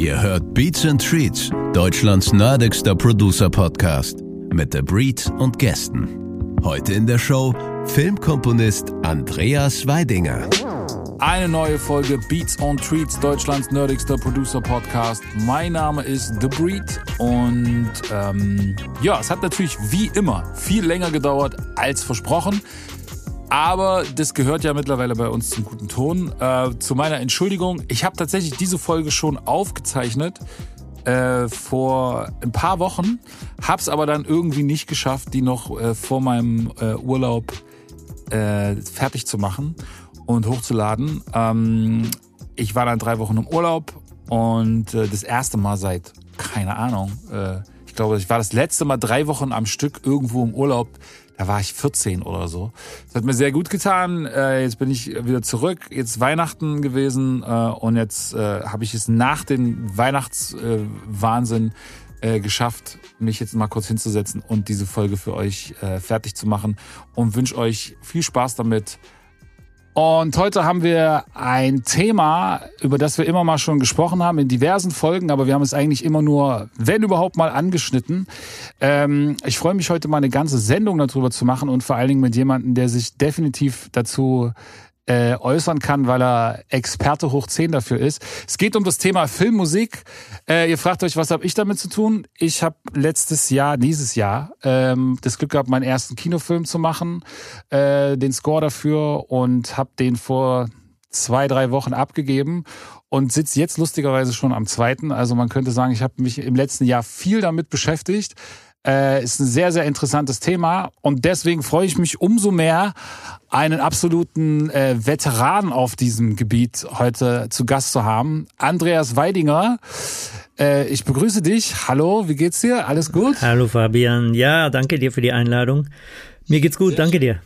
Ihr hört Beats and Treats, Deutschlands nerdigster Producer-Podcast. Mit The Breed und Gästen. Heute in der Show Filmkomponist Andreas Weidinger. Eine neue Folge Beats on Treats, Deutschlands nerdigster Producer-Podcast. Mein Name ist The Breed und ähm, ja, es hat natürlich wie immer viel länger gedauert als versprochen. Aber das gehört ja mittlerweile bei uns zum guten Ton. Äh, zu meiner Entschuldigung, ich habe tatsächlich diese Folge schon aufgezeichnet äh, vor ein paar Wochen, hab's aber dann irgendwie nicht geschafft, die noch äh, vor meinem äh, Urlaub äh, fertig zu machen und hochzuladen. Ähm, ich war dann drei Wochen im Urlaub und äh, das erste Mal seit, keine Ahnung, ich glaube, ich war das letzte Mal drei Wochen am Stück irgendwo im Urlaub da war ich 14 oder so. Das hat mir sehr gut getan. Äh, jetzt bin ich wieder zurück. Jetzt Weihnachten gewesen äh, und jetzt äh, habe ich es nach dem Weihnachtswahnsinn äh, geschafft, mich jetzt mal kurz hinzusetzen und diese Folge für euch äh, fertig zu machen und wünsche euch viel Spaß damit. Und heute haben wir ein Thema, über das wir immer mal schon gesprochen haben in diversen Folgen, aber wir haben es eigentlich immer nur, wenn überhaupt mal angeschnitten. Ähm, ich freue mich heute mal eine ganze Sendung darüber zu machen und vor allen Dingen mit jemandem, der sich definitiv dazu äh, äußern kann, weil er Experte hoch 10 dafür ist. Es geht um das Thema Filmmusik. Äh, ihr fragt euch, was habe ich damit zu tun? Ich habe letztes Jahr, dieses Jahr, ähm, das Glück gehabt, meinen ersten Kinofilm zu machen, äh, den Score dafür und habe den vor zwei, drei Wochen abgegeben und sitze jetzt lustigerweise schon am zweiten. Also man könnte sagen, ich habe mich im letzten Jahr viel damit beschäftigt. Äh, ist ein sehr, sehr interessantes Thema und deswegen freue ich mich umso mehr, einen absoluten äh, Veteran auf diesem Gebiet heute zu Gast zu haben. Andreas Weidinger. Äh, ich begrüße dich. Hallo, wie geht's dir? Alles gut? Hallo Fabian. Ja, danke dir für die Einladung. Mir geht's gut, danke dir.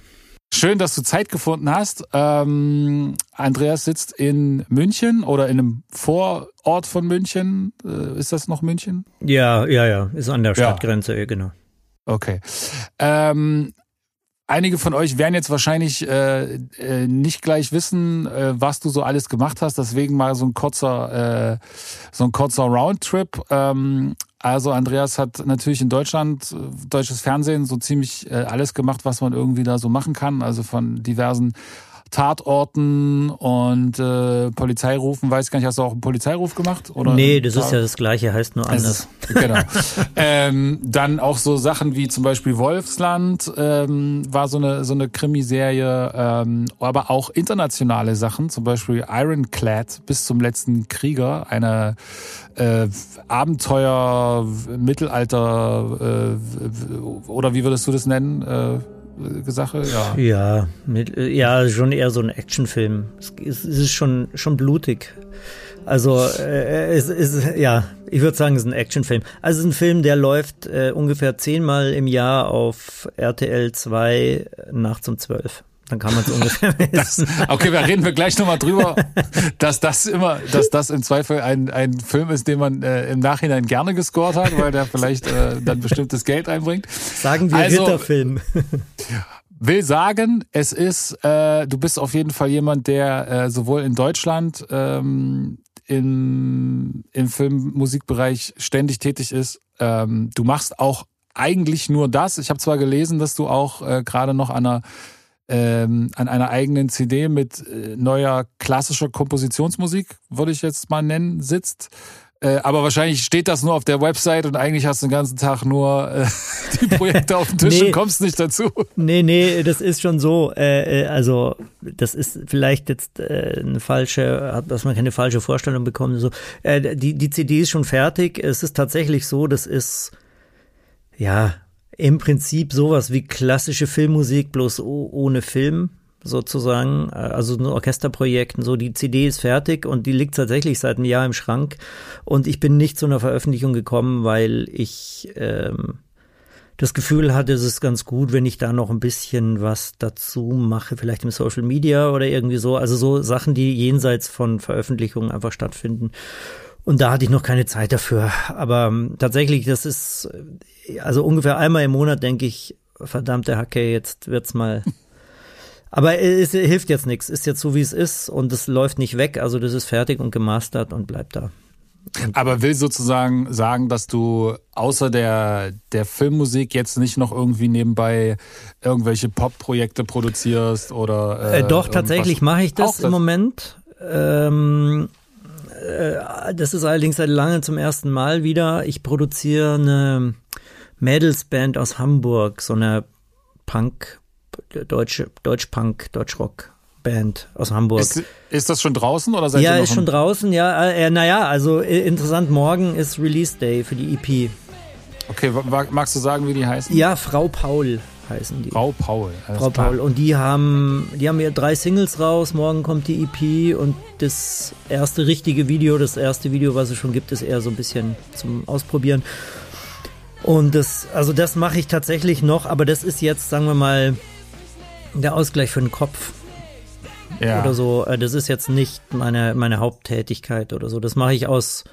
Schön, dass du Zeit gefunden hast. Ähm, Andreas sitzt in München oder in einem Vorort von München. Äh, ist das noch München? Ja, ja, ja. Ist an der Stadtgrenze, ja. genau. Okay. Ähm, einige von euch werden jetzt wahrscheinlich äh, äh, nicht gleich wissen, äh, was du so alles gemacht hast. Deswegen mal so ein kurzer, äh, so ein kurzer Roundtrip. Ähm, also Andreas hat natürlich in Deutschland, äh, deutsches Fernsehen, so ziemlich äh, alles gemacht, was man irgendwie da so machen kann. Also von diversen Tatorten und äh, Polizeirufen, weiß gar nicht, hast du auch einen Polizeiruf gemacht? Oder nee, das ist ja das Gleiche, heißt nur anders. Ist, genau. ähm, dann auch so Sachen wie zum Beispiel Wolfsland ähm, war so eine, so eine Krimiserie, ähm, aber auch internationale Sachen, zum Beispiel Ironclad bis zum letzten Krieger, eine äh, Abenteuer, Mittelalter äh, oder wie würdest du das nennen? Äh, Sache, ja. Ja, mit, ja, schon eher so ein Actionfilm. Es, es ist schon, schon blutig. Also äh, es ist, ja, ich würde sagen, es ist ein Actionfilm. Also es ist ein Film, der läuft äh, ungefähr zehnmal im Jahr auf RTL 2 nachts um zwölf. Dann kann man es ungefähr das, Okay, da reden wir gleich nochmal drüber, dass das immer, dass das im Zweifel ein, ein Film ist, den man äh, im Nachhinein gerne gescored hat, weil der vielleicht äh, dann bestimmtes Geld einbringt. Sagen wir also, Ritterfilm. Will sagen, es ist, äh, du bist auf jeden Fall jemand, der äh, sowohl in Deutschland ähm, im, im Filmmusikbereich ständig tätig ist. Ähm, du machst auch eigentlich nur das. Ich habe zwar gelesen, dass du auch äh, gerade noch an einer ähm, an einer eigenen CD mit äh, neuer klassischer Kompositionsmusik, würde ich jetzt mal nennen, sitzt. Äh, aber wahrscheinlich steht das nur auf der Website und eigentlich hast du den ganzen Tag nur äh, die Projekte auf dem Tisch nee, und kommst nicht dazu. Nee, nee, das ist schon so. Äh, äh also das ist vielleicht jetzt äh, eine falsche, dass man keine falsche Vorstellung bekommt. So, die, die CD ist schon fertig. Es ist tatsächlich so, das ist ja im Prinzip sowas wie klassische Filmmusik, bloß ohne Film sozusagen, also ein Orchesterprojekt so. Die CD ist fertig und die liegt tatsächlich seit einem Jahr im Schrank. Und ich bin nicht zu einer Veröffentlichung gekommen, weil ich ähm, das Gefühl hatte, es ist ganz gut, wenn ich da noch ein bisschen was dazu mache, vielleicht im Social Media oder irgendwie so. Also so Sachen, die jenseits von Veröffentlichungen einfach stattfinden. Und da hatte ich noch keine Zeit dafür. Aber ähm, tatsächlich, das ist, äh, also ungefähr einmal im Monat denke ich, verdammte Hacke, jetzt wird's mal. Aber es hilft jetzt nichts. Ist jetzt so, wie es ist und es läuft nicht weg. Also das ist fertig und gemastert und bleibt da. Aber will sozusagen sagen, dass du außer der, der Filmmusik jetzt nicht noch irgendwie nebenbei irgendwelche Pop-Projekte produzierst oder. Äh, äh, doch, tatsächlich mache ich das, das im Moment. Ähm, äh, das ist allerdings seit langem zum ersten Mal wieder. Ich produziere eine Mädelsband aus Hamburg, so eine Punk, deutsche, Deutsch-Punk, Deutsch-Rock. Band aus Hamburg. Ist, ist, das schon draußen oder seid ja, ihr noch ist schon draußen, ja. Äh, naja, also äh, interessant, morgen ist Release Day für die EP. Okay, magst du sagen, wie die heißen? Ja, Frau Paul heißen die. Frau Paul. Frau klar. Paul. Und die haben, die haben ja drei Singles raus. Morgen kommt die EP und das erste richtige Video, das erste Video, was es schon gibt, ist eher so ein bisschen zum Ausprobieren. Und das, also das mache ich tatsächlich noch, aber das ist jetzt, sagen wir mal, der Ausgleich für den Kopf. Ja. Oder so. Äh, das ist jetzt nicht meine, meine Haupttätigkeit oder so. Das mache ich aus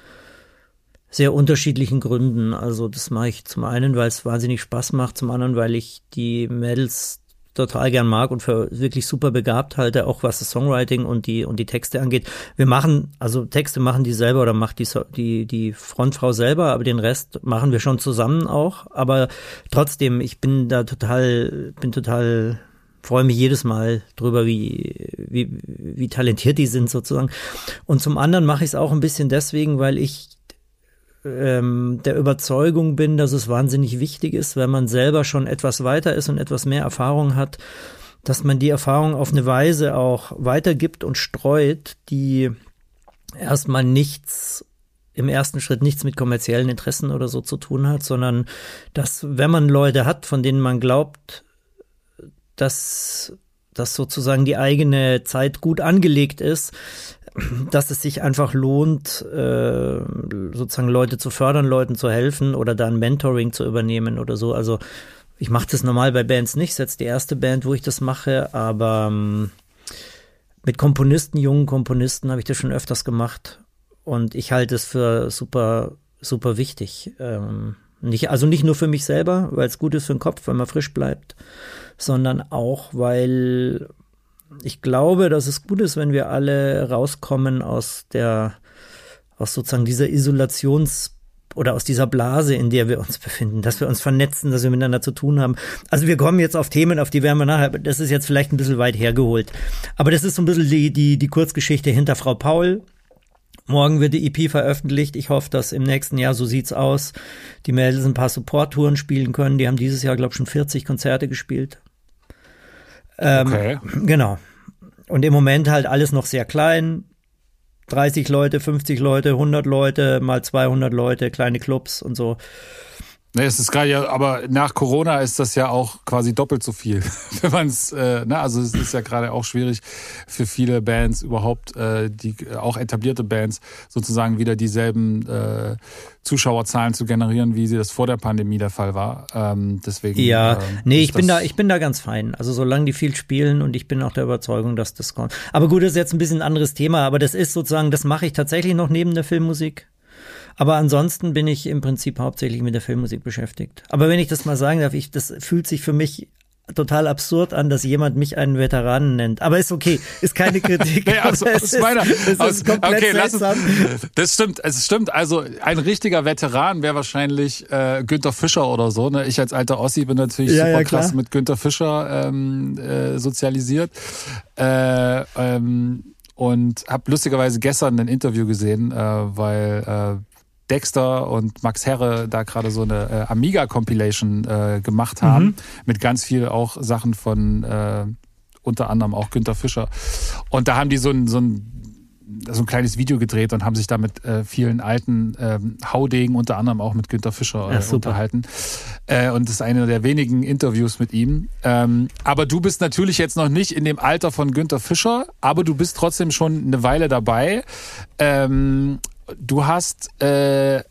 sehr unterschiedlichen Gründen. Also das mache ich zum einen, weil es wahnsinnig Spaß macht, zum anderen, weil ich die Mädels total gern mag und für wirklich super begabt halte, auch was das Songwriting und die und die Texte angeht. Wir machen, also Texte machen die selber oder macht die die die Frontfrau selber, aber den Rest machen wir schon zusammen auch. Aber trotzdem, ich bin da total, bin total freue mich jedes Mal drüber, wie, wie, wie talentiert die sind sozusagen. Und zum anderen mache ich es auch ein bisschen deswegen, weil ich ähm, der Überzeugung bin, dass es wahnsinnig wichtig ist, wenn man selber schon etwas weiter ist und etwas mehr Erfahrung hat, dass man die Erfahrung auf eine Weise auch weitergibt und streut, die erstmal nichts im ersten Schritt nichts mit kommerziellen Interessen oder so zu tun hat, sondern dass, wenn man Leute hat, von denen man glaubt, dass, dass sozusagen die eigene Zeit gut angelegt ist, dass es sich einfach lohnt, äh, sozusagen Leute zu fördern, Leuten zu helfen oder dann Mentoring zu übernehmen oder so. Also ich mache das normal bei Bands nicht, ist die erste Band, wo ich das mache, aber ähm, mit Komponisten, jungen Komponisten habe ich das schon öfters gemacht und ich halte es für super, super wichtig. Ähm, nicht, also nicht nur für mich selber, weil es gut ist für den Kopf, weil man frisch bleibt, sondern auch, weil ich glaube, dass es gut ist, wenn wir alle rauskommen aus der, aus sozusagen dieser Isolations- oder aus dieser Blase, in der wir uns befinden, dass wir uns vernetzen, dass wir miteinander zu tun haben. Also wir kommen jetzt auf Themen, auf die werden wir nachher, das ist jetzt vielleicht ein bisschen weit hergeholt. Aber das ist so ein bisschen die, die, die Kurzgeschichte hinter Frau Paul. Morgen wird die EP veröffentlicht. Ich hoffe, dass im nächsten Jahr, so sieht's aus, die Mädels ein paar Support-Touren spielen können. Die haben dieses Jahr, glaube ich, schon 40 Konzerte gespielt. Ähm, okay. Genau. Und im Moment halt alles noch sehr klein. 30 Leute, 50 Leute, 100 Leute, mal 200 Leute, kleine Clubs und so. Ne, es ist gerade ja, aber nach Corona ist das ja auch quasi doppelt so viel, wenn man es, äh, ne, also es ist ja gerade auch schwierig für viele Bands überhaupt, äh, die auch etablierte Bands sozusagen wieder dieselben äh, Zuschauerzahlen zu generieren, wie sie das vor der Pandemie der Fall war. Ähm, deswegen. Ja, äh, nee, ich bin da, ich bin da ganz fein. Also solange die viel spielen und ich bin auch der Überzeugung, dass das kommt. Aber gut, das ist jetzt ein bisschen ein anderes Thema, aber das ist sozusagen, das mache ich tatsächlich noch neben der Filmmusik. Aber ansonsten bin ich im Prinzip hauptsächlich mit der Filmmusik beschäftigt. Aber wenn ich das mal sagen darf, ich, das fühlt sich für mich total absurd an, dass jemand mich einen Veteranen nennt. Aber ist okay, ist keine Kritik. nee, also, aus meiner, ist, aus, okay, lass uns, das stimmt, es stimmt. Also ein richtiger Veteran wäre wahrscheinlich äh, Günther Fischer oder so. Ne? Ich als alter Ossi bin natürlich ja, super ja, krass mit Günther Fischer ähm, äh, sozialisiert. Äh, ähm, und habe lustigerweise gestern ein Interview gesehen, äh, weil äh, Dexter und Max Herre da gerade so eine äh, Amiga-Compilation äh, gemacht haben, mhm. mit ganz viel auch Sachen von äh, unter anderem auch Günter Fischer. Und da haben die so ein, so ein so ein kleines Video gedreht und haben sich da mit äh, vielen alten ähm, Haudegen, unter anderem auch mit Günter Fischer äh, ja, unterhalten. Äh, und das ist eine der wenigen Interviews mit ihm. Ähm, aber du bist natürlich jetzt noch nicht in dem Alter von Günter Fischer, aber du bist trotzdem schon eine Weile dabei. Ähm, du hast äh,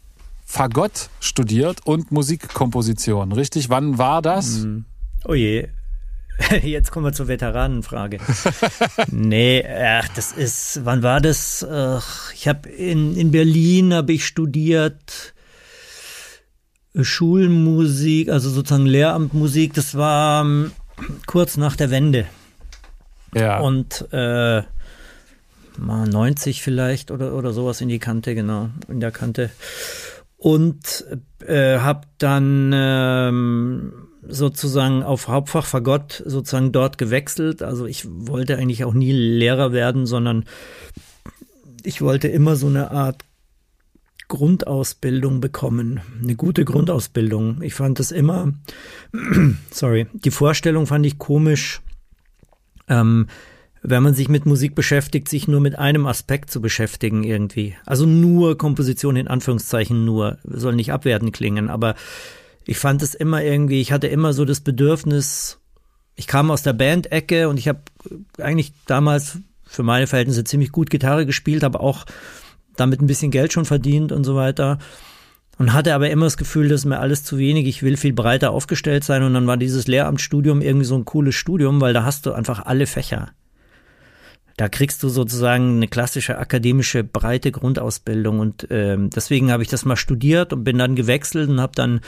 Fagott studiert und Musikkomposition, richtig? Wann war das? Mm. Oh je. Jetzt kommen wir zur Veteranenfrage. nee, ach, das ist, wann war das? Ich habe in, in Berlin habe ich studiert Schulmusik, also sozusagen Lehramtmusik. Das war um, ähm, kurz nach der Wende. Ja. Und äh, 90 vielleicht oder, oder sowas in die Kante, genau, in der Kante. Und äh, habe dann ähm, sozusagen auf Hauptfach Fagott sozusagen dort gewechselt. Also ich wollte eigentlich auch nie Lehrer werden, sondern ich wollte immer so eine Art Grundausbildung bekommen, eine gute Grundausbildung. Ich fand das immer, sorry, die Vorstellung fand ich komisch, ähm, wenn man sich mit Musik beschäftigt, sich nur mit einem Aspekt zu beschäftigen irgendwie. Also nur Komposition in Anführungszeichen nur, soll nicht abwertend klingen, aber ich fand es immer irgendwie, ich hatte immer so das Bedürfnis, ich kam aus der Band-Ecke und ich habe eigentlich damals für meine Verhältnisse ziemlich gut Gitarre gespielt, aber auch damit ein bisschen Geld schon verdient und so weiter. Und hatte aber immer das Gefühl, das ist mir alles zu wenig, ich will viel breiter aufgestellt sein. Und dann war dieses Lehramtsstudium irgendwie so ein cooles Studium, weil da hast du einfach alle Fächer. Da kriegst du sozusagen eine klassische akademische breite Grundausbildung. Und ähm, deswegen habe ich das mal studiert und bin dann gewechselt und habe dann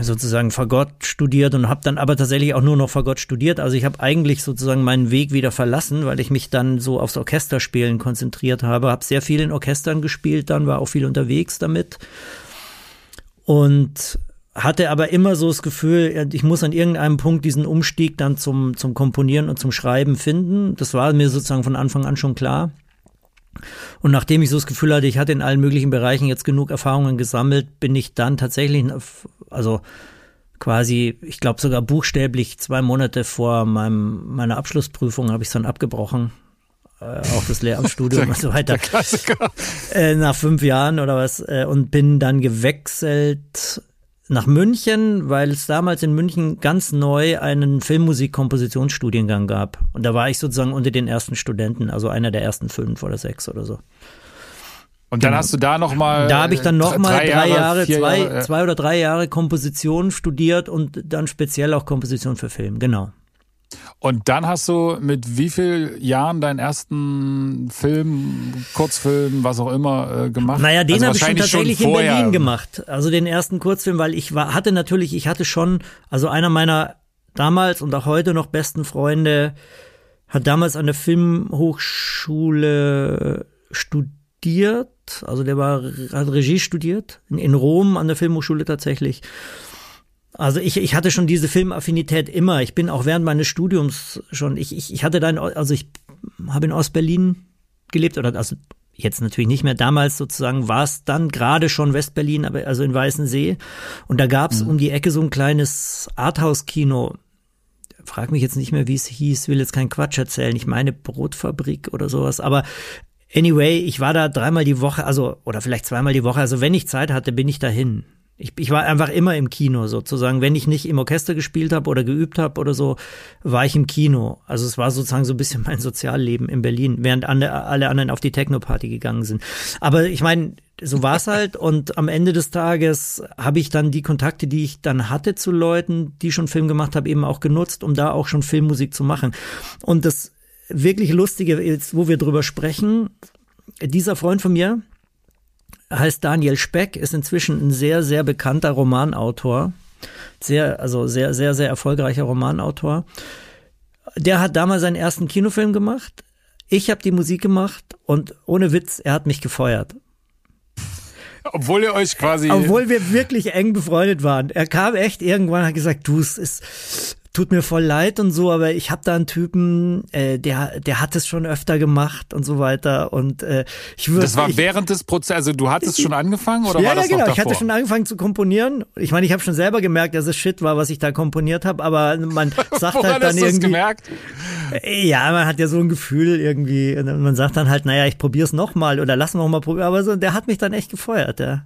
sozusagen Fagott studiert und habe dann aber tatsächlich auch nur noch Fagott studiert. Also ich habe eigentlich sozusagen meinen Weg wieder verlassen, weil ich mich dann so aufs Orchesterspielen konzentriert habe. Habe sehr viel in Orchestern gespielt, dann war auch viel unterwegs damit und hatte aber immer so das Gefühl, ich muss an irgendeinem Punkt diesen Umstieg dann zum, zum Komponieren und zum Schreiben finden. Das war mir sozusagen von Anfang an schon klar. Und nachdem ich so das Gefühl hatte, ich hatte in allen möglichen Bereichen jetzt genug Erfahrungen gesammelt, bin ich dann tatsächlich, also quasi, ich glaube sogar buchstäblich zwei Monate vor meinem, meiner Abschlussprüfung habe ich es dann abgebrochen. Äh, auch das Lehramtsstudium und so weiter. Äh, nach fünf Jahren oder was. Äh, und bin dann gewechselt nach München, weil es damals in München ganz neu einen Filmmusik-Kompositionsstudiengang gab. Und da war ich sozusagen unter den ersten Studenten, also einer der ersten fünf oder sechs oder so. Und dann genau. hast du da noch mal Da habe ich dann noch mal drei, drei Jahre, zwei, Jahre, ja. zwei oder drei Jahre Komposition studiert und dann speziell auch Komposition für Film, genau. Und dann hast du mit wie vielen Jahren deinen ersten Film, Kurzfilm, was auch immer äh, gemacht? Naja, den also habe ich schon tatsächlich schon in Berlin gemacht. Also den ersten Kurzfilm, weil ich war, hatte natürlich, ich hatte schon, also einer meiner damals und auch heute noch besten Freunde hat damals an der Filmhochschule studiert. Also der war, hat Regie studiert, in, in Rom an der Filmhochschule tatsächlich. Also ich, ich hatte schon diese Filmaffinität immer. Ich bin auch während meines Studiums schon, ich, ich, ich hatte dann, also ich habe in Ostberlin gelebt oder also jetzt natürlich nicht mehr. Damals sozusagen war es dann gerade schon Westberlin, aber also in Weißensee. Und da gab es mhm. um die Ecke so ein kleines Arthouse-Kino. Frag mich jetzt nicht mehr, wie es hieß, will jetzt keinen Quatsch erzählen. Ich meine Brotfabrik oder sowas. Aber anyway, ich war da dreimal die Woche, also oder vielleicht zweimal die Woche. Also wenn ich Zeit hatte, bin ich dahin. Ich, ich war einfach immer im Kino sozusagen. Wenn ich nicht im Orchester gespielt habe oder geübt habe oder so, war ich im Kino. Also es war sozusagen so ein bisschen mein Sozialleben in Berlin, während alle anderen auf die Techno-Party gegangen sind. Aber ich meine, so war es halt. Und am Ende des Tages habe ich dann die Kontakte, die ich dann hatte zu Leuten, die schon Film gemacht haben, eben auch genutzt, um da auch schon Filmmusik zu machen. Und das wirklich Lustige, jetzt, wo wir drüber sprechen, dieser Freund von mir, heißt Daniel Speck, ist inzwischen ein sehr, sehr bekannter Romanautor. Sehr, also sehr, sehr, sehr erfolgreicher Romanautor. Der hat damals seinen ersten Kinofilm gemacht. Ich habe die Musik gemacht und ohne Witz, er hat mich gefeuert. Obwohl ihr euch quasi. Obwohl wir wirklich eng befreundet waren. Er kam echt irgendwann und hat gesagt, du, es ist, tut mir voll leid und so, aber ich habe da einen Typen, äh, der der hat es schon öfter gemacht und so weiter und äh, ich würde Das war ich, während des Prozesses, also du hattest schon angefangen oder ja, war das ja, genau, noch ich hatte schon angefangen zu komponieren. Ich meine, ich habe schon selber gemerkt, dass es shit war, was ich da komponiert habe, aber man sagt halt dann hast irgendwie gemerkt? Ja, man hat ja so ein Gefühl irgendwie und man sagt dann halt, naja, ich probier's noch mal oder lass noch mal probieren, aber so der hat mich dann echt gefeuert, ja.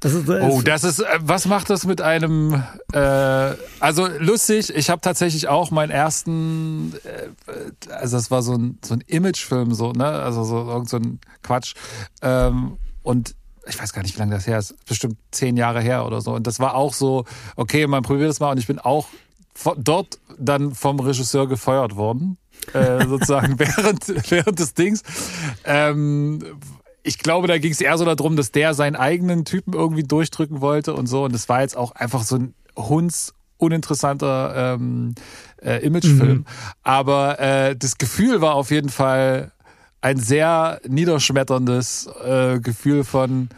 Das ist, das oh, das ist, äh, was macht das mit einem, äh, also lustig, ich habe tatsächlich auch meinen ersten, äh, also das war so ein, so ein Imagefilm, so, ne, also so, irgend so ein Quatsch. Ähm, und ich weiß gar nicht, wie lange das her ist, bestimmt zehn Jahre her oder so. Und das war auch so, okay, man probiert es mal und ich bin auch dort dann vom Regisseur gefeuert worden. äh, sozusagen während, während des Dings. Ähm, ich glaube, da ging es eher so darum, dass der seinen eigenen Typen irgendwie durchdrücken wollte und so. Und das war jetzt auch einfach so ein Hunds uninteressanter ähm, äh, Imagefilm. Mhm. Aber äh, das Gefühl war auf jeden Fall ein sehr niederschmetterndes äh, Gefühl von,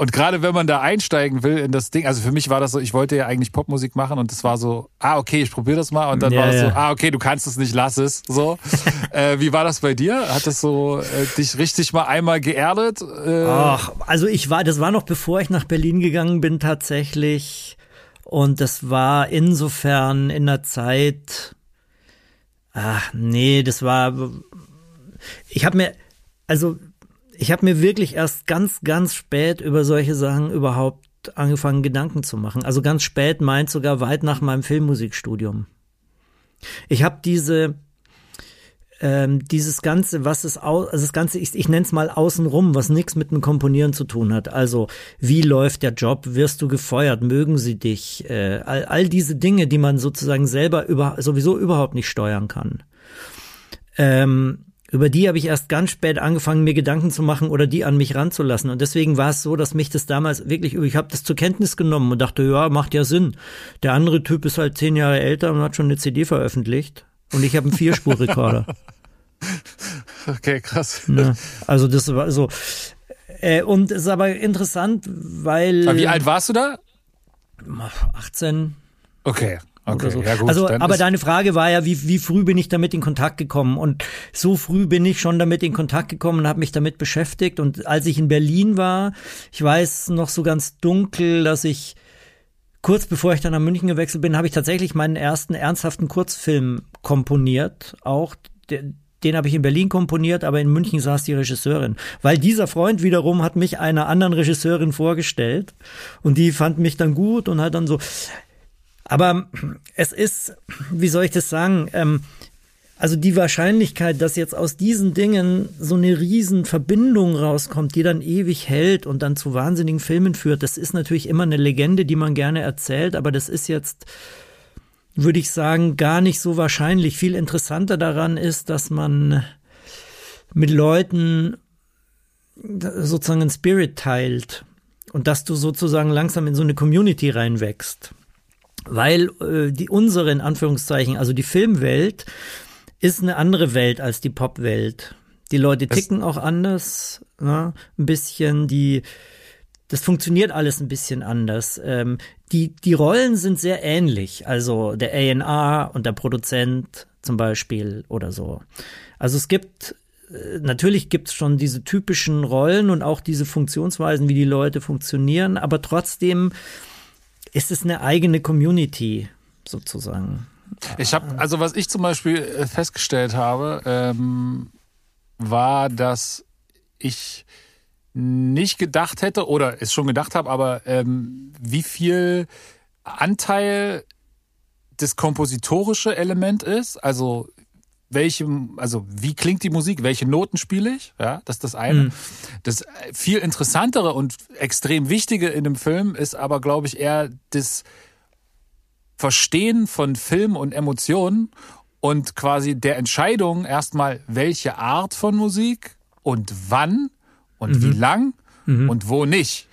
und gerade wenn man da einsteigen will in das Ding, also für mich war das so, ich wollte ja eigentlich Popmusik machen und es war so, ah, okay, ich probiere das mal. Und dann ja, war es ja. so, ah, okay, du kannst es nicht, lass es. So. äh, wie war das bei dir? Hat das so äh, dich richtig mal einmal geerdet? Äh, Ach, also ich war, das war noch bevor ich nach Berlin gegangen bin, tatsächlich. Und das war insofern in der Zeit. Ach, nee, das war. Ich habe mir, also ich habe mir wirklich erst ganz, ganz spät über solche Sachen überhaupt angefangen, Gedanken zu machen. Also ganz spät meint sogar weit nach meinem Filmmusikstudium. Ich habe diese, ähm, dieses Ganze, was es aus, also das Ganze, ich, ich nenne es mal außenrum, was nichts mit dem Komponieren zu tun hat. Also, wie läuft der Job? Wirst du gefeuert? Mögen sie dich? Äh, all, all diese Dinge, die man sozusagen selber über, sowieso überhaupt nicht steuern kann. Ähm, über die habe ich erst ganz spät angefangen, mir Gedanken zu machen oder die an mich ranzulassen. Und deswegen war es so, dass mich das damals wirklich, ich habe das zur Kenntnis genommen und dachte, ja, macht ja Sinn. Der andere Typ ist halt zehn Jahre älter und hat schon eine CD veröffentlicht. Und ich habe einen Vierspurrekorder. okay, krass. Ja, also das war so. Äh, und es ist aber interessant, weil. Aber wie alt warst du da? 18. Okay. Okay, so. ja gut, also, aber deine Frage war ja, wie, wie früh bin ich damit in Kontakt gekommen? Und so früh bin ich schon damit in Kontakt gekommen und habe mich damit beschäftigt. Und als ich in Berlin war, ich weiß noch so ganz dunkel, dass ich kurz bevor ich dann nach München gewechselt bin, habe ich tatsächlich meinen ersten ernsthaften Kurzfilm komponiert. Auch den habe ich in Berlin komponiert, aber in München saß die Regisseurin. Weil dieser Freund wiederum hat mich einer anderen Regisseurin vorgestellt und die fand mich dann gut und hat dann so, aber es ist, wie soll ich das sagen, ähm, also die Wahrscheinlichkeit, dass jetzt aus diesen Dingen so eine riesen Verbindung rauskommt, die dann ewig hält und dann zu wahnsinnigen Filmen führt, das ist natürlich immer eine Legende, die man gerne erzählt, aber das ist jetzt, würde ich sagen, gar nicht so wahrscheinlich. Viel interessanter daran ist, dass man mit Leuten sozusagen einen Spirit teilt und dass du sozusagen langsam in so eine Community reinwächst weil äh, die unsere in Anführungszeichen, also die Filmwelt, ist eine andere Welt als die Popwelt. Die Leute ticken auch anders, ne? ein bisschen. Die das funktioniert alles ein bisschen anders. Ähm, die die Rollen sind sehr ähnlich, also der A&R und der Produzent zum Beispiel oder so. Also es gibt äh, natürlich gibt es schon diese typischen Rollen und auch diese Funktionsweisen, wie die Leute funktionieren, aber trotzdem ist es eine eigene Community sozusagen. Ich habe, also was ich zum Beispiel äh, festgestellt habe, ähm, war, dass ich nicht gedacht hätte oder es schon gedacht habe, aber ähm, wie viel Anteil das kompositorische Element ist, also welche, also wie klingt die Musik, welche Noten spiele ich, ja, das ist das eine. Mhm. Das viel interessantere und extrem wichtige in dem Film ist aber, glaube ich, eher das Verstehen von Film und Emotionen und quasi der Entscheidung erstmal, welche Art von Musik und wann und mhm. wie lang mhm. und wo nicht.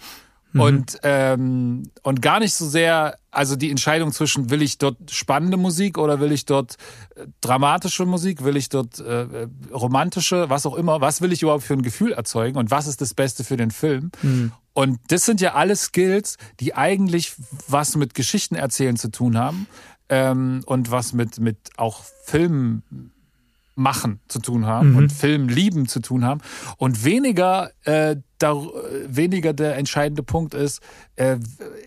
Mhm. Und, ähm, und gar nicht so sehr, also die Entscheidung zwischen, will ich dort spannende Musik oder will ich dort äh, dramatische Musik, will ich dort äh, äh, romantische, was auch immer, was will ich überhaupt für ein Gefühl erzeugen und was ist das Beste für den Film? Mhm. Und das sind ja alle Skills, die eigentlich was mit Geschichten erzählen zu tun haben ähm, und was mit, mit auch Filmen machen zu tun haben mhm. und Film lieben zu tun haben und weniger äh, da, weniger der entscheidende Punkt ist, äh,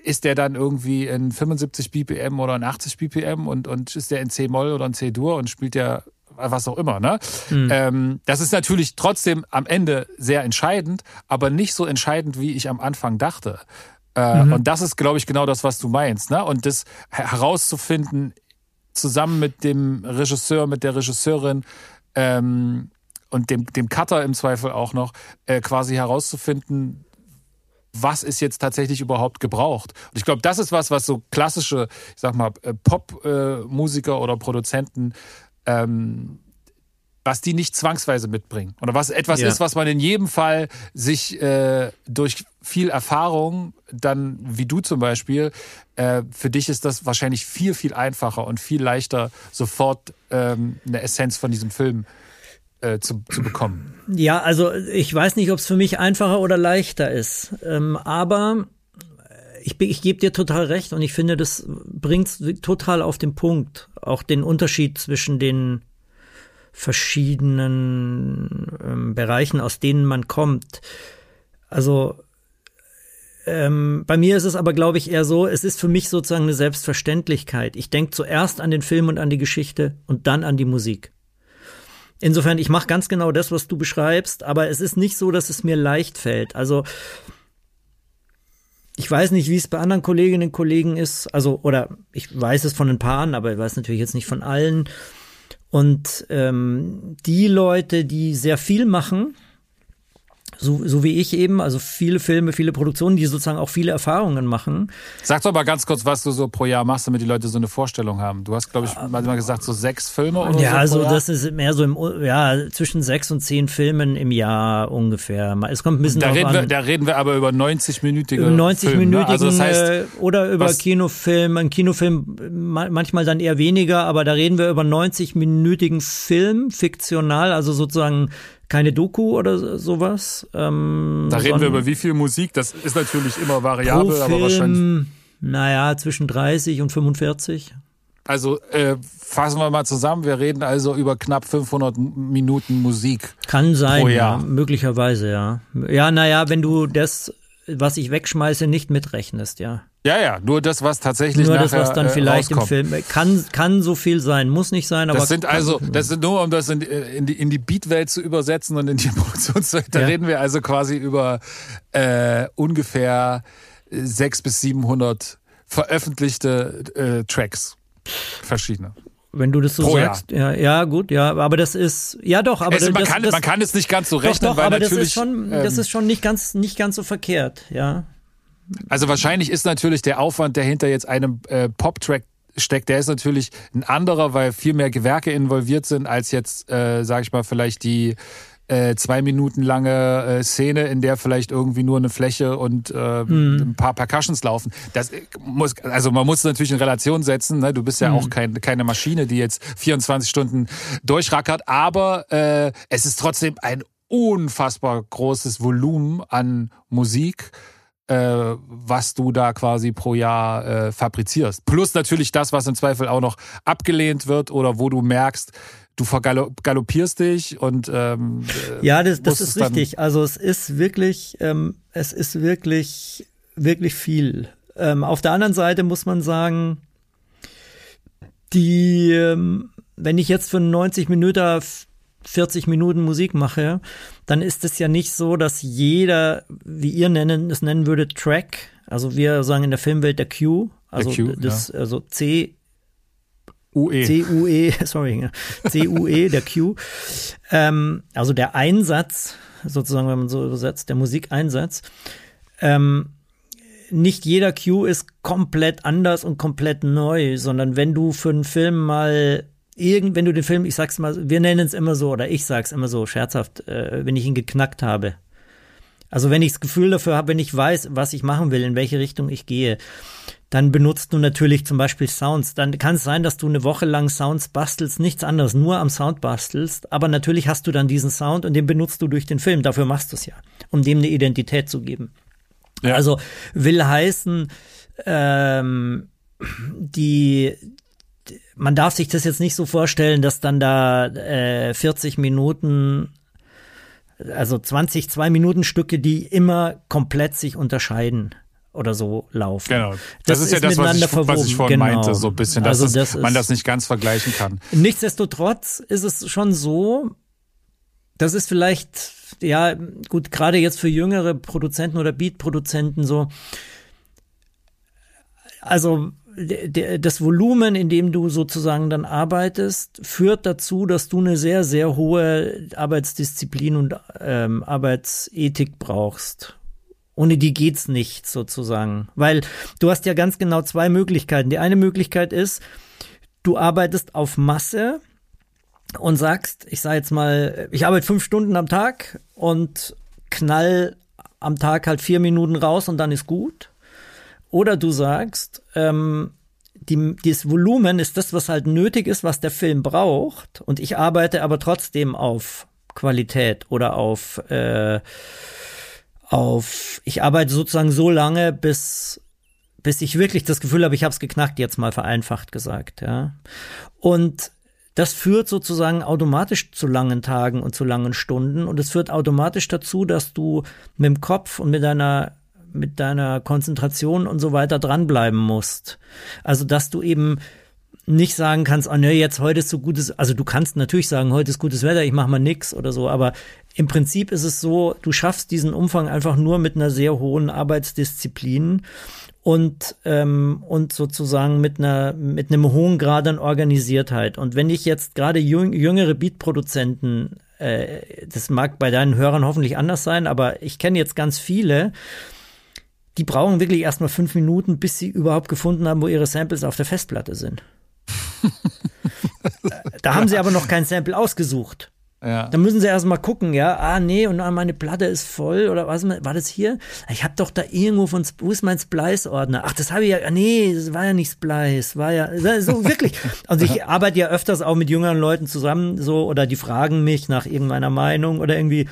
ist der dann irgendwie in 75 BPM oder in 80 BPM und und ist der in C Moll oder in C Dur und spielt der was auch immer, ne? Mhm. Ähm, das ist natürlich trotzdem am Ende sehr entscheidend, aber nicht so entscheidend, wie ich am Anfang dachte. Äh, mhm. Und das ist, glaube ich, genau das, was du meinst, ne? Und das herauszufinden, zusammen mit dem Regisseur, mit der Regisseurin ähm, und dem, dem Cutter im Zweifel auch noch, äh, quasi herauszufinden, was ist jetzt tatsächlich überhaupt gebraucht. Und ich glaube, das ist was, was so klassische, ich sag mal, äh, Pop-Musiker oder Produzenten ähm, was die nicht zwangsweise mitbringen. Oder was etwas ja. ist, was man in jedem Fall sich äh, durch viel Erfahrung, dann wie du zum Beispiel, äh, für dich ist das wahrscheinlich viel, viel einfacher und viel leichter, sofort ähm, eine Essenz von diesem Film äh, zu, zu bekommen. Ja, also ich weiß nicht, ob es für mich einfacher oder leichter ist. Ähm, aber ich, ich gebe dir total recht und ich finde, das bringt total auf den Punkt. Auch den Unterschied zwischen den verschiedenen ähm, Bereichen, aus denen man kommt. Also ähm, bei mir ist es aber, glaube ich, eher so, es ist für mich sozusagen eine Selbstverständlichkeit. Ich denke zuerst an den Film und an die Geschichte und dann an die Musik. Insofern, ich mache ganz genau das, was du beschreibst, aber es ist nicht so, dass es mir leicht fällt. Also ich weiß nicht, wie es bei anderen Kolleginnen und Kollegen ist, also oder ich weiß es von ein paar, aber ich weiß natürlich jetzt nicht von allen. Und ähm, die Leute, die sehr viel machen, so, so wie ich eben, also viele Filme, viele Produktionen, die sozusagen auch viele Erfahrungen machen. Sag doch mal ganz kurz, was du so pro Jahr machst, damit die Leute so eine Vorstellung haben. Du hast, glaube ich, mal gesagt, so sechs Filme oder ja, so. Ja, also das ist mehr so im, ja, zwischen sechs und zehn Filmen im Jahr ungefähr. Es kommt ein bisschen da reden an. Wir, da reden wir aber über 90-minütige 90 Filme. Minütigen, Also das heißt, äh, oder über Kinofilm, ein Kinofilm ma- manchmal dann eher weniger, aber da reden wir über 90-minütigen Film, fiktional, also sozusagen keine Doku oder so- sowas. Ähm, da reden wir über wie viel Musik. Das ist natürlich immer pro variabel, aber wahrscheinlich. Film, naja, zwischen 30 und 45. Also äh, fassen wir mal zusammen. Wir reden also über knapp 500 M- Minuten Musik. Kann sein, Pro ja, Jahr. möglicherweise, ja. Ja, naja, wenn du das, was ich wegschmeiße, nicht mitrechnest, ja. Ja, ja, nur das, was tatsächlich Nur nachher, das, was dann äh, vielleicht im rauskommt. Film kann, kann so viel sein, muss nicht sein, aber Das sind also, das sind nur, um das in, die- in die, in die Beatwelt zu übersetzen und in die Produktionswelt, da Ja. reden wir also quasi über äh, ungefähr 600 bis 700 veröffentlichte äh, Tracks. Verschiedene. Wenn du das so Pro Jahr. sagst, ja, ja, gut, ja, aber das ist, ja doch, aber es, das, man, das, kann, das, man kann es nicht ganz so doch, rechnen, doch, weil aber das natürlich. ist schon, das ähm, ist schon nicht ganz, nicht ganz so verkehrt, ja. Also wahrscheinlich ist natürlich der Aufwand, der hinter jetzt einem äh, Pop-Track steckt, der ist natürlich ein anderer, weil viel mehr Gewerke involviert sind, als jetzt, äh, sag ich mal, vielleicht die äh, zwei Minuten lange äh, Szene, in der vielleicht irgendwie nur eine Fläche und äh, ein paar Percussions laufen. Das äh, muss, also man muss natürlich in Relation setzen. Ne? Du bist ja auch kein, keine Maschine, die jetzt 24 Stunden durchrackert, aber äh, es ist trotzdem ein unfassbar großes Volumen an Musik was du da quasi pro Jahr äh, fabrizierst. Plus natürlich das, was im Zweifel auch noch abgelehnt wird oder wo du merkst, du vergaloppierst dich und ähm, äh, Ja, das, das ist richtig. Also es ist wirklich, ähm, es ist wirklich, wirklich viel. Ähm, auf der anderen Seite muss man sagen, die, ähm, wenn ich jetzt für 90 Minuten 40 Minuten Musik mache, dann ist es ja nicht so, dass jeder, wie ihr nennen, es nennen würde, Track, also wir sagen in der Filmwelt der Cue, also Cue, das, also C, UE. C-U-E, sorry, ja. C-U-E, der Q. Ähm, also der Einsatz, sozusagen, wenn man so übersetzt, der Musikeinsatz. Ähm, nicht jeder Cue ist komplett anders und komplett neu, sondern wenn du für einen Film mal irgend, wenn du den Film, ich sag's mal, wir nennen es immer so, oder ich sag's immer so, scherzhaft, äh, wenn ich ihn geknackt habe. Also wenn ich das Gefühl dafür habe, wenn ich weiß, was ich machen will, in welche Richtung ich gehe, dann benutzt du natürlich zum Beispiel Sounds. Dann kann es sein, dass du eine Woche lang Sounds bastelst, nichts anderes, nur am Sound bastelst. Aber natürlich hast du dann diesen Sound und den benutzt du durch den Film. Dafür machst du es ja, um dem eine Identität zu geben. Ja. Also will heißen, ähm, die, man darf sich das jetzt nicht so vorstellen, dass dann da äh, 40 Minuten, also 20 Zwei-Minuten-Stücke, die immer komplett sich unterscheiden oder so laufen. Genau. Das, ist ja das, was ich, miteinander was ich vorhin Genau. meinte, so ein bisschen, dass Also es, das man ist- das nicht ganz vergleichen kann. Nichtsdestotrotz ist es schon so, das ist vielleicht, ja, gut, gerade jetzt für jüngere Produzenten oder Beat-Produzenten so, also das Volumen, in dem du sozusagen dann arbeitest, führt dazu, dass du eine sehr, sehr hohe Arbeitsdisziplin und ähm, Arbeitsethik brauchst. Ohne die geht's nicht sozusagen, weil du hast ja ganz genau zwei Möglichkeiten. Die eine Möglichkeit ist, du arbeitest auf Masse und sagst, ich sage jetzt mal, ich arbeite fünf Stunden am Tag und knall am Tag halt vier Minuten raus und dann ist gut. Oder du sagst, ähm, die, dieses Volumen ist das, was halt nötig ist, was der Film braucht. Und ich arbeite aber trotzdem auf Qualität oder auf, äh, auf, ich arbeite sozusagen so lange, bis, bis ich wirklich das Gefühl habe, ich habe es geknackt, jetzt mal vereinfacht gesagt, ja. Und das führt sozusagen automatisch zu langen Tagen und zu langen Stunden und es führt automatisch dazu, dass du mit dem Kopf und mit deiner mit deiner Konzentration und so weiter dranbleiben musst. Also, dass du eben nicht sagen kannst, oh ne, jetzt heute ist so gutes, also du kannst natürlich sagen, heute ist gutes Wetter, ich mache mal nix oder so, aber im Prinzip ist es so, du schaffst diesen Umfang einfach nur mit einer sehr hohen Arbeitsdisziplin und, ähm, und sozusagen mit einer mit einem hohen Grad an Organisiertheit. Und wenn ich jetzt gerade jüng, jüngere Beatproduzenten, äh, das mag bei deinen Hörern hoffentlich anders sein, aber ich kenne jetzt ganz viele, die brauchen wirklich erstmal fünf Minuten, bis sie überhaupt gefunden haben, wo ihre Samples auf der Festplatte sind. da haben sie aber noch kein Sample ausgesucht. Ja. Dann müssen sie erstmal gucken, ja, ah nee, und meine Platte ist voll oder was war das hier? Ich habe doch da irgendwo von wo ist mein Splice Ordner? Ach, das habe ich ja ah, nee, das war ja nicht Splice, war ja so wirklich. Also ich arbeite ja öfters auch mit jüngeren Leuten zusammen so oder die fragen mich nach irgendeiner Meinung oder irgendwie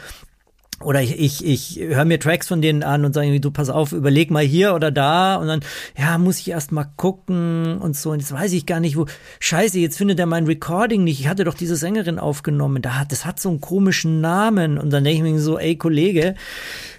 oder ich, ich, ich höre mir Tracks von denen an und sage irgendwie, du pass auf, überleg mal hier oder da und dann, ja, muss ich erst mal gucken und so. Und jetzt weiß ich gar nicht, wo. Scheiße, jetzt findet er mein Recording nicht. Ich hatte doch diese Sängerin aufgenommen. Da hat, das hat so einen komischen Namen. Und dann denke ich mir so, ey, Kollege,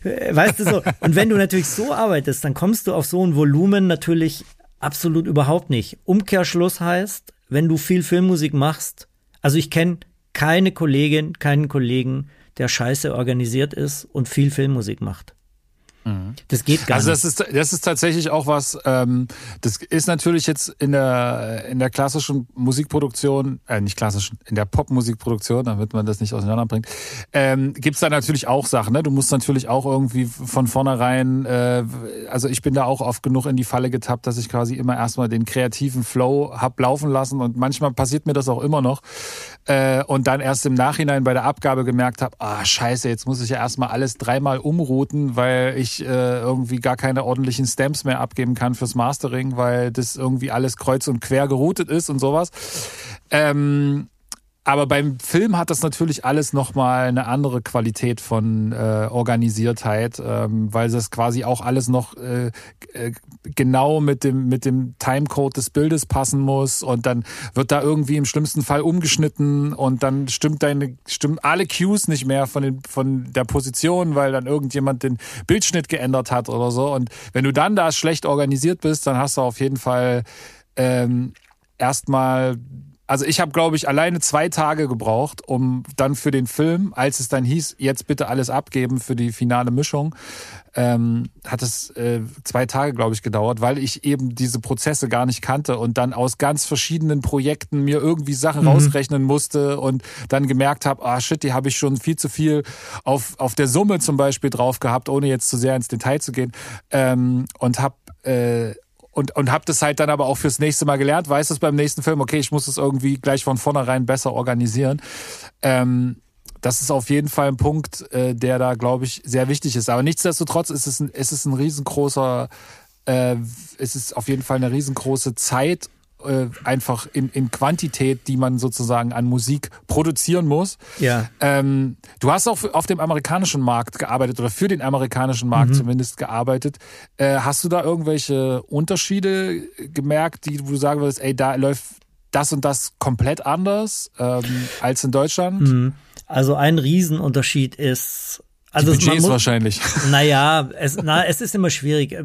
äh, weißt du so. Und wenn du natürlich so arbeitest, dann kommst du auf so ein Volumen natürlich absolut überhaupt nicht. Umkehrschluss heißt, wenn du viel Filmmusik machst, also ich kenne keine Kollegin, keinen Kollegen, der scheiße organisiert ist und viel Filmmusik macht. Mhm. Das geht gar also das nicht. Ist, das ist tatsächlich auch was, ähm, das ist natürlich jetzt in der, in der klassischen Musikproduktion, äh, nicht klassischen, in der Popmusikproduktion, damit man das nicht auseinanderbringt, ähm, gibt da natürlich auch Sachen. Ne? Du musst natürlich auch irgendwie von vornherein, äh, also ich bin da auch oft genug in die Falle getappt, dass ich quasi immer erstmal den kreativen Flow hab laufen lassen und manchmal passiert mir das auch immer noch. Äh, und dann erst im Nachhinein bei der Abgabe gemerkt habe, ah scheiße, jetzt muss ich ja erstmal alles dreimal umrouten, weil ich äh, irgendwie gar keine ordentlichen Stamps mehr abgeben kann fürs Mastering, weil das irgendwie alles kreuz und quer geroutet ist und sowas. Ähm, aber beim Film hat das natürlich alles nochmal eine andere Qualität von äh, Organisiertheit, ähm, weil das quasi auch alles noch äh, äh, genau mit dem, mit dem Timecode des Bildes passen muss und dann wird da irgendwie im schlimmsten Fall umgeschnitten und dann stimmt deine, stimmen alle Cues nicht mehr von, den, von der Position, weil dann irgendjemand den Bildschnitt geändert hat oder so. Und wenn du dann da schlecht organisiert bist, dann hast du auf jeden Fall ähm, erstmal also ich habe, glaube ich, alleine zwei Tage gebraucht, um dann für den Film, als es dann hieß, jetzt bitte alles abgeben für die finale Mischung, ähm, hat es äh, zwei Tage, glaube ich, gedauert, weil ich eben diese Prozesse gar nicht kannte und dann aus ganz verschiedenen Projekten mir irgendwie Sachen mhm. rausrechnen musste und dann gemerkt habe, ah shit, die habe ich schon viel zu viel auf, auf der Summe zum Beispiel drauf gehabt, ohne jetzt zu sehr ins Detail zu gehen ähm, und habe äh, und, und habe das halt dann aber auch fürs nächste Mal gelernt, weiß es beim nächsten Film, okay, ich muss es irgendwie gleich von vornherein besser organisieren. Ähm, das ist auf jeden Fall ein Punkt, äh, der da, glaube ich, sehr wichtig ist. Aber nichtsdestotrotz ist es ein, ist es ein riesengroßer, äh, ist es auf jeden Fall eine riesengroße Zeit äh, einfach in, in Quantität, die man sozusagen an Musik produzieren muss. Ja. Ähm, du hast auch auf dem amerikanischen Markt gearbeitet oder für den amerikanischen Markt mhm. zumindest gearbeitet. Äh, hast du da irgendwelche Unterschiede gemerkt, die wo du sagen würdest, ey, da läuft das und das komplett anders ähm, als in Deutschland? Mhm. Also ein Riesenunterschied ist also die Budgets muss, wahrscheinlich. Naja, es, na, es ist immer schwierig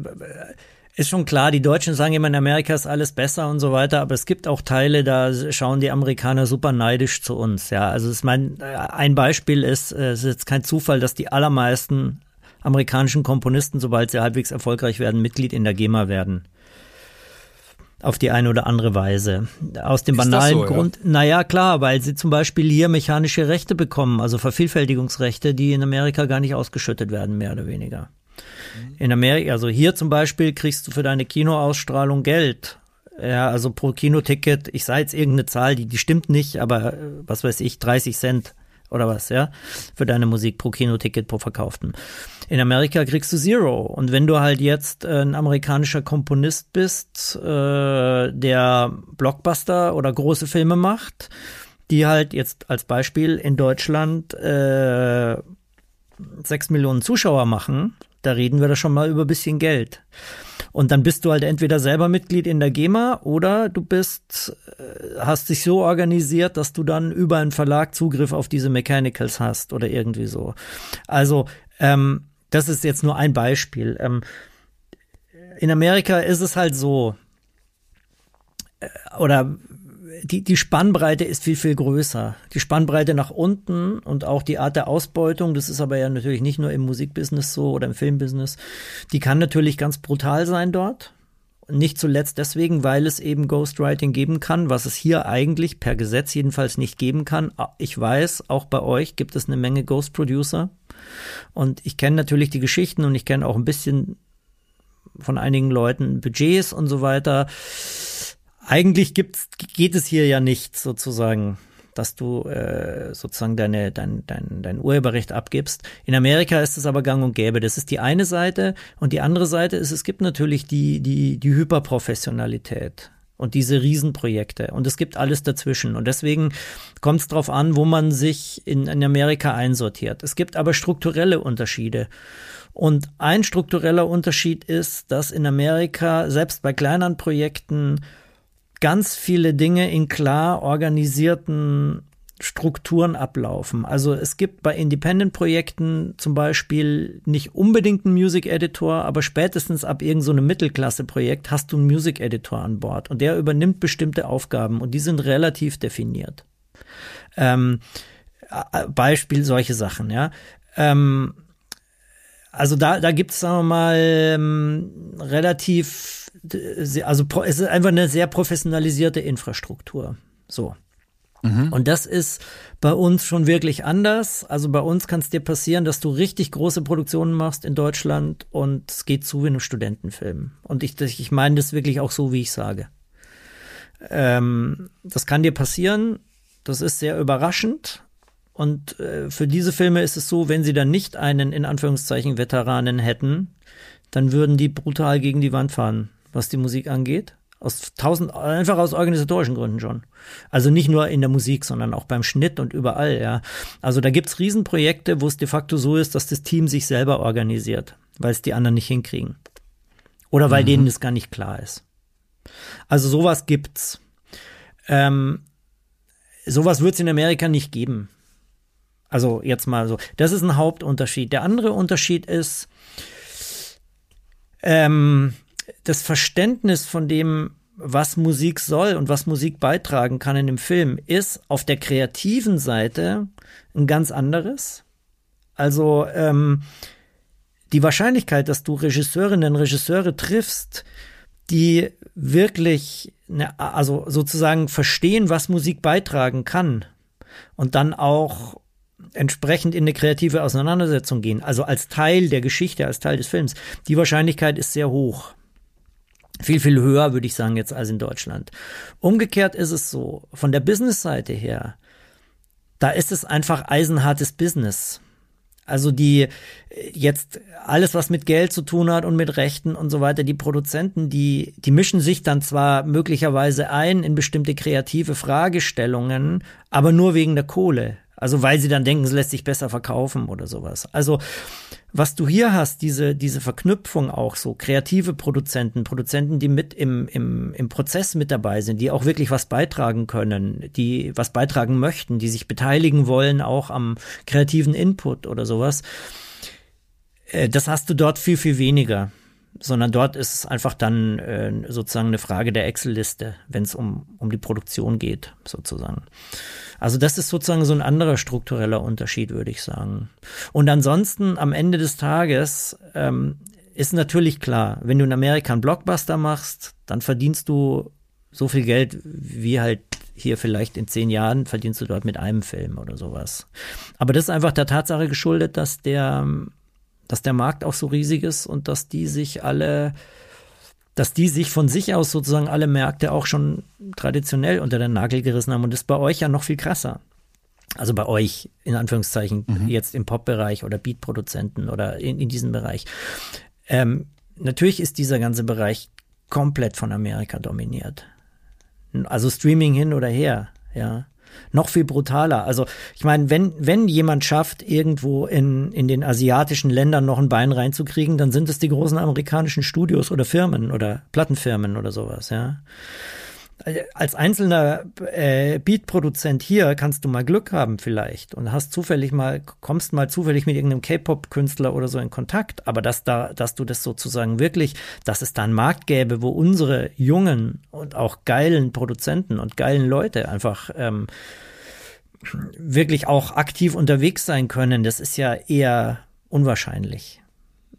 ist schon klar, die Deutschen sagen immer, in Amerika ist alles besser und so weiter, aber es gibt auch Teile, da schauen die Amerikaner super neidisch zu uns. Ja, also ist mein, ein Beispiel ist, es ist jetzt kein Zufall, dass die allermeisten amerikanischen Komponisten, sobald sie halbwegs erfolgreich werden, Mitglied in der GEMA werden. Auf die eine oder andere Weise. Aus dem ist banalen so, Grund, ja? naja, klar, weil sie zum Beispiel hier mechanische Rechte bekommen, also Vervielfältigungsrechte, die in Amerika gar nicht ausgeschüttet werden, mehr oder weniger. In Amerika, also hier zum Beispiel kriegst du für deine Kinoausstrahlung Geld. Ja, also pro Kinoticket, ich sage jetzt irgendeine Zahl, die, die stimmt nicht, aber äh, was weiß ich, 30 Cent oder was, ja, für deine Musik pro Kinoticket pro verkauften. In Amerika kriegst du Zero. Und wenn du halt jetzt äh, ein amerikanischer Komponist bist, äh, der Blockbuster oder große Filme macht, die halt jetzt als Beispiel in Deutschland äh, 6 Millionen Zuschauer machen, da reden wir da schon mal über ein bisschen Geld. Und dann bist du halt entweder selber Mitglied in der GEMA oder du bist, äh, hast dich so organisiert, dass du dann über einen Verlag Zugriff auf diese Mechanicals hast oder irgendwie so. Also, ähm, das ist jetzt nur ein Beispiel. Ähm, in Amerika ist es halt so, äh, oder die, die Spannbreite ist viel, viel größer. Die Spannbreite nach unten und auch die Art der Ausbeutung, das ist aber ja natürlich nicht nur im Musikbusiness so oder im Filmbusiness, die kann natürlich ganz brutal sein dort. Nicht zuletzt deswegen, weil es eben Ghostwriting geben kann, was es hier eigentlich per Gesetz jedenfalls nicht geben kann. Ich weiß, auch bei euch gibt es eine Menge Ghost Producer. Und ich kenne natürlich die Geschichten und ich kenne auch ein bisschen von einigen Leuten Budgets und so weiter eigentlich gibt's, geht es hier ja nicht sozusagen, dass du äh, sozusagen deine, dein, dein, dein Urheberrecht abgibst. In Amerika ist es aber gang und gäbe. Das ist die eine Seite. Und die andere Seite ist, es gibt natürlich die, die, die Hyperprofessionalität und diese Riesenprojekte. Und es gibt alles dazwischen. Und deswegen kommt es darauf an, wo man sich in, in Amerika einsortiert. Es gibt aber strukturelle Unterschiede. Und ein struktureller Unterschied ist, dass in Amerika selbst bei kleineren Projekten ganz viele Dinge in klar organisierten Strukturen ablaufen. Also es gibt bei Independent-Projekten zum Beispiel nicht unbedingt einen Music Editor, aber spätestens ab irgendeinem so Mittelklasse-Projekt hast du einen Music Editor an Bord und der übernimmt bestimmte Aufgaben und die sind relativ definiert. Ähm, Beispiel solche Sachen, ja. Ähm, also da, da gibt es, sagen wir mal, ähm, relativ also es ist einfach eine sehr professionalisierte Infrastruktur. So. Mhm. Und das ist bei uns schon wirklich anders. Also bei uns kann es dir passieren, dass du richtig große Produktionen machst in Deutschland und es geht zu wie einem Studentenfilm. Und ich, ich meine das wirklich auch so, wie ich sage. Ähm, das kann dir passieren. Das ist sehr überraschend. Und äh, für diese Filme ist es so, wenn sie dann nicht einen in Anführungszeichen Veteranen hätten, dann würden die brutal gegen die Wand fahren was die Musik angeht. Aus tausend, einfach aus organisatorischen Gründen schon. Also nicht nur in der Musik, sondern auch beim Schnitt und überall, ja. Also da gibt's Riesenprojekte, wo es de facto so ist, dass das Team sich selber organisiert, weil es die anderen nicht hinkriegen. Oder weil mhm. denen das gar nicht klar ist. Also sowas gibt's. Ähm, sowas wird es in Amerika nicht geben. Also jetzt mal so. Das ist ein Hauptunterschied. Der andere Unterschied ist, ähm, das Verständnis von dem, was Musik soll und was Musik beitragen kann in dem Film, ist auf der kreativen Seite ein ganz anderes. Also ähm, die Wahrscheinlichkeit, dass du Regisseurinnen Regisseure triffst, die wirklich, ne, also sozusagen verstehen, was Musik beitragen kann und dann auch entsprechend in eine kreative Auseinandersetzung gehen, also als Teil der Geschichte, als Teil des Films, die Wahrscheinlichkeit ist sehr hoch. Viel, viel höher, würde ich sagen, jetzt als in Deutschland. Umgekehrt ist es so, von der Business-Seite her, da ist es einfach eisenhartes Business. Also die jetzt alles, was mit Geld zu tun hat und mit Rechten und so weiter, die Produzenten, die, die mischen sich dann zwar möglicherweise ein in bestimmte kreative Fragestellungen, aber nur wegen der Kohle. Also weil sie dann denken, es lässt sich besser verkaufen oder sowas. Also was du hier hast, diese, diese Verknüpfung auch so, kreative Produzenten, Produzenten, die mit im, im, im Prozess mit dabei sind, die auch wirklich was beitragen können, die was beitragen möchten, die sich beteiligen wollen auch am kreativen Input oder sowas. Äh, das hast du dort viel, viel weniger sondern dort ist es einfach dann äh, sozusagen eine Frage der Excel-Liste, wenn es um, um die Produktion geht, sozusagen. Also das ist sozusagen so ein anderer struktureller Unterschied, würde ich sagen. Und ansonsten am Ende des Tages ähm, ist natürlich klar, wenn du in Amerika einen Blockbuster machst, dann verdienst du so viel Geld wie halt hier vielleicht in zehn Jahren verdienst du dort mit einem Film oder sowas. Aber das ist einfach der Tatsache geschuldet, dass der, dass der Markt auch so riesig ist und dass die sich alle dass die sich von sich aus sozusagen alle Märkte auch schon traditionell unter den Nagel gerissen haben. Und das ist bei euch ja noch viel krasser. Also bei euch, in Anführungszeichen, mhm. jetzt im Pop-Bereich oder Beat-Produzenten oder in, in diesem Bereich. Ähm, natürlich ist dieser ganze Bereich komplett von Amerika dominiert. Also Streaming hin oder her, ja. Noch viel brutaler. Also ich meine, wenn, wenn jemand schafft, irgendwo in, in den asiatischen Ländern noch ein Bein reinzukriegen, dann sind es die großen amerikanischen Studios oder Firmen oder Plattenfirmen oder sowas, ja als einzelner äh, Beat-Produzent hier kannst du mal Glück haben vielleicht und hast zufällig mal, kommst mal zufällig mit irgendeinem K-Pop-Künstler oder so in Kontakt, aber dass da, dass du das sozusagen wirklich, dass es da einen Markt gäbe, wo unsere jungen und auch geilen Produzenten und geilen Leute einfach ähm, wirklich auch aktiv unterwegs sein können, das ist ja eher unwahrscheinlich.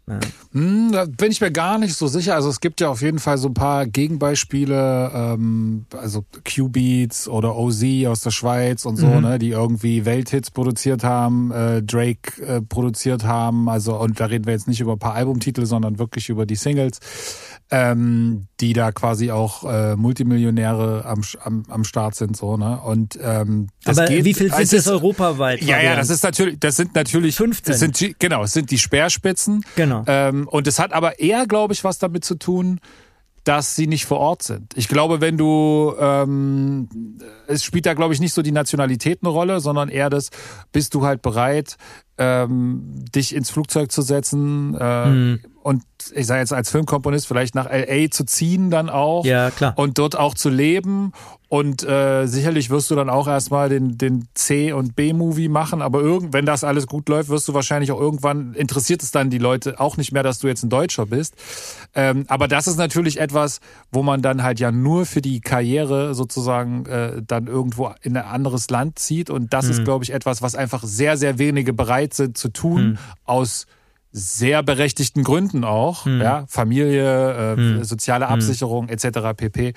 Ja. Hm, da bin ich mir gar nicht so sicher. Also es gibt ja auf jeden Fall so ein paar Gegenbeispiele, ähm, also Q-Beats oder OZ aus der Schweiz und so, mhm. ne, die irgendwie Welthits produziert haben, äh, Drake äh, produziert haben. Also und da reden wir jetzt nicht über ein paar Albumtitel, sondern wirklich über die Singles ähm, die da quasi auch äh, Multimillionäre am, am, am Start sind so ne? Und ähm, das aber geht, wie viel sind es europaweit ja ja das ist natürlich das sind natürlich 15 das sind genau es sind die Speerspitzen. Genau. Ähm, und es hat aber eher glaube ich was damit zu tun dass sie nicht vor Ort sind. Ich glaube, wenn du, ähm, es spielt da, glaube ich, nicht so die Nationalität eine Rolle, sondern eher das, bist du halt bereit, ähm, dich ins Flugzeug zu setzen äh, mhm. und ich sage jetzt als Filmkomponist vielleicht nach LA zu ziehen dann auch ja, klar. und dort auch zu leben und äh, sicherlich wirst du dann auch erstmal den den C und B Movie machen, aber irgend wenn das alles gut läuft, wirst du wahrscheinlich auch irgendwann interessiert es dann die Leute auch nicht mehr, dass du jetzt ein Deutscher bist. Ähm, aber das ist natürlich etwas, wo man dann halt ja nur für die Karriere sozusagen äh, dann irgendwo in ein anderes Land zieht und das mhm. ist glaube ich etwas, was einfach sehr sehr wenige bereit sind zu tun mhm. aus sehr berechtigten Gründen auch, hm. ja, Familie, äh, hm. soziale hm. Absicherung hm. etc. pp.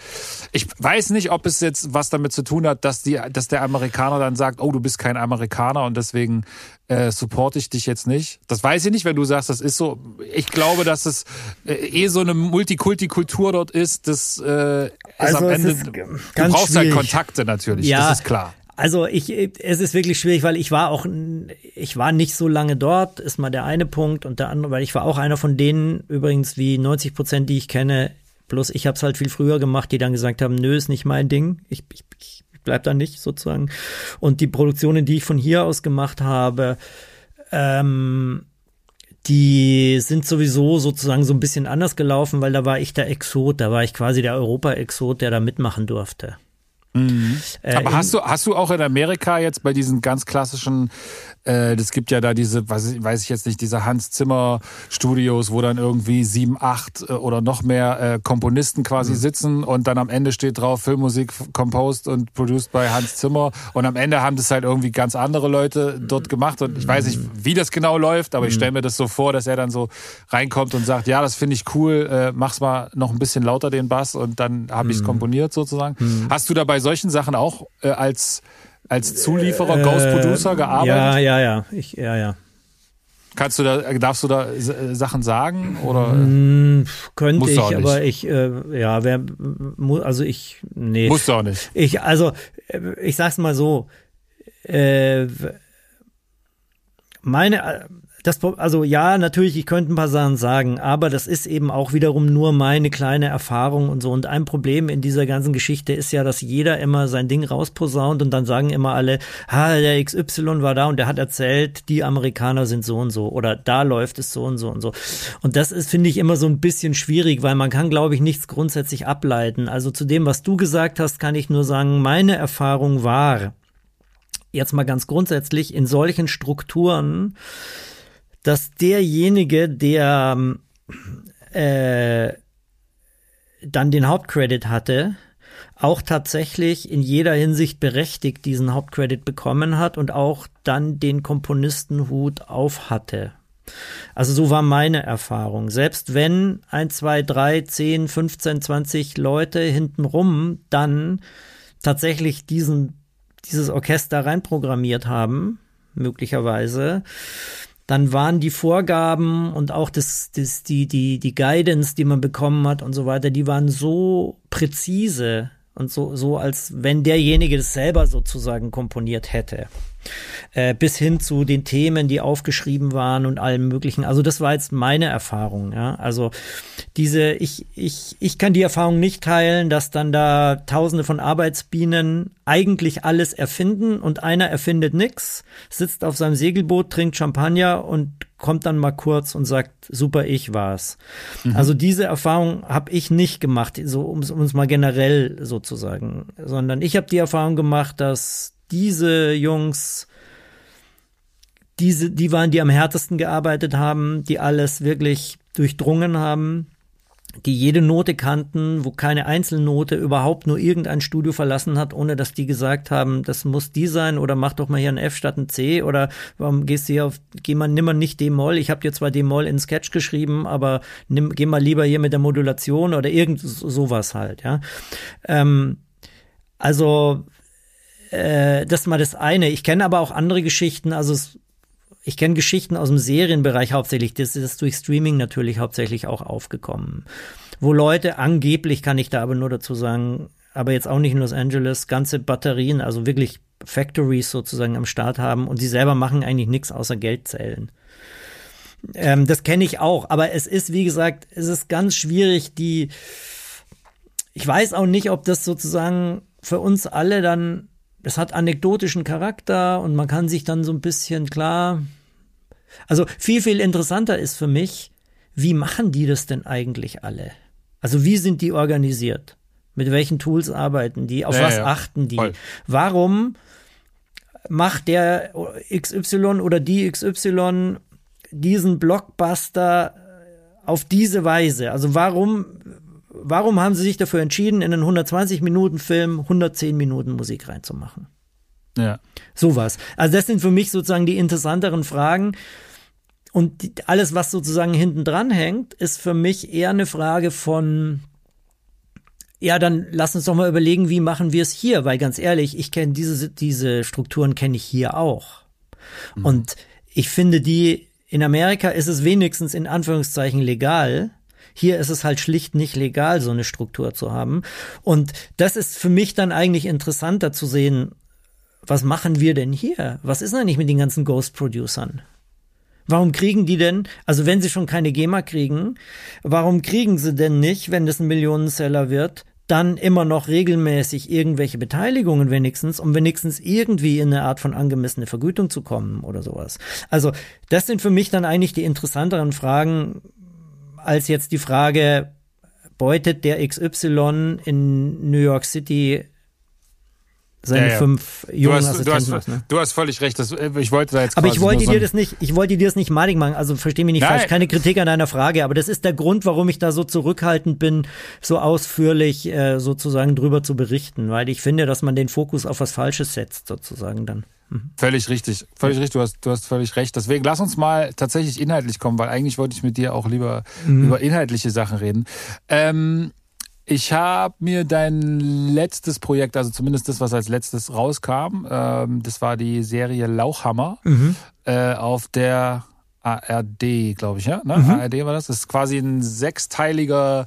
Ich weiß nicht, ob es jetzt was damit zu tun hat, dass die, dass der Amerikaner dann sagt, oh, du bist kein Amerikaner und deswegen äh, supporte ich dich jetzt nicht. Das weiß ich nicht, wenn du sagst, das ist so. Ich glaube, dass es äh, eh so eine Multikulti-Kultur dort ist, das äh, also am Ende. du brauchst halt schwierig. halt Kontakte natürlich, ja, das ist klar. Also ich, es ist wirklich schwierig, weil ich war auch, ich war nicht so lange dort, ist mal der eine Punkt und der andere, weil ich war auch einer von denen, übrigens wie 90 Prozent, die ich kenne, bloß ich habe es halt viel früher gemacht, die dann gesagt haben, nö, ist nicht mein Ding, ich, ich, ich bleib da nicht sozusagen. Und die Produktionen, die ich von hier aus gemacht habe, ähm, die sind sowieso sozusagen so ein bisschen anders gelaufen, weil da war ich der Exot, da war ich quasi der Europa-Exot, der da mitmachen durfte. Mhm. Äh, Aber hast du, hast du auch in Amerika jetzt bei diesen ganz klassischen äh, das gibt ja da diese, weiß ich, jetzt nicht, diese Hans Zimmer Studios, wo dann irgendwie sieben, acht äh, oder noch mehr äh, Komponisten quasi mhm. sitzen und dann am Ende steht drauf Filmmusik composed und produced bei Hans Zimmer und am Ende haben das halt irgendwie ganz andere Leute dort gemacht und ich weiß nicht, wie das genau läuft, aber ich stelle mir das so vor, dass er dann so reinkommt und sagt, ja, das finde ich cool, äh, mach's mal noch ein bisschen lauter den Bass und dann habe ich es komponiert sozusagen. Mhm. Hast du da bei solchen Sachen auch äh, als als Zulieferer, äh, Ghost Producer gearbeitet? Ja, ja, ja. Ich, ja, ja. Kannst du da, darfst du da Sachen sagen oder? Mm, könnte ich, aber ich, äh, ja, wer, also ich, nee. Musst du auch nicht. Ich, also, ich sag's mal so, äh, meine, das, also ja, natürlich, ich könnte ein paar Sachen sagen, aber das ist eben auch wiederum nur meine kleine Erfahrung und so. Und ein Problem in dieser ganzen Geschichte ist ja, dass jeder immer sein Ding rausposaunt und dann sagen immer alle, ha, der XY war da und der hat erzählt, die Amerikaner sind so und so oder da läuft es so und so und so. Und das ist, finde ich, immer so ein bisschen schwierig, weil man kann, glaube ich, nichts grundsätzlich ableiten. Also zu dem, was du gesagt hast, kann ich nur sagen, meine Erfahrung war, jetzt mal ganz grundsätzlich, in solchen Strukturen, dass derjenige, der äh, dann den Hauptcredit hatte, auch tatsächlich in jeder Hinsicht berechtigt diesen Hauptcredit bekommen hat und auch dann den Komponistenhut auf hatte. Also so war meine Erfahrung. Selbst wenn ein, zwei, drei, zehn, 15, 20 Leute hintenrum dann tatsächlich diesen, dieses Orchester reinprogrammiert haben, möglicherweise, dann waren die Vorgaben und auch das, das, die, die, die Guidance, die man bekommen hat und so weiter, die waren so präzise und so, so als wenn derjenige das selber sozusagen komponiert hätte. Äh, bis hin zu den Themen, die aufgeschrieben waren und allem möglichen. Also das war jetzt meine Erfahrung. Ja? Also diese, ich, ich, ich kann die Erfahrung nicht teilen, dass dann da tausende von Arbeitsbienen eigentlich alles erfinden und einer erfindet nix, sitzt auf seinem Segelboot, trinkt Champagner und kommt dann mal kurz und sagt, super, ich war's. Mhm. Also diese Erfahrung habe ich nicht gemacht, so um es mal generell sozusagen, sondern ich habe die Erfahrung gemacht, dass diese Jungs diese, die waren, die am härtesten gearbeitet haben, die alles wirklich durchdrungen haben die jede Note kannten, wo keine Einzelnote überhaupt nur irgendein Studio verlassen hat, ohne dass die gesagt haben, das muss die sein oder mach doch mal hier ein F statt ein C oder warum gehst du hier auf, geh mal nimmer nicht D-Moll, ich habe dir zwar D-Moll in Sketch geschrieben, aber nimm, geh mal lieber hier mit der Modulation oder irgend sowas halt, ja. Ähm, also äh, das ist mal das eine. Ich kenne aber auch andere Geschichten, also es ich kenne Geschichten aus dem Serienbereich hauptsächlich, das ist durch Streaming natürlich hauptsächlich auch aufgekommen. Wo Leute angeblich, kann ich da aber nur dazu sagen, aber jetzt auch nicht in Los Angeles, ganze Batterien, also wirklich Factories sozusagen am Start haben und sie selber machen eigentlich nichts außer Geld zählen. Ähm, das kenne ich auch, aber es ist, wie gesagt, es ist ganz schwierig, die, ich weiß auch nicht, ob das sozusagen für uns alle dann, das hat anekdotischen Charakter und man kann sich dann so ein bisschen klar, also viel, viel interessanter ist für mich, wie machen die das denn eigentlich alle? Also wie sind die organisiert? Mit welchen Tools arbeiten die? Auf ja, was ja. achten die? Voll. Warum macht der XY oder die XY diesen Blockbuster auf diese Weise? Also warum, warum haben sie sich dafür entschieden, in einen 120 Minuten Film 110 Minuten Musik reinzumachen? Ja. Sowas. Also das sind für mich sozusagen die interessanteren Fragen. Und die, alles, was sozusagen hinten dran hängt, ist für mich eher eine Frage von, ja, dann lass uns doch mal überlegen, wie machen wir es hier, weil ganz ehrlich, ich kenne diese, diese Strukturen kenne ich hier auch. Mhm. Und ich finde die, in Amerika ist es wenigstens in Anführungszeichen legal. Hier ist es halt schlicht nicht legal, so eine Struktur zu haben. Und das ist für mich dann eigentlich interessanter zu sehen, was machen wir denn hier? Was ist eigentlich mit den ganzen Ghost-Producern? Warum kriegen die denn, also wenn sie schon keine GEMA kriegen, warum kriegen sie denn nicht, wenn das ein Millionenseller wird, dann immer noch regelmäßig irgendwelche Beteiligungen wenigstens, um wenigstens irgendwie in eine Art von angemessene Vergütung zu kommen oder sowas. Also das sind für mich dann eigentlich die interessanteren Fragen als jetzt die Frage, beutet der XY in New York City seine ja, ja. fünf jungen du hast, du hast, ne? du hast völlig recht. Das, äh, ich wollte da jetzt Aber ich wollte dir das nicht, ich wollte dir das nicht malig machen. Also versteh mich nicht Nein. falsch. Keine Kritik an deiner Frage, aber das ist der Grund, warum ich da so zurückhaltend bin, so ausführlich äh, sozusagen drüber zu berichten, weil ich finde, dass man den Fokus auf was Falsches setzt, sozusagen dann. Mhm. Völlig richtig, völlig richtig. Du hast, du hast völlig recht. Deswegen lass uns mal tatsächlich inhaltlich kommen, weil eigentlich wollte ich mit dir auch lieber mhm. über inhaltliche Sachen reden. Ähm, ich habe mir dein letztes Projekt, also zumindest das, was als letztes rauskam, ähm, das war die Serie Lauchhammer mhm. äh, auf der ARD, glaube ich, ja? Ne? Mhm. ARD war das. Das ist quasi ein sechsteiliger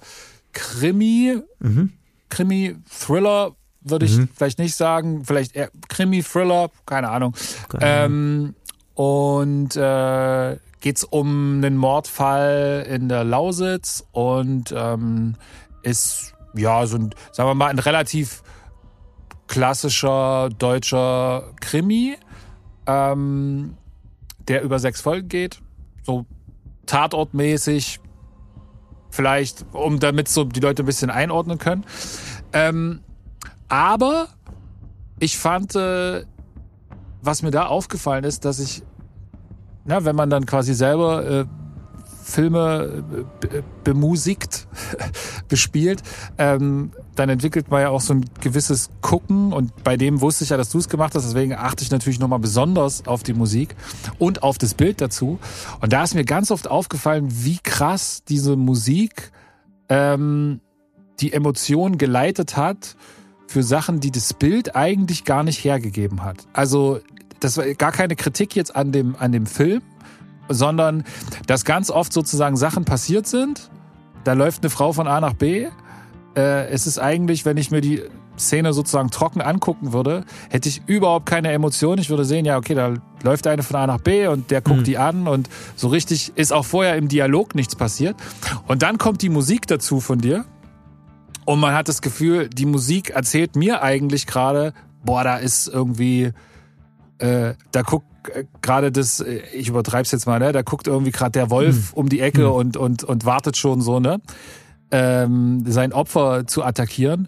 Krimi, mhm. Krimi-Thriller, würde ich mhm. vielleicht nicht sagen, vielleicht eher Krimi-Thriller, keine Ahnung. Ähm, und äh, geht um einen Mordfall in der Lausitz und ähm, ist ja so ein, sagen wir mal, ein relativ klassischer deutscher Krimi, ähm, der über sechs Folgen geht, so Tatortmäßig, vielleicht, um damit so die Leute ein bisschen einordnen können. Ähm, aber ich fand, äh, was mir da aufgefallen ist, dass ich, na, wenn man dann quasi selber äh, Filme äh, bemusikt, bespielt, ähm, dann entwickelt man ja auch so ein gewisses Gucken und bei dem wusste ich ja, dass du es gemacht hast, deswegen achte ich natürlich nochmal besonders auf die Musik und auf das Bild dazu. Und da ist mir ganz oft aufgefallen, wie krass diese Musik ähm, die Emotionen geleitet hat für Sachen, die das Bild eigentlich gar nicht hergegeben hat. Also das war gar keine Kritik jetzt an dem, an dem Film, sondern dass ganz oft sozusagen Sachen passiert sind. Da läuft eine Frau von A nach B. Äh, es ist eigentlich, wenn ich mir die Szene sozusagen trocken angucken würde, hätte ich überhaupt keine Emotion. Ich würde sehen, ja, okay, da läuft eine von A nach B und der guckt mhm. die an und so richtig ist auch vorher im Dialog nichts passiert. Und dann kommt die Musik dazu von dir. Und man hat das Gefühl, die Musik erzählt mir eigentlich gerade, boah, da ist irgendwie, äh, da guckt äh, gerade das, äh, ich übertreib's jetzt mal, ne? Da guckt irgendwie gerade der Wolf mhm. um die Ecke mhm. und, und, und wartet schon so, ne? Ähm, sein Opfer zu attackieren.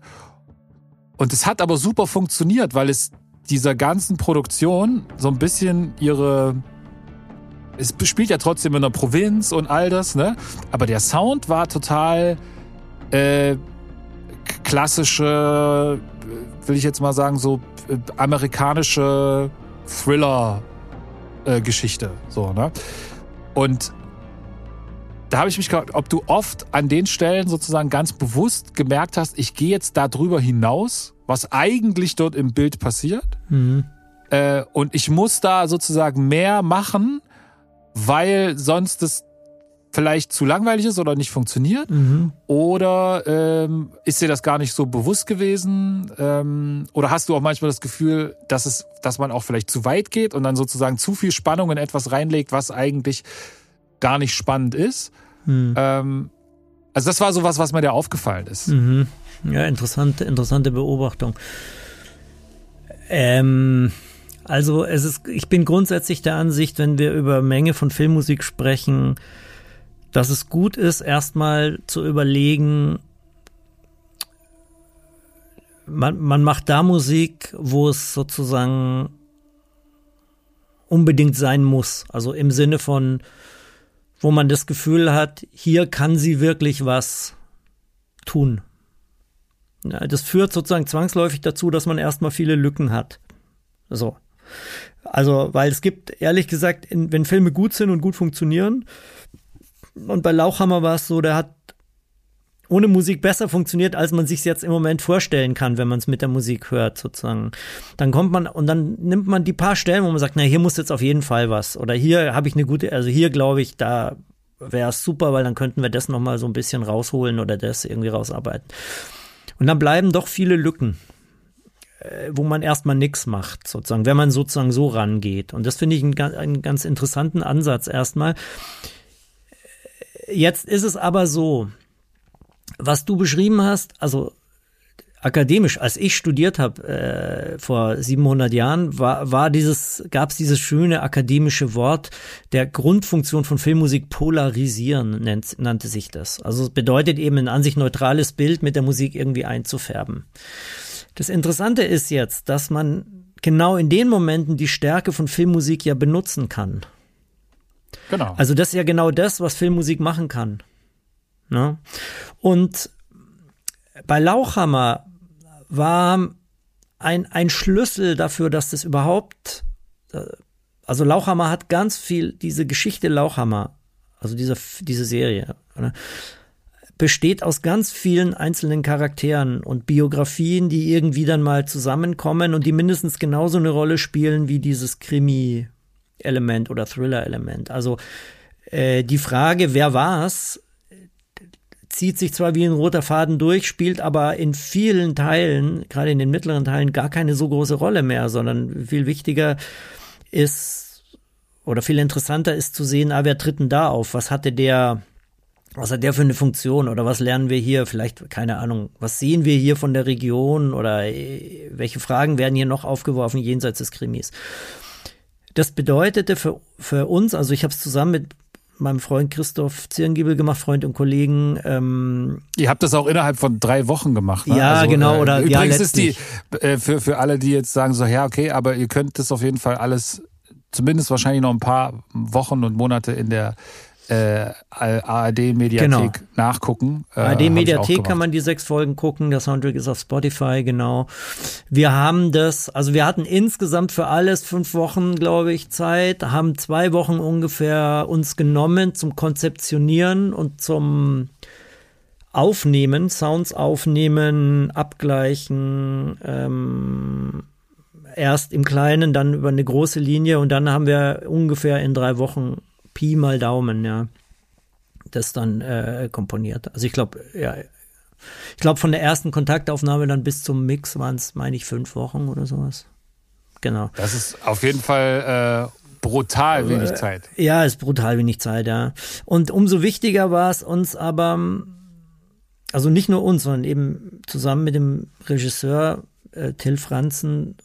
Und es hat aber super funktioniert, weil es dieser ganzen Produktion so ein bisschen ihre es spielt ja trotzdem in der Provinz und all das, ne? Aber der Sound war total äh, klassische, will ich jetzt mal sagen, so äh, amerikanische Thriller-Geschichte. Äh, so, ne? Und da habe ich mich gefragt, ob du oft an den Stellen sozusagen ganz bewusst gemerkt hast, ich gehe jetzt da drüber hinaus, was eigentlich dort im Bild passiert. Mhm. Äh, und ich muss da sozusagen mehr machen, weil sonst das vielleicht zu langweilig ist oder nicht funktioniert? Mhm. Oder ähm, ist dir das gar nicht so bewusst gewesen? Ähm, oder hast du auch manchmal das Gefühl, dass es, dass man auch vielleicht zu weit geht und dann sozusagen zu viel Spannung in etwas reinlegt, was eigentlich gar nicht spannend ist? Mhm. Ähm, also das war so was, was mir da aufgefallen ist. Mhm. Ja, interessante, interessante Beobachtung. Ähm, also es ist, ich bin grundsätzlich der Ansicht, wenn wir über Menge von Filmmusik sprechen, dass es gut ist, erstmal zu überlegen, man, man macht da Musik, wo es sozusagen unbedingt sein muss. Also im Sinne von, wo man das Gefühl hat, hier kann sie wirklich was tun. Ja, das führt sozusagen zwangsläufig dazu, dass man erstmal viele Lücken hat. So. Also, weil es gibt, ehrlich gesagt, wenn Filme gut sind und gut funktionieren, und bei Lauchhammer war es so, der hat ohne Musik besser funktioniert, als man sich jetzt im Moment vorstellen kann, wenn man es mit der Musik hört, sozusagen. Dann kommt man und dann nimmt man die paar Stellen, wo man sagt, na, hier muss jetzt auf jeden Fall was. Oder hier habe ich eine gute, also hier glaube ich, da wäre es super, weil dann könnten wir das nochmal so ein bisschen rausholen oder das irgendwie rausarbeiten. Und dann bleiben doch viele Lücken, äh, wo man erstmal nichts macht, sozusagen, wenn man sozusagen so rangeht. Und das finde ich einen, einen ganz interessanten Ansatz erstmal. Jetzt ist es aber so, was du beschrieben hast, also akademisch, als ich studiert habe äh, vor 700 Jahren, war, war dieses, gab es dieses schöne akademische Wort der Grundfunktion von Filmmusik polarisieren, nennt, nannte sich das. Also es bedeutet eben ein an sich neutrales Bild mit der Musik irgendwie einzufärben. Das Interessante ist jetzt, dass man genau in den Momenten die Stärke von Filmmusik ja benutzen kann. Genau. Also das ist ja genau das, was Filmmusik machen kann. Ne? Und bei Lauchhammer war ein, ein Schlüssel dafür, dass das überhaupt, äh, also Lauchhammer hat ganz viel, diese Geschichte Lauchhammer, also diese, diese Serie, ne, besteht aus ganz vielen einzelnen Charakteren und Biografien, die irgendwie dann mal zusammenkommen und die mindestens genauso eine Rolle spielen wie dieses Krimi, Element oder Thriller-Element. Also äh, die Frage, wer war's, zieht sich zwar wie ein roter Faden durch, spielt aber in vielen Teilen, gerade in den mittleren Teilen, gar keine so große Rolle mehr, sondern viel wichtiger ist oder viel interessanter ist zu sehen, ah, wer tritt denn da auf? Was hatte der, was hat der für eine Funktion oder was lernen wir hier? Vielleicht, keine Ahnung, was sehen wir hier von der Region oder äh, welche Fragen werden hier noch aufgeworfen jenseits des Krimis? Das bedeutete für, für uns, also ich habe es zusammen mit meinem Freund Christoph Zirngiebel gemacht, Freund und Kollegen. Ähm, Ihr habt das auch innerhalb von drei Wochen gemacht. Ne? Ja, also, genau. Äh, oder übrigens ja, ist die äh, für für alle, die jetzt sagen so, ja okay, aber ihr könnt das auf jeden Fall alles, zumindest wahrscheinlich noch ein paar Wochen und Monate in der äh, ARD-Mediathek genau. nachgucken. Äh, ARD-Mediathek kann man die sechs Folgen gucken. Der Soundtrack ist auf Spotify, genau. Wir haben das, also wir hatten insgesamt für alles fünf Wochen, glaube ich, Zeit, haben zwei Wochen ungefähr uns genommen zum Konzeptionieren und zum Aufnehmen, Sounds aufnehmen, abgleichen, ähm, erst im Kleinen, dann über eine große Linie und dann haben wir ungefähr in drei Wochen Pi mal Daumen, ja, das dann äh, komponiert. Also ich glaube, ja, Ich glaube, von der ersten Kontaktaufnahme dann bis zum Mix waren es, meine ich, fünf Wochen oder sowas. Genau. Das ist auf jeden Fall äh, brutal wenig äh, Zeit. Ja, ist brutal wenig Zeit, ja. Und umso wichtiger war es uns aber, also nicht nur uns, sondern eben zusammen mit dem Regisseur äh, Till Franzen,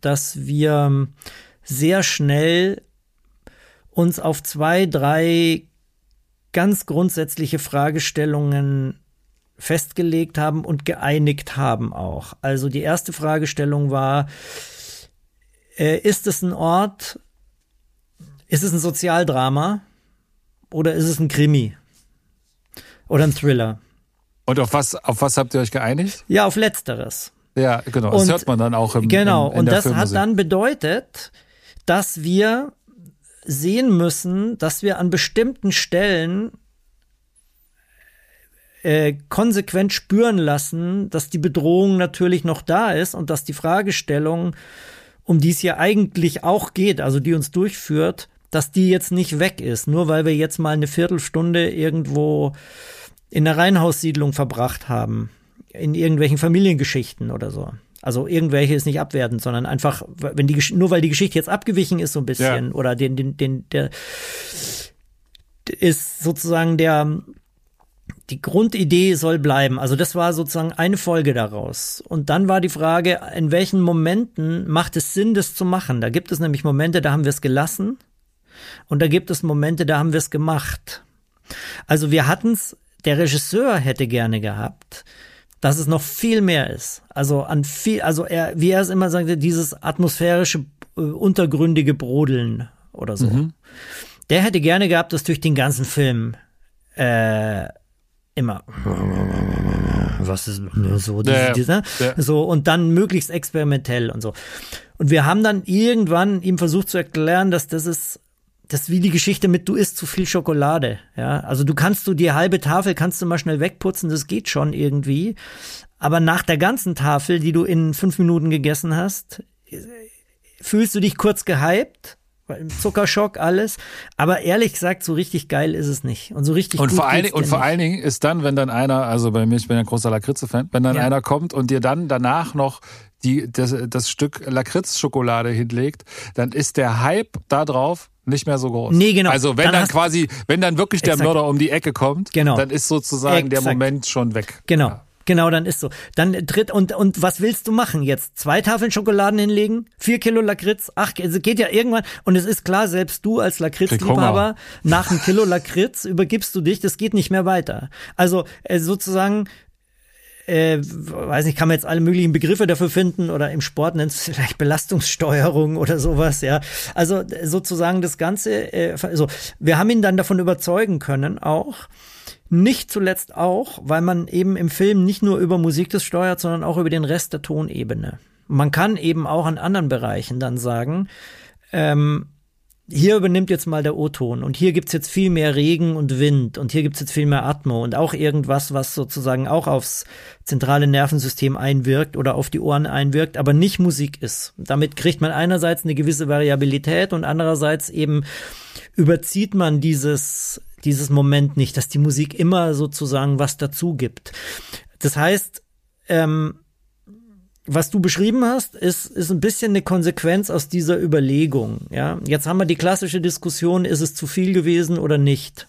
dass wir sehr schnell uns auf zwei, drei ganz grundsätzliche Fragestellungen festgelegt haben und geeinigt haben auch. Also die erste Fragestellung war, äh, ist es ein Ort, ist es ein Sozialdrama oder ist es ein Krimi oder ein Thriller? Und auf was, auf was habt ihr euch geeinigt? Ja, auf letzteres. Ja, genau. Das und, hört man dann auch im Genau. In und das Filmmusik. hat dann bedeutet, dass wir sehen müssen, dass wir an bestimmten Stellen äh, konsequent spüren lassen, dass die Bedrohung natürlich noch da ist und dass die Fragestellung, um die es ja eigentlich auch geht, also die uns durchführt, dass die jetzt nicht weg ist, nur weil wir jetzt mal eine Viertelstunde irgendwo in der Reihenhaussiedlung verbracht haben, in irgendwelchen Familiengeschichten oder so. Also irgendwelche ist nicht abwertend, sondern einfach, wenn die nur weil die Geschichte jetzt abgewichen ist so ein bisschen ja. oder den den den der ist sozusagen der die Grundidee soll bleiben. Also das war sozusagen eine Folge daraus. Und dann war die Frage, in welchen Momenten macht es Sinn, das zu machen? Da gibt es nämlich Momente, da haben wir es gelassen. Und da gibt es Momente, da haben wir es gemacht. Also wir hatten es, der Regisseur hätte gerne gehabt, dass es noch viel mehr ist. Also an viel, also er, wie er es immer sagte, dieses atmosphärische, äh, untergründige Brodeln oder so. Mhm. Der hätte gerne gehabt, dass durch den ganzen Film äh, immer was ist so diese, ja, diese, ja. so und dann möglichst experimentell und so. Und wir haben dann irgendwann ihm versucht zu erklären, dass das ist das ist wie die Geschichte mit du isst zu viel Schokolade, ja? Also du kannst du die halbe Tafel kannst du mal schnell wegputzen, das geht schon irgendwie, aber nach der ganzen Tafel, die du in fünf Minuten gegessen hast, fühlst du dich kurz gehypt Zuckerschock, alles. Aber ehrlich gesagt, so richtig geil ist es nicht. Und so richtig und gut vor allen Und vor allen Dingen ist dann, wenn dann einer, also bei mir, ich bin ja ein großer Lakritze-Fan, wenn dann ja. einer kommt und dir dann danach noch die, das, das Stück Lakritz-Schokolade hinlegt, dann ist der Hype da drauf nicht mehr so groß. Nee, genau. Also wenn dann, dann quasi, wenn dann wirklich der Exakt. Mörder um die Ecke kommt, genau. dann ist sozusagen Exakt. der Moment schon weg. Genau. Ja. Genau, dann ist so. Dann tritt und und was willst du machen jetzt? Zwei Tafeln Schokoladen hinlegen, vier Kilo Lakritz. Ach, es geht ja irgendwann. Und es ist klar, selbst du als Lakritzliebhaber nach einem Kilo Lakritz übergibst du dich. Das geht nicht mehr weiter. Also äh, sozusagen äh, weiß nicht, kann man jetzt alle möglichen Begriffe dafür finden oder im Sport nennt es vielleicht Belastungssteuerung oder sowas, ja. Also sozusagen das Ganze, äh, also wir haben ihn dann davon überzeugen können auch, nicht zuletzt auch, weil man eben im Film nicht nur über Musik das steuert, sondern auch über den Rest der Tonebene. Man kann eben auch an anderen Bereichen dann sagen, ähm, hier übernimmt jetzt mal der O-Ton und hier gibt's jetzt viel mehr Regen und Wind und hier gibt's jetzt viel mehr Atmo und auch irgendwas, was sozusagen auch aufs zentrale Nervensystem einwirkt oder auf die Ohren einwirkt, aber nicht Musik ist. Damit kriegt man einerseits eine gewisse Variabilität und andererseits eben überzieht man dieses dieses Moment nicht, dass die Musik immer sozusagen was dazu gibt. Das heißt, ähm, was du beschrieben hast, ist, ist ein bisschen eine Konsequenz aus dieser Überlegung. Ja, jetzt haben wir die klassische Diskussion: Ist es zu viel gewesen oder nicht?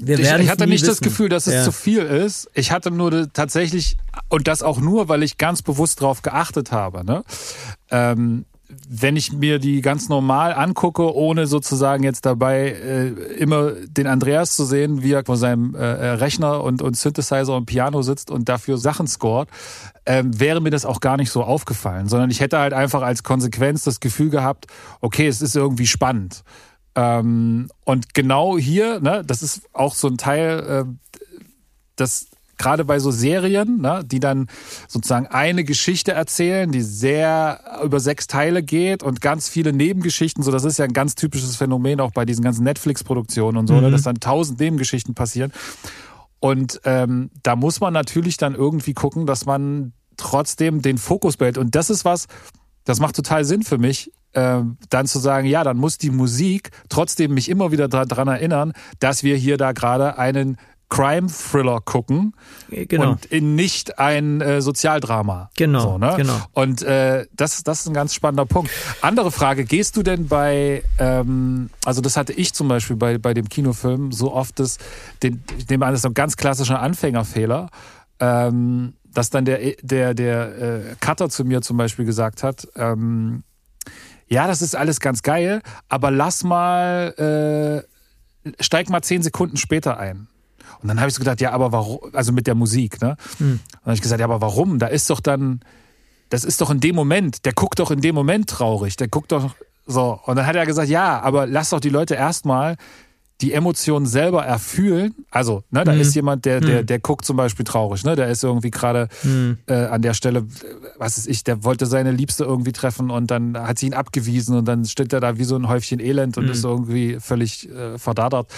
Wir ich, ich hatte nicht wissen. das Gefühl, dass es ja. zu viel ist. Ich hatte nur tatsächlich, und das auch nur, weil ich ganz bewusst darauf geachtet habe. Ne? Ähm, wenn ich mir die ganz normal angucke, ohne sozusagen jetzt dabei äh, immer den Andreas zu sehen, wie er vor seinem äh, äh, Rechner und, und Synthesizer und Piano sitzt und dafür Sachen scoret, ähm, wäre mir das auch gar nicht so aufgefallen, sondern ich hätte halt einfach als Konsequenz das Gefühl gehabt, okay, es ist irgendwie spannend. Ähm, und genau hier, ne, das ist auch so ein Teil, äh, das gerade bei so Serien, ne, die dann sozusagen eine Geschichte erzählen, die sehr über sechs Teile geht und ganz viele Nebengeschichten, so das ist ja ein ganz typisches Phänomen auch bei diesen ganzen Netflix-Produktionen und so, ne, mhm. ne, dass dann tausend Nebengeschichten passieren. Und ähm, da muss man natürlich dann irgendwie gucken, dass man trotzdem den Fokus behält. Und das ist was, das macht total Sinn für mich, äh, dann zu sagen, ja, dann muss die Musik trotzdem mich immer wieder daran erinnern, dass wir hier da gerade einen Crime-Thriller gucken Genau. und in nicht ein äh, Sozialdrama. Genau, So, ne? genau. Und äh, das, das ist ein ganz spannender Punkt. Andere Frage, gehst du denn bei, ähm, also das hatte ich zum Beispiel bei, bei dem Kinofilm so oft, dass, den, ich nehme an, das ist ein ganz klassischer Anfängerfehler, ähm, dass dann der, der, der äh, Cutter zu mir zum Beispiel gesagt hat, ähm, ja, das ist alles ganz geil, aber lass mal, äh, steig mal zehn Sekunden später ein. Und dann habe ich so gedacht, ja, aber warum, also mit der Musik, ne? Hm. Und dann habe ich gesagt, ja, aber warum? Da ist doch dann, das ist doch in dem Moment, der guckt doch in dem Moment traurig, der guckt doch so. Und dann hat er gesagt, ja, aber lass doch die Leute erstmal die Emotionen selber erfühlen. Also, ne, da Mhm. ist jemand, der, der, der guckt zum Beispiel traurig, ne? Der ist irgendwie gerade Mhm. äh, an der Stelle, was ist ich, der wollte seine Liebste irgendwie treffen und dann hat sie ihn abgewiesen und dann steht er da wie so ein Häufchen Elend und Mhm. ist irgendwie völlig äh, verdattert.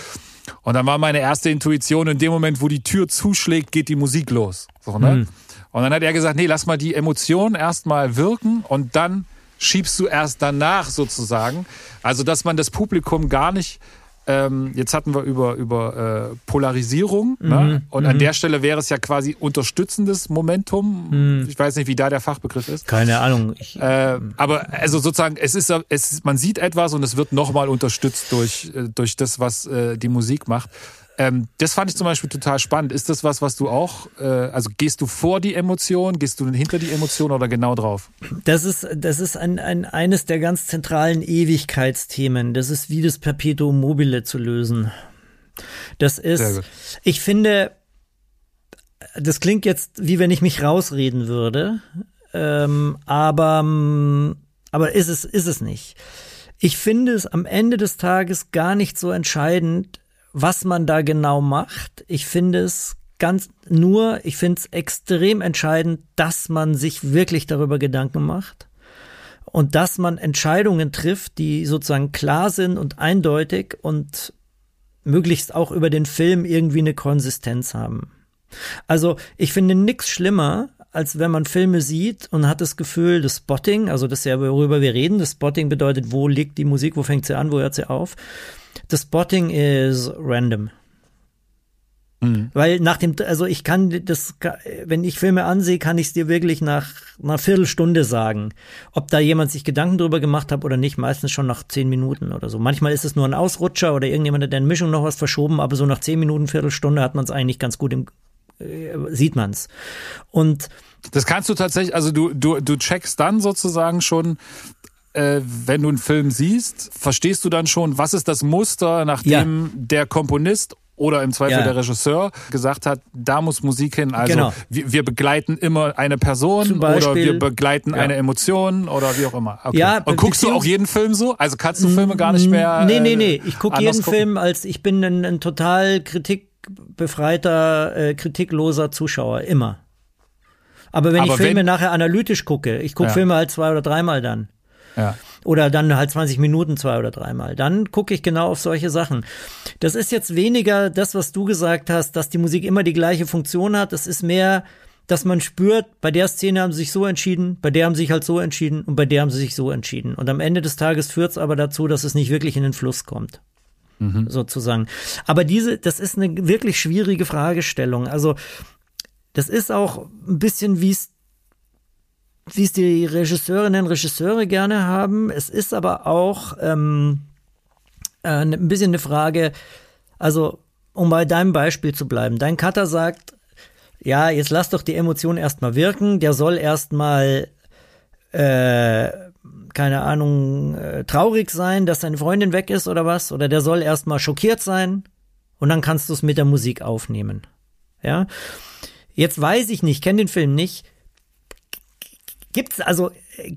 Und dann war meine erste Intuition, in dem Moment, wo die Tür zuschlägt, geht die Musik los. So, ne? Mhm. Und dann hat er gesagt, nee, lass mal die Emotionen erstmal wirken und dann schiebst du erst danach sozusagen. Also, dass man das Publikum gar nicht ähm, jetzt hatten wir über, über äh, Polarisierung. Mhm. Ne? Und an der Stelle wäre es ja quasi unterstützendes Momentum. Mhm. Ich weiß nicht, wie da der Fachbegriff ist. Keine Ahnung. Ich, Äh, aber also sozusagen, es ist, es man sieht etwas und es wird nochmal unterstützt durch, äh, durch das, was äh, die Musik macht. Ähm, das fand ich zum Beispiel total spannend. Ist das was, was du auch, äh, also gehst du vor die Emotion, gehst du hinter die Emotion oder genau drauf? Das ist, das ist ein, ein, eines der ganz zentralen Ewigkeitsthemen. Das ist wie das Perpetuum mobile zu lösen. Das ist, ich finde, das klingt jetzt, wie wenn ich mich rausreden würde, ähm, aber, ähm, aber ist es, ist es nicht. Ich finde es am Ende des Tages gar nicht so entscheidend, was man da genau macht. Ich finde es ganz nur, ich finde es extrem entscheidend, dass man sich wirklich darüber Gedanken macht und dass man Entscheidungen trifft, die sozusagen klar sind und eindeutig und möglichst auch über den Film irgendwie eine Konsistenz haben. Also ich finde nichts schlimmer, als wenn man Filme sieht und hat das Gefühl, das Spotting, also das ist ja, worüber wir reden, das Spotting bedeutet, wo liegt die Musik, wo fängt sie an, wo hört sie auf. Das Spotting is random. Mhm. Weil nach dem, also ich kann das, wenn ich Filme ansehe, kann ich es dir wirklich nach einer Viertelstunde sagen, ob da jemand sich Gedanken drüber gemacht hat oder nicht. Meistens schon nach zehn Minuten oder so. Manchmal ist es nur ein Ausrutscher oder irgendjemand hat in der Mischung noch was verschoben, aber so nach zehn Minuten, Viertelstunde hat man es eigentlich ganz gut im, äh, sieht man's. Und Das kannst du tatsächlich, also du, du, du checkst dann sozusagen schon, äh, wenn du einen Film siehst, verstehst du dann schon, was ist das Muster, nachdem der Komponist oder im Zweifel Ja. der Regisseur gesagt hat, da muss Musik hin. Also Genau. wir, wir begleiten immer eine Person Zum oder Beispiel- wir begleiten Ja. eine Emotion oder wie auch immer. Okay. Ja, Und guckst du auch jeden Film so? Also kannst du Filme gar nicht mehr. Nee, nee, äh, nee. Ich gucke jeden gucken? Film als ich bin ein, ein total kritikbefreiter, äh, kritikloser Zuschauer. Immer. Aber wenn Aber ich Filme wenn- nachher analytisch gucke, ich gucke Ja. Filme halt zwei oder dreimal dann. Ja. Oder dann halt 20 Minuten zwei oder dreimal. Dann gucke ich genau auf solche Sachen. Das ist jetzt weniger das, was du gesagt hast, dass die Musik immer die gleiche Funktion hat. Das ist mehr, dass man spürt, bei der Szene haben sie sich so entschieden, bei der haben sie sich halt so entschieden und bei der haben sie sich so entschieden. Und am Ende des Tages führt es aber dazu, dass es nicht wirklich in den Fluss kommt. Sozusagen. Aber diese, das ist eine wirklich schwierige Fragestellung. Also, das ist auch ein bisschen, wie es wie es die Regisseurinnen und Regisseure gerne haben. Es ist aber auch ähm, äh, ein bisschen eine Frage, also um bei deinem Beispiel zu bleiben. Dein Cutter sagt, ja, jetzt lass doch die Emotion erstmal wirken, der soll erstmal äh, keine Ahnung, äh, traurig sein, dass seine Freundin weg ist oder was, oder der soll erstmal schockiert sein und dann kannst du es mit der Musik aufnehmen. Ja. Jetzt weiß ich nicht, kenne den Film nicht, Gibt's also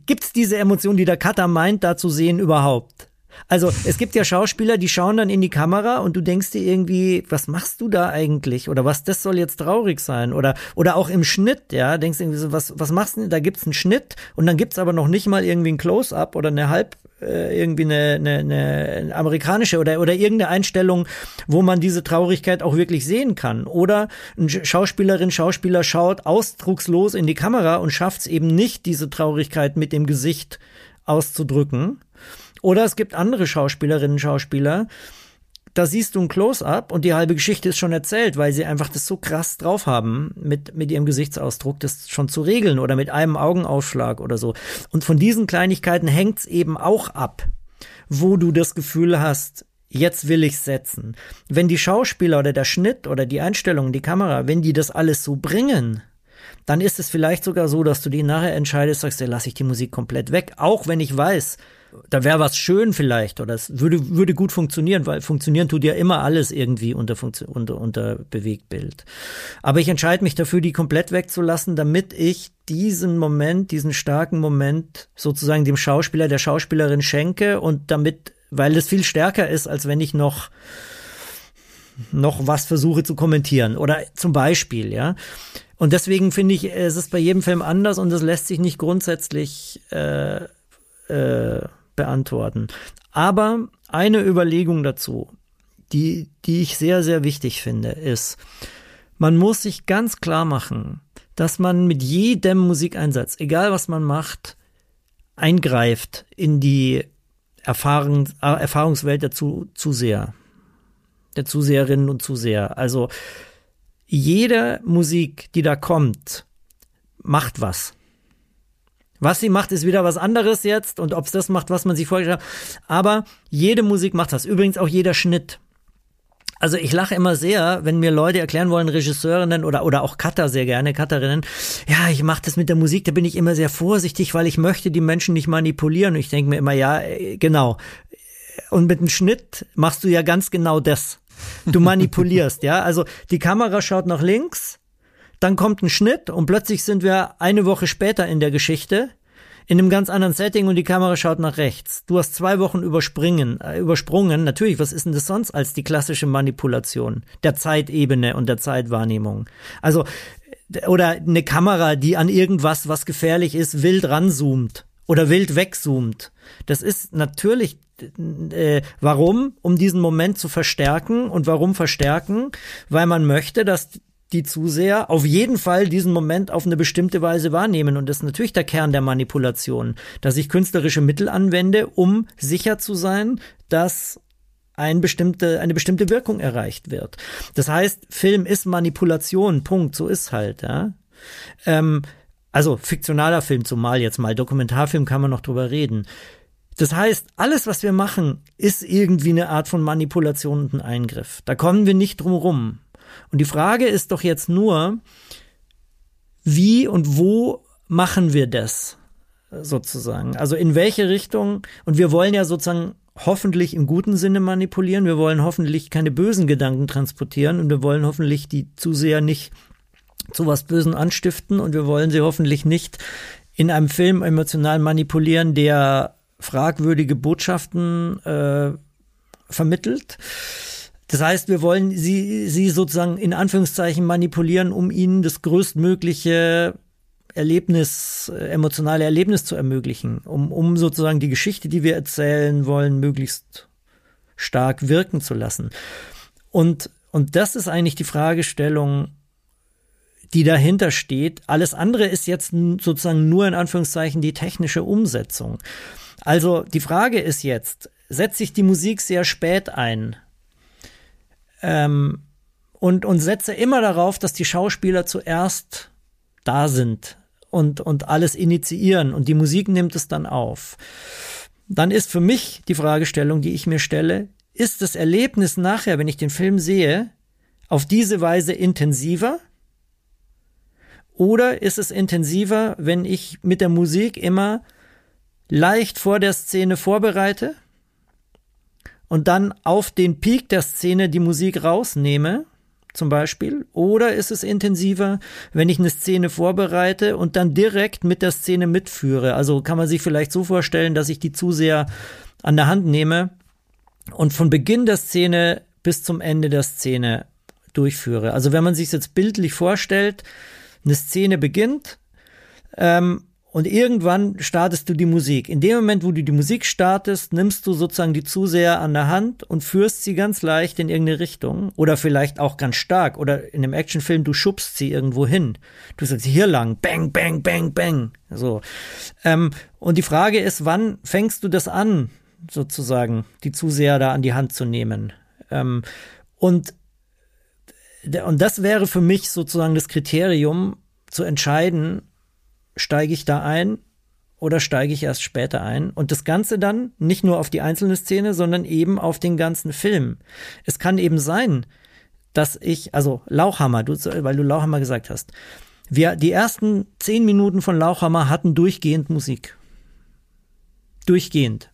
gibt's diese Emotion, die der Cutter meint, da zu sehen überhaupt? Also es gibt ja Schauspieler, die schauen dann in die Kamera und du denkst dir irgendwie, was machst du da eigentlich? Oder was, das soll jetzt traurig sein? Oder, oder auch im Schnitt, ja, denkst du irgendwie so, was, was machst du denn? Da gibt's einen Schnitt und dann gibt's aber noch nicht mal irgendwie ein Close-up oder eine halb, äh, irgendwie eine, eine, eine amerikanische oder, oder irgendeine Einstellung, wo man diese Traurigkeit auch wirklich sehen kann. Oder ein Schauspielerin, Schauspieler schaut ausdruckslos in die Kamera und schafft es eben nicht, diese Traurigkeit mit dem Gesicht auszudrücken. Oder es gibt andere Schauspielerinnen, Schauspieler, da siehst du ein Close-up und die halbe Geschichte ist schon erzählt, weil sie einfach das so krass drauf haben, mit, mit ihrem Gesichtsausdruck das schon zu regeln oder mit einem Augenaufschlag oder so. Und von diesen Kleinigkeiten hängt's eben auch ab, wo du das Gefühl hast, jetzt will ich setzen. Wenn die Schauspieler oder der Schnitt oder die Einstellungen, die Kamera, wenn die das alles so bringen, dann ist es vielleicht sogar so, dass du die nachher entscheidest, sagst, ja, lass ich die Musik komplett weg, auch wenn ich weiß, da wäre was schön vielleicht oder es würde, würde gut funktionieren, weil funktionieren tut ja immer alles irgendwie unter, unter, unter Bewegtbild. Aber ich entscheide mich dafür, die komplett wegzulassen, damit ich diesen Moment, diesen starken Moment sozusagen dem Schauspieler, der Schauspielerin schenke und damit, weil es viel stärker ist, als wenn ich noch noch was versuche zu kommentieren oder zum Beispiel, ja. Und deswegen finde ich, es ist bei jedem Film anders und es lässt sich nicht grundsätzlich äh, äh, beantworten. Aber eine Überlegung dazu, die, die ich sehr, sehr wichtig finde, ist, man muss sich ganz klar machen, dass man mit jedem Musikeinsatz, egal was man macht, eingreift in die Erfahrung, Erfahrungswelt der Zuseher, der Zuseherinnen und Zuseher. Also jede Musik, die da kommt, macht was. Was sie macht, ist wieder was anderes jetzt und ob es das macht, was man sich vorgestellt hat. Aber jede Musik macht das. Übrigens auch jeder Schnitt. Also ich lache immer sehr, wenn mir Leute erklären wollen, Regisseurinnen oder, oder auch Cutter sehr gerne, Cutterinnen, ja, ich mache das mit der Musik, da bin ich immer sehr vorsichtig, weil ich möchte die Menschen nicht manipulieren. Und ich denke mir immer, ja, äh, genau. Und mit dem Schnitt machst du ja ganz genau das. Du manipulierst, ja. Also die Kamera schaut nach links, dann kommt ein Schnitt und plötzlich sind wir eine Woche später in der Geschichte in einem ganz anderen Setting und die Kamera schaut nach rechts. Du hast zwei Wochen überspringen, äh, übersprungen. Natürlich, was ist denn das sonst als die klassische Manipulation der Zeitebene und der Zeitwahrnehmung? Also, oder eine Kamera, die an irgendwas, was gefährlich ist, wild ranzoomt oder wild wegzoomt. Das ist natürlich äh, warum? Um diesen Moment zu verstärken. Und warum verstärken? Weil man möchte, dass die Zuseher auf jeden Fall diesen Moment auf eine bestimmte Weise wahrnehmen. Und das ist natürlich der Kern der Manipulation, dass ich künstlerische Mittel anwende, um sicher zu sein, dass ein bestimmte, eine bestimmte Wirkung erreicht wird. Das heißt, Film ist Manipulation, Punkt, so ist halt, ja. Ähm, also fiktionaler Film zumal jetzt mal, Dokumentarfilm kann man noch drüber reden. Das heißt, alles, was wir machen, ist irgendwie eine Art von Manipulation und ein Eingriff. Da kommen wir nicht drum rum. Und die Frage ist doch jetzt nur, wie und wo machen wir das sozusagen? Also in welche Richtung? Und wir wollen ja sozusagen hoffentlich im guten Sinne manipulieren. Wir wollen hoffentlich keine bösen Gedanken transportieren und wir wollen hoffentlich die Zuseher nicht zu was Bösen anstiften und wir wollen sie hoffentlich nicht in einem Film emotional manipulieren, der fragwürdige Botschaften äh, vermittelt. Das heißt, wir wollen sie, sie sozusagen in Anführungszeichen manipulieren, um ihnen das größtmögliche Erlebnis, äh, emotionale Erlebnis zu ermöglichen, um, um sozusagen die Geschichte, die wir erzählen wollen, möglichst stark wirken zu lassen. Und, und das ist eigentlich die Fragestellung, die dahinter steht. Alles andere ist jetzt sozusagen nur in Anführungszeichen die technische Umsetzung. Also die Frage ist jetzt, setze ich die Musik sehr spät ein? Ähm, und, und setze immer darauf, dass die Schauspieler zuerst da sind und, und alles initiieren und die Musik nimmt es dann auf. Dann ist für mich die Fragestellung, die ich mir stelle, ist das Erlebnis nachher, wenn ich den Film sehe, auf diese Weise intensiver? Oder ist es intensiver, wenn ich mit der Musik immer leicht vor der Szene vorbereite und dann auf den Peak der Szene die Musik rausnehme, zum Beispiel? Oder ist es intensiver, wenn ich eine Szene vorbereite und dann direkt mit der Szene mitführe? Also kann man sich vielleicht so vorstellen, dass ich die Zuseher an der Hand nehme und von Beginn der Szene bis zum Ende der Szene durchführe. Also wenn man sich jetzt bildlich vorstellt, eine Szene beginnt ähm, und irgendwann startest du die Musik. In dem Moment, wo du die Musik startest, nimmst du sozusagen die Zuseher an der Hand und führst sie ganz leicht in irgendeine Richtung. Oder vielleicht auch ganz stark. Oder in einem Actionfilm, du schubst sie irgendwo hin. Du sagst hier lang, bang, bang, bang, bang. So. Ähm, und die Frage ist, wann fängst du das an, sozusagen, die Zuseher da an die Hand zu nehmen? Ähm, und, und das wäre für mich sozusagen das Kriterium zu entscheiden, steige ich da ein oder steige ich erst später ein? Und das Ganze dann nicht nur auf die einzelne Szene, sondern eben auf den ganzen Film. Es kann eben sein, dass ich, also Lauchhammer, du, weil du Lauchhammer gesagt hast, wir, die ersten zehn Minuten von Lauchhammer hatten durchgehend Musik. Durchgehend.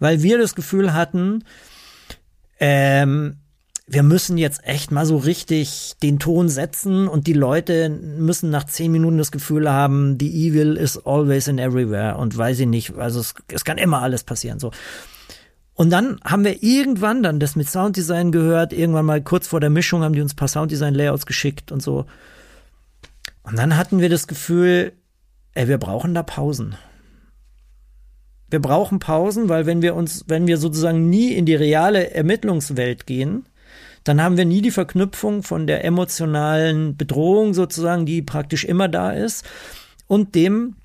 Weil wir das Gefühl hatten, ähm, wir müssen jetzt echt mal so richtig den Ton setzen und die Leute müssen nach zehn Minuten das Gefühl haben, the evil is always and everywhere und weiß ich nicht, also es, es kann immer alles passieren, so. Und dann haben wir irgendwann dann das mit Sounddesign gehört, irgendwann mal kurz vor der Mischung haben die uns ein paar Sounddesign-Layouts geschickt und so. Und dann hatten wir das Gefühl, ey, wir brauchen da Pausen. Wir brauchen Pausen, weil wenn wir uns, wenn wir sozusagen nie in die reale Ermittlungswelt gehen, dann haben wir nie die Verknüpfung von der emotionalen Bedrohung sozusagen, die praktisch immer da ist, und dem,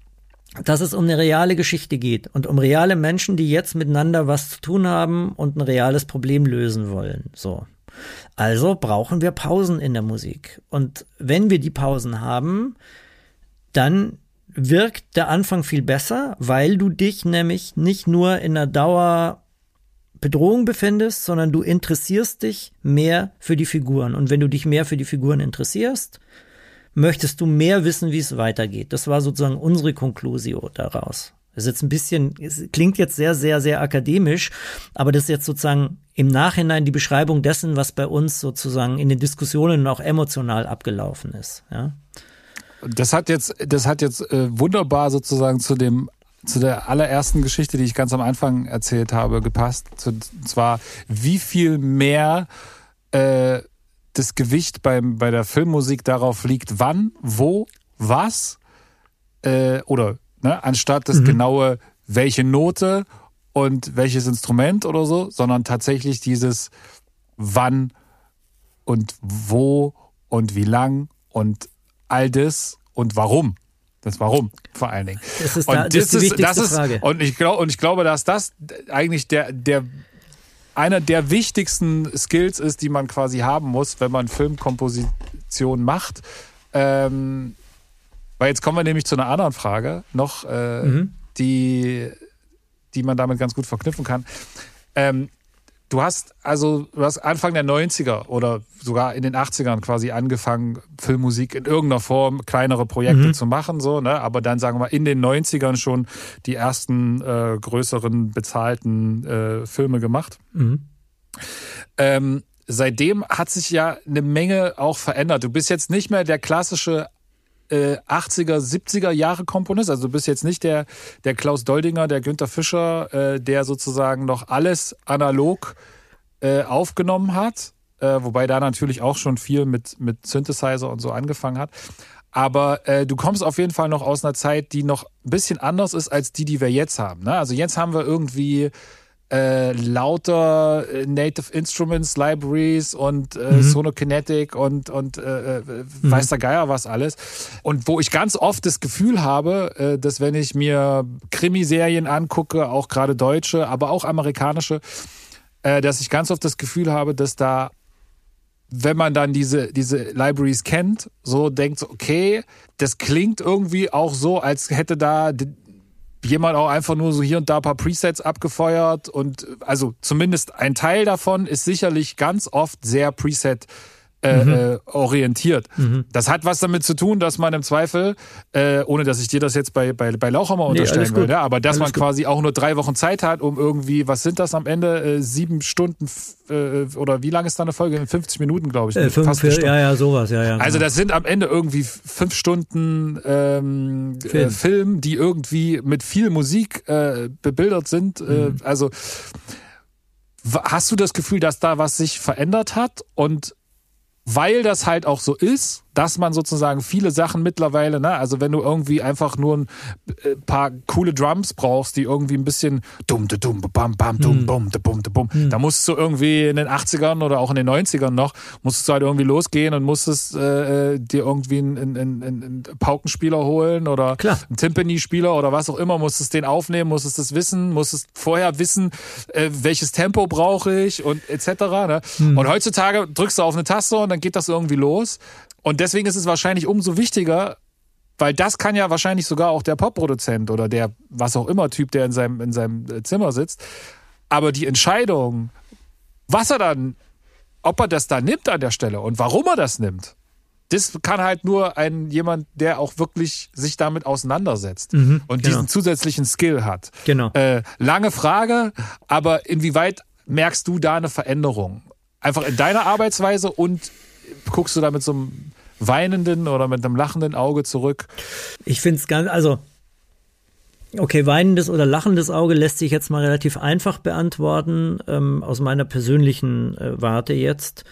dass es um eine reale Geschichte geht und um reale Menschen, die jetzt miteinander was zu tun haben und ein reales Problem lösen wollen. So. Also brauchen wir Pausen in der Musik. Und wenn wir die Pausen haben, dann wirkt der Anfang viel besser, weil du dich nämlich nicht nur in einer Dauer Bedrohung befindest, sondern du interessierst dich mehr für die Figuren. Und wenn du dich mehr für die Figuren interessierst, möchtest du mehr wissen, wie es weitergeht. Das war sozusagen unsere Conclusio daraus. Das ist jetzt ein bisschen, es klingt jetzt sehr, sehr, sehr akademisch, aber das ist jetzt sozusagen im Nachhinein die Beschreibung dessen, was bei uns sozusagen in den Diskussionen auch emotional abgelaufen ist. Ja. Das hat jetzt, das hat jetzt äh, wunderbar sozusagen zu dem zu der allerersten Geschichte, die ich ganz am Anfang erzählt habe, gepasst. Und zwar, wie viel mehr äh, das Gewicht beim, bei der Filmmusik darauf liegt, wann, wo, was, äh, oder ne, anstatt das mhm. genaue, welche Note und welches Instrument oder so, sondern tatsächlich dieses wann und wo und wie lang und all das und warum. Das Warum vor allen Dingen. Das ist, da, und das, ist die das ist, Frage. Und ich glaube, und ich glaube, dass das eigentlich der, der einer der wichtigsten Skills ist, die man quasi haben muss, wenn man Filmkomposition macht. Ähm, weil jetzt kommen wir nämlich zu einer anderen Frage noch, äh, mhm. die, die man damit ganz gut verknüpfen kann. Ähm, Du hast also, du hast Anfang der 90er oder sogar in den 80ern quasi angefangen, Filmmusik in irgendeiner Form, kleinere Projekte mhm. zu machen, so, ne? Aber dann sagen wir mal in den 90ern schon die ersten äh, größeren bezahlten äh, Filme gemacht. Mhm. Ähm, seitdem hat sich ja eine Menge auch verändert. Du bist jetzt nicht mehr der klassische äh, 80er, 70er Jahre Komponist. Also du bist jetzt nicht der, der Klaus Doldinger, der Günther Fischer, äh, der sozusagen noch alles analog äh, aufgenommen hat. Äh, wobei da natürlich auch schon viel mit, mit Synthesizer und so angefangen hat. Aber äh, du kommst auf jeden Fall noch aus einer Zeit, die noch ein bisschen anders ist als die, die wir jetzt haben. Ne? Also jetzt haben wir irgendwie äh, lauter äh, Native Instruments Libraries und äh, mhm. Sonokinetic und, und äh, äh, mhm. weiß der Geier was alles. Und wo ich ganz oft das Gefühl habe, dass wenn ich mir Krimiserien angucke, auch gerade deutsche, aber auch amerikanische, dass ich ganz oft das Gefühl habe, dass da wenn man dann diese, diese Libraries kennt, so denkt, okay, das klingt irgendwie auch so, als hätte da jemand auch einfach nur so hier und da ein paar Presets abgefeuert und also zumindest ein Teil davon ist sicherlich ganz oft sehr Preset äh, mhm. äh, orientiert. Mhm. Das hat was damit zu tun, dass man im Zweifel, äh, ohne dass ich dir das jetzt bei, bei, bei Lauchhammer nee, unterstellen würde, ja, aber dass alles man gut. quasi auch nur drei Wochen Zeit hat, um irgendwie, was sind das am Ende, äh, sieben Stunden äh, oder wie lange ist da eine Folge? 50 Minuten, glaube ich. Äh, fünf, fast vier, ja, ja, sowas, ja, ja. Also genau. das sind am Ende irgendwie fünf Stunden ähm, Film. Film, die irgendwie mit viel Musik bebildert sind. Mhm. also Hast du das Gefühl, dass da was sich verändert hat? Und weil das halt auch so ist, dass man sozusagen viele Sachen mittlerweile, ne, also wenn du irgendwie einfach nur ein äh, paar coole Drums brauchst, die irgendwie ein bisschen dumm, de dumm, bam, bam, dumm, bum, de bum, de bum, da musst du irgendwie in den 80ern oder auch in den 90ern noch, musstest du halt irgendwie losgehen und musstest äh, äh dir irgendwie einen, einen, einen, Paukenspieler holen oder Klar. einen Timpani-Spieler oder was auch immer, musstest den aufnehmen, musstest es wissen, musstest vorher wissen, äh, welches Tempo brauche ich und etc. Ne? Und heutzutage drückst du auf eine Taste und dann geht das irgendwie los. Und deswegen ist es wahrscheinlich umso wichtiger, weil das kann ja wahrscheinlich sogar auch der Popproduzent oder der was auch immer Typ, der in seinem, in seinem äh, Zimmer sitzt. Aber die Entscheidung, was er dann, ob er das da nimmt an der Stelle und warum er das nimmt, das kann halt nur ein jemand, der auch wirklich sich damit auseinandersetzt und genau. diesen zusätzlichen Skill hat. Genau. Äh, lange Frage, aber inwieweit merkst du da eine Veränderung? Einfach in deiner Arbeitsweise und guckst du da mit so einem weinenden oder mit einem lachenden Auge zurück? Ich finde es ganz, also, okay, weinendes oder lachendes Auge lässt sich jetzt mal relativ einfach beantworten, ähm, aus meiner persönlichen äh, Warte jetzt.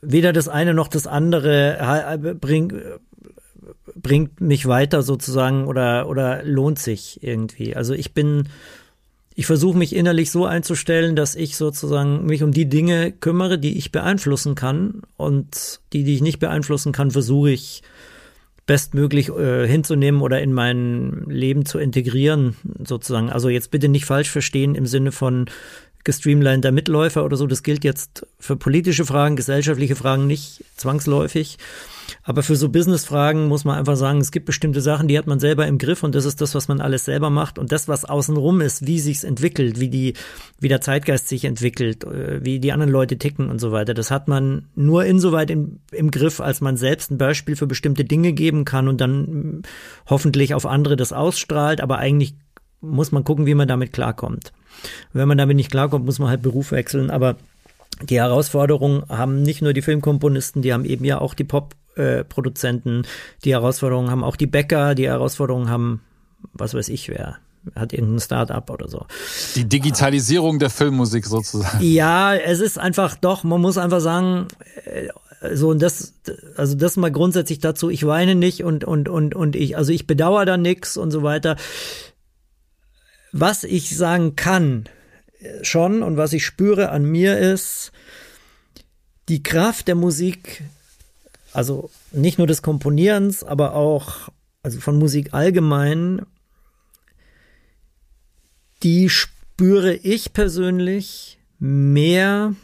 Weder das eine noch das andere äh, bringt, bringt mich weiter sozusagen oder, oder lohnt sich irgendwie. Also ich bin, ich versuche mich innerlich so einzustellen, dass ich sozusagen mich um die Dinge kümmere, die ich beeinflussen kann und die, die ich nicht beeinflussen kann, versuche ich bestmöglich äh, hinzunehmen oder in mein Leben zu integrieren, sozusagen. Also jetzt bitte nicht falsch verstehen im Sinne von gestreamliner Mitläufer oder so. Das gilt jetzt für politische Fragen, gesellschaftliche Fragen nicht zwangsläufig. Aber für so Business-Fragen muss man einfach sagen, es gibt bestimmte Sachen, die hat man selber im Griff und das ist das, was man alles selber macht. Und das, was außenrum ist, wie sich's entwickelt, wie die, wie der Zeitgeist sich entwickelt, äh, wie die anderen Leute ticken und so weiter, das hat man nur insoweit im, im Griff, als man selbst ein Beispiel für bestimmte Dinge geben kann und dann mm, hoffentlich auf andere das ausstrahlt. Aber eigentlich muss man gucken, wie man damit klarkommt. Wenn man damit nicht klarkommt, muss man halt Beruf wechseln. Aber die Herausforderung haben nicht nur die Filmkomponisten, die haben eben ja auch die Pop-Produzenten. Die Herausforderungen haben auch die Bäcker. Die Herausforderungen haben, was weiß ich wer, hat irgendein Start-up oder so. Die Digitalisierung der Filmmusik sozusagen. Ja, es ist einfach doch, man muss einfach sagen, äh, so und das, also das mal grundsätzlich dazu, ich weine nicht und, und, und, und ich, also ich bedauere da nix und so weiter. Was ich sagen kann äh, schon und was ich spüre an mir ist, die Kraft der Musik, also nicht nur des Komponierens, aber auch also von Musik allgemein, die spüre ich persönlich mehr,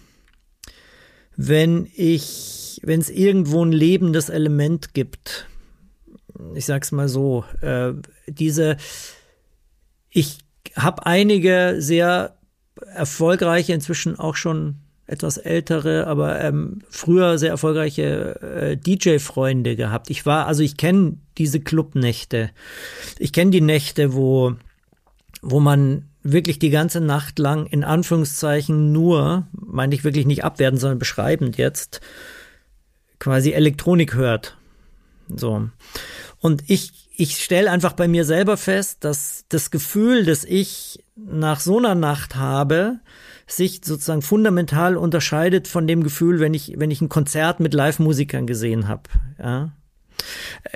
wenn ich, wenn es irgendwo ein lebendes Element gibt. Ich sag's mal so, äh, diese, ich habe einige sehr erfolgreiche, inzwischen auch schon etwas ältere, aber ähm, früher sehr erfolgreiche äh, DJ-Freunde gehabt. Ich war, also ich kenne diese Clubnächte. Ich kenne die Nächte, wo, wo man wirklich die ganze Nacht lang in Anführungszeichen nur, meine ich wirklich nicht abwerten, sondern beschreibend jetzt, quasi Elektronik hört. So. Und ich, ich stelle einfach bei mir selber fest, dass das Gefühl, das ich nach so einer Nacht habe, sich sozusagen fundamental unterscheidet von dem Gefühl, wenn ich, wenn ich ein Konzert mit Live-Musikern gesehen habe. Ja?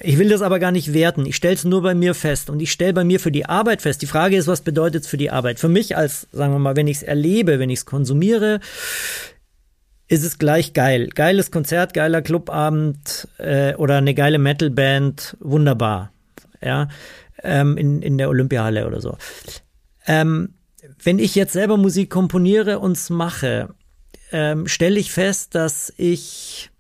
Ich will das aber gar nicht werten. Ich stelle es nur bei mir fest und ich stelle bei mir für die Arbeit fest. Die Frage ist, was bedeutet es für die Arbeit? Für mich als, sagen wir mal, wenn ich es erlebe, wenn ich es konsumiere, ist es gleich geil. Geiles Konzert, geiler Clubabend äh, oder eine geile Metalband, wunderbar. Ja, ähm, in, in der Olympiahalle oder so. Ähm, wenn ich jetzt selber Musik komponiere und mache, ähm, stelle ich fest, dass ich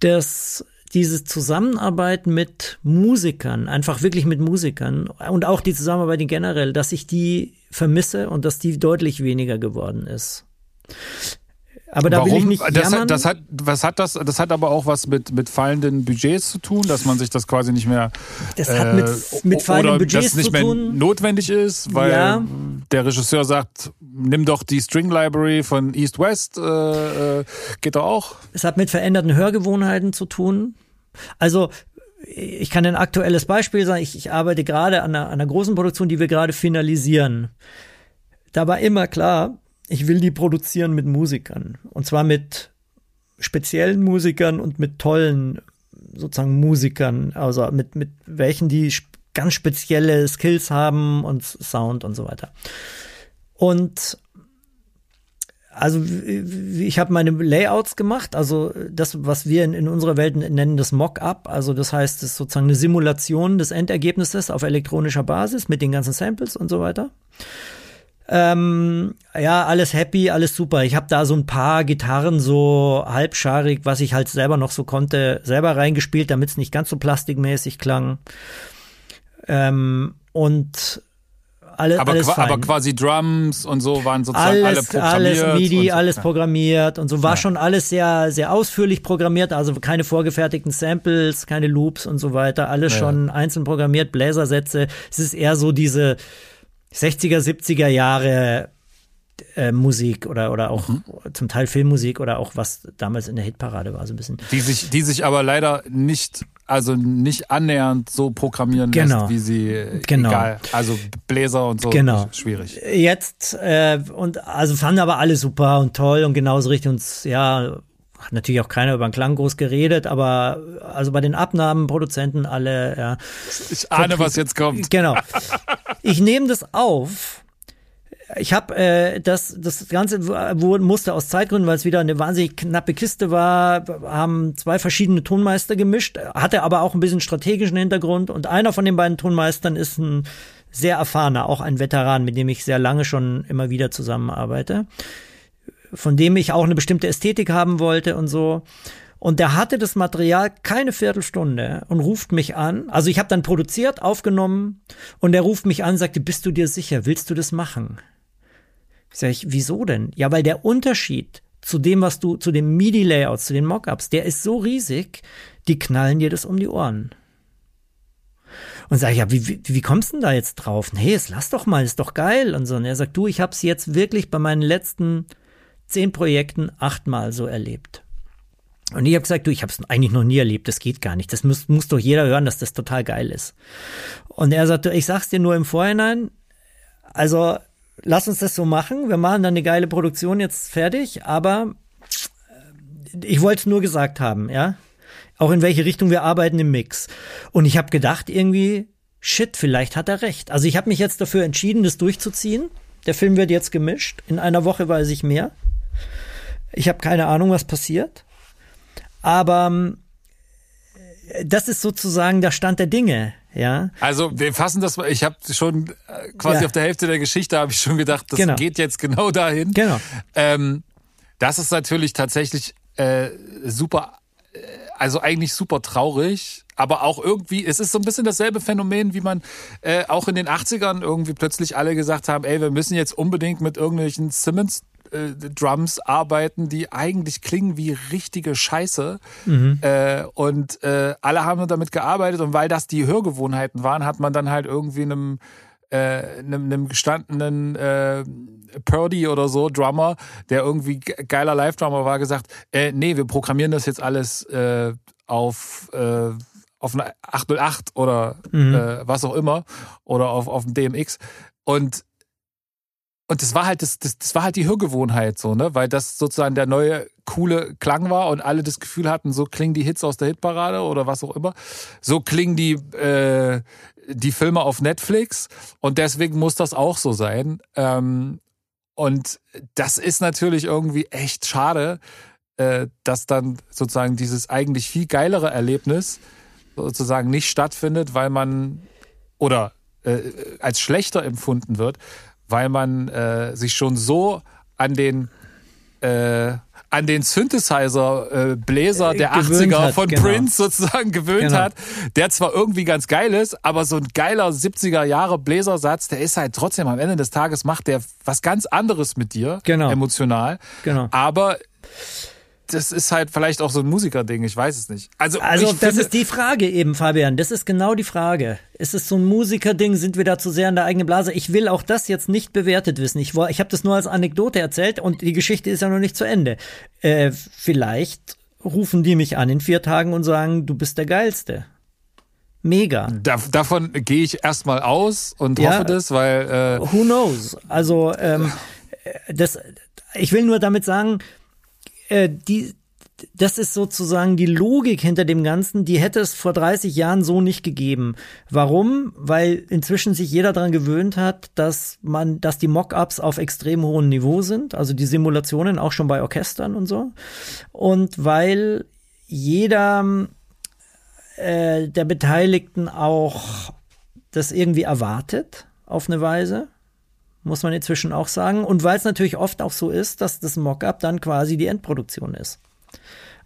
das diese Zusammenarbeit mit Musikern, einfach wirklich mit Musikern und auch die Zusammenarbeit in generell, dass ich die vermisse und dass die deutlich weniger geworden ist. Aber da Warum? will ich nicht das, jammern. hat, das hat, was hat das? Das hat aber auch was mit mit fallenden Budgets zu tun, dass man sich das quasi nicht mehr. Das hat mit- mit fallenden Budgets es zu mehr tun. notwendig ist, weil Ja. Der Regisseur sagt, nimm doch die String Library von East West, äh, äh, geht doch auch. Es hat mit veränderten Hörgewohnheiten zu tun. Also ich kann ein aktuelles Beispiel sagen. Ich, ich arbeite gerade an einer, an einer großen Produktion, die wir gerade finalisieren. Da war immer klar, ich will die produzieren mit Musikern. Und zwar mit speziellen Musikern und mit tollen sozusagen Musikern, also mit, mit welchen die ganz spezielle Skills haben und Sound und so weiter. Und also ich habe meine Layouts gemacht, also das, was wir in, in unserer Welt nennen, das Mock-up. Also das heißt, es ist sozusagen eine Simulation des Endergebnisses auf elektronischer Basis mit den ganzen Samples und so weiter. Ähm, ja, alles happy, alles super. Ich habe da so ein paar Gitarren so halbscharig, was ich halt selber noch so konnte, selber reingespielt, damit es nicht ganz so plastikmäßig klang. Ähm, und alle, aber, alles aber quasi Drums und so waren sozusagen alles, alle programmiert. Alles MIDI, so. alles programmiert und so war ja. schon alles sehr, sehr ausführlich programmiert, also keine vorgefertigten Samples, keine Loops und so weiter, alles ja. schon einzeln programmiert, Bläsersätze. Es ist eher so diese 60er, 70er Jahre äh, Musik oder, oder auch mhm. zum Teil Filmmusik oder auch was damals in der Hitparade war, so ein bisschen. Die sich, die sich aber leider nicht, also nicht annähernd so programmieren genau. lässt, wie sie genau. egal. Also Bläser und so genau. schwierig. Jetzt, äh, und also fanden aber alle super und toll und genauso richtig und ja, hat natürlich auch keiner über den Klang groß geredet, aber also bei den Abnahmen, Produzenten alle, ja. Ich ahne, was jetzt kommt. Genau. Ich nehme das auf ich habe äh, das das ganze wurde, musste aus Zeitgründen, weil es wieder eine wahnsinnig knappe Kiste war, haben zwei verschiedene Tonmeister gemischt, hatte aber auch ein bisschen strategischen Hintergrund und einer von den beiden Tonmeistern ist ein sehr erfahrener, auch ein Veteran, mit dem ich sehr lange schon immer wieder zusammenarbeite, von dem ich auch eine bestimmte Ästhetik haben wollte und so. Und der hatte das Material keine Viertelstunde und ruft mich an. Also ich habe dann produziert, aufgenommen und er ruft mich an, sagte, bist du dir sicher, willst du das machen? Sag ich, wieso denn? Ja, weil der Unterschied zu dem, was du, zu den MIDI-Layouts, zu den Mockups, der ist so riesig, die knallen dir das um die Ohren. Und sag ich, ja, wie, wie, wie kommst du denn da jetzt drauf? Nee, es lass doch mal, ist doch geil. Und so. Und er sagt, du, ich hab's jetzt wirklich bei meinen letzten zehn Projekten achtmal so erlebt. Und ich habe gesagt, du, ich habe es eigentlich noch nie erlebt, das geht gar nicht. Das muss, muss doch jeder hören, dass das total geil ist. Und er sagte, ich sag's dir nur im Vorhinein, also lass uns das so machen. Wir machen dann eine geile Produktion jetzt fertig, aber äh, ich wollte es nur gesagt haben, ja. Auch in welche Richtung wir arbeiten im Mix. Und ich habe gedacht, irgendwie, shit, vielleicht hat er recht. Also ich habe mich jetzt dafür entschieden, das durchzuziehen. Der Film wird jetzt gemischt. In einer Woche weiß ich mehr. Ich habe keine Ahnung, was passiert. Aber ähm, das ist sozusagen der Stand der Dinge. Ja. Also wir fassen das, ich habe schon äh, quasi ja. auf der Hälfte der Geschichte habe ich schon gedacht, das genau. geht jetzt genau dahin. Genau. Ähm, das ist natürlich tatsächlich äh, super, äh, also eigentlich super traurig, aber auch irgendwie, es ist so ein bisschen dasselbe Phänomen, wie man äh, auch in den 80ern irgendwie plötzlich alle gesagt haben, ey, wir müssen jetzt unbedingt mit irgendwelchen Simmons äh, Drums arbeiten, die eigentlich klingen wie richtige Scheiße. Mhm. Äh, und äh, alle haben damit gearbeitet und weil das die Hörgewohnheiten waren, hat man dann halt irgendwie einem äh, einem, einem gestandenen äh, Purdy oder so Drummer, der irgendwie geiler Live-Drummer war, gesagt, äh, nee, wir programmieren das jetzt alles äh, auf äh, auf eine 808 oder mhm. äh, was auch immer oder auf auf dem DMX und und das war halt das, das, das war halt die Hörgewohnheit so, ne, weil das sozusagen der neue coole Klang war und alle das Gefühl hatten, so klingen die Hits aus der Hitparade oder was auch immer, so klingen die äh, die Filme auf Netflix und deswegen muss das auch so sein. Ähm, und das ist natürlich irgendwie echt schade, äh, dass dann sozusagen dieses eigentlich viel geilere Erlebnis sozusagen nicht stattfindet, weil man oder äh, als schlechter empfunden wird, weil man äh, sich schon so an den äh, an den Synthesizer äh, Bläser der 80er hat, von genau. Prince sozusagen gewöhnt genau. hat, der zwar irgendwie ganz geil ist, aber so ein geiler 70er Jahre Bläsersatz, der ist halt trotzdem am Ende des Tages macht der was ganz anderes mit dir, genau. emotional. Genau. Aber das ist halt vielleicht auch so ein Musikerding, ich weiß es nicht. Also, also das ist die Frage eben, Fabian. Das ist genau die Frage. Ist es so ein Musikerding? Sind wir da zu sehr in der eigenen Blase? Ich will auch das jetzt nicht bewertet wissen. Ich, ich habe das nur als Anekdote erzählt und die Geschichte ist ja noch nicht zu Ende. Äh, vielleicht rufen die mich an in vier Tagen und sagen, du bist der Geilste. Mega. Da, davon gehe ich erstmal aus und ja, hoffe das, weil. Äh, who knows? Also, ähm, das, ich will nur damit sagen, äh, die, das ist sozusagen die Logik hinter dem Ganzen, die hätte es vor 30 Jahren so nicht gegeben. Warum? Weil inzwischen sich jeder daran gewöhnt hat, dass man, dass die Mockups auf extrem hohem Niveau sind, also die Simulationen auch schon bei Orchestern und so. Und weil jeder äh, der Beteiligten auch das irgendwie erwartet, auf eine Weise muss man inzwischen auch sagen. Und weil es natürlich oft auch so ist, dass das Mockup dann quasi die Endproduktion ist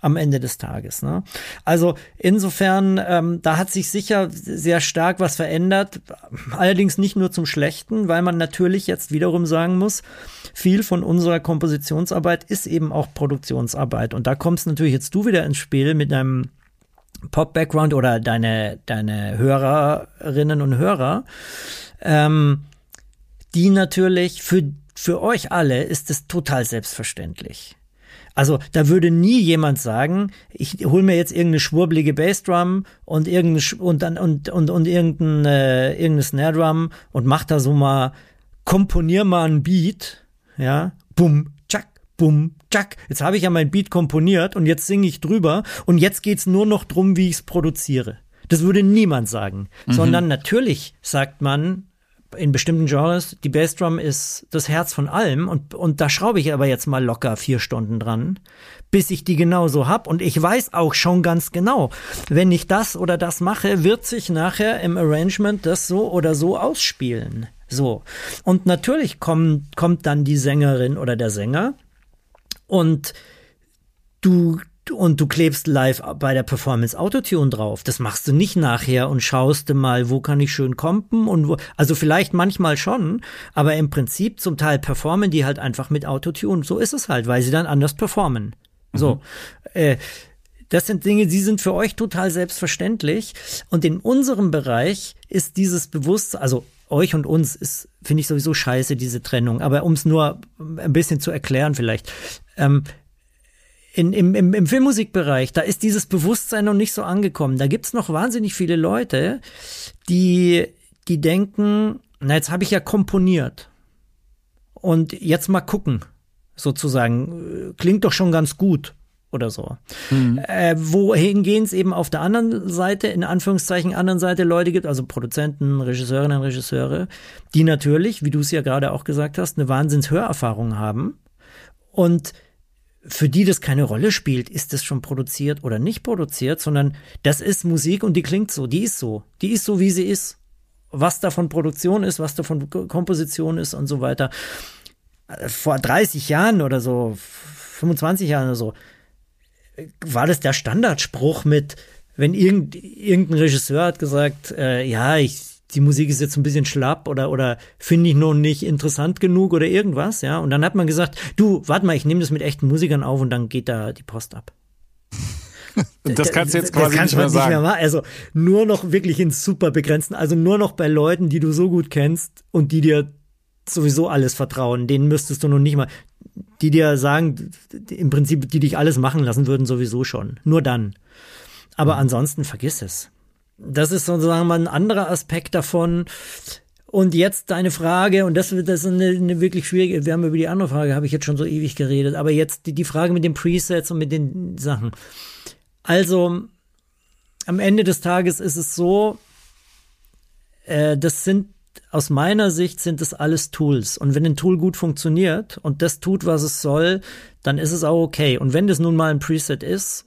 am Ende des Tages. Ne? Also insofern, ähm, da hat sich sicher sehr stark was verändert, allerdings nicht nur zum Schlechten, weil man natürlich jetzt wiederum sagen muss, viel von unserer Kompositionsarbeit ist eben auch Produktionsarbeit. Und da kommst natürlich jetzt du wieder ins Spiel mit deinem Pop-Background oder deine, deine Hörerinnen und Hörer. Ähm, die natürlich für, für euch alle ist es total selbstverständlich. Also da würde nie jemand sagen, ich hol mir jetzt irgendeine schwurbelige Bassdrum und irgendein und dann und und und irgendein äh, irgendeine Snare Drum und mach da so mal komponier mal ein Beat, ja, bum, tschak, bum, tschak. Jetzt habe ich ja mein Beat komponiert und jetzt singe ich drüber und jetzt geht's nur noch drum, wie ich es produziere. Das würde niemand sagen, mhm. sondern natürlich sagt man, in bestimmten Genres, die Bassdrum ist das Herz von allem und, und da schraube ich aber jetzt mal locker vier Stunden dran, bis ich die genauso hab und ich weiß auch schon ganz genau, wenn ich das oder das mache, wird sich nachher im Arrangement das so oder so ausspielen. So. Und natürlich kommt, kommt dann die Sängerin oder der Sänger und du, und du klebst live bei der Performance Autotune drauf. Das machst du nicht nachher und schaust du mal, wo kann ich schön kompen und wo, also vielleicht manchmal schon, aber im Prinzip zum Teil performen die halt einfach mit Autotune. So ist es halt, weil sie dann anders performen. So. Mhm. Äh, das sind Dinge, die sind für euch total selbstverständlich. Und in unserem Bereich ist dieses Bewusstsein, also euch und uns ist, finde ich sowieso scheiße, diese Trennung. Aber um es nur ein bisschen zu erklären vielleicht. Ähm, in, im, im, im Filmmusikbereich, da ist dieses Bewusstsein noch nicht so angekommen. Da gibt's noch wahnsinnig viele Leute, die, die denken, na, jetzt habe ich ja komponiert. Und jetzt mal gucken, sozusagen. Klingt doch schon ganz gut oder so. Mhm. Äh, wohingehen es eben auf der anderen Seite, in Anführungszeichen anderen Seite Leute gibt, also Produzenten, Regisseurinnen, Regisseure, die natürlich, wie du es ja gerade auch gesagt hast, eine Wahnsinnshörerfahrung haben und für die das keine Rolle spielt, ist das schon produziert oder nicht produziert, sondern das ist Musik und die klingt so, die ist so, die ist so, wie sie ist. Was davon Produktion ist, was davon Komposition ist und so weiter. Vor 30 Jahren oder so, 25 Jahren oder so, war das der Standardspruch mit, wenn irgend, irgendein Regisseur hat gesagt, äh, ja, ich die Musik ist jetzt ein bisschen schlapp oder, oder finde ich noch nicht interessant genug oder irgendwas, ja. Und dann hat man gesagt, du, warte mal, ich nehme das mit echten Musikern auf und dann geht da die Post ab. das kannst du jetzt quasi nicht mehr sagen. Nicht mehr machen. Also nur noch wirklich ins super begrenzen, also nur noch bei Leuten, die du so gut kennst und die dir sowieso alles vertrauen, denen müsstest du noch nicht mal, die dir sagen, im Prinzip, die dich alles machen lassen würden, sowieso schon. Nur dann. Aber mhm. ansonsten vergiss es. Das ist sozusagen mal ein anderer Aspekt davon. Und jetzt deine Frage, und das, das ist eine, eine wirklich schwierige, wir haben über die andere Frage, habe ich jetzt schon so ewig geredet, aber jetzt die, die Frage mit den Presets und mit den Sachen. Also, am Ende des Tages ist es so, äh, das sind aus meiner Sicht sind das alles Tools. Und wenn ein Tool gut funktioniert und das tut, was es soll, dann ist es auch okay. Und wenn das nun mal ein Preset ist,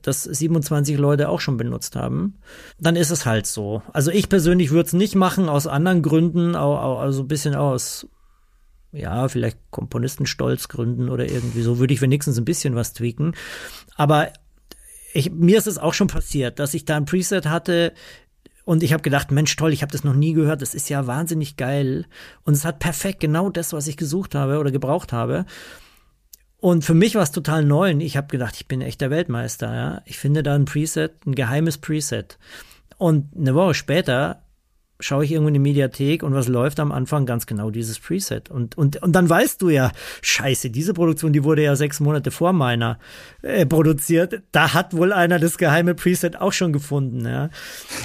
das 27 Leute auch schon benutzt haben, dann ist es halt so. Also ich persönlich würde es nicht machen, aus anderen Gründen, also ein bisschen aus, ja, vielleicht Komponistenstolzgründen oder irgendwie so, würde ich wenigstens ein bisschen was tweaken. Aber ich, mir ist es auch schon passiert, dass ich da ein Preset hatte, und ich habe gedacht, Mensch, toll, ich habe das noch nie gehört, das ist ja wahnsinnig geil. Und es hat perfekt genau das, was ich gesucht habe oder gebraucht habe. Und für mich war es total neu und ich habe gedacht, ich bin echt der Weltmeister. Ja? Ich finde da ein Preset, ein geheimes Preset. Und eine Woche später schaue ich irgendwo in die Mediathek und was läuft am Anfang? Ganz genau dieses Preset. Und, und, und dann weißt du ja, scheiße, diese Produktion, die wurde ja sechs Monate vor meiner äh, produziert. Da hat wohl einer das geheime Preset auch schon gefunden. Ja,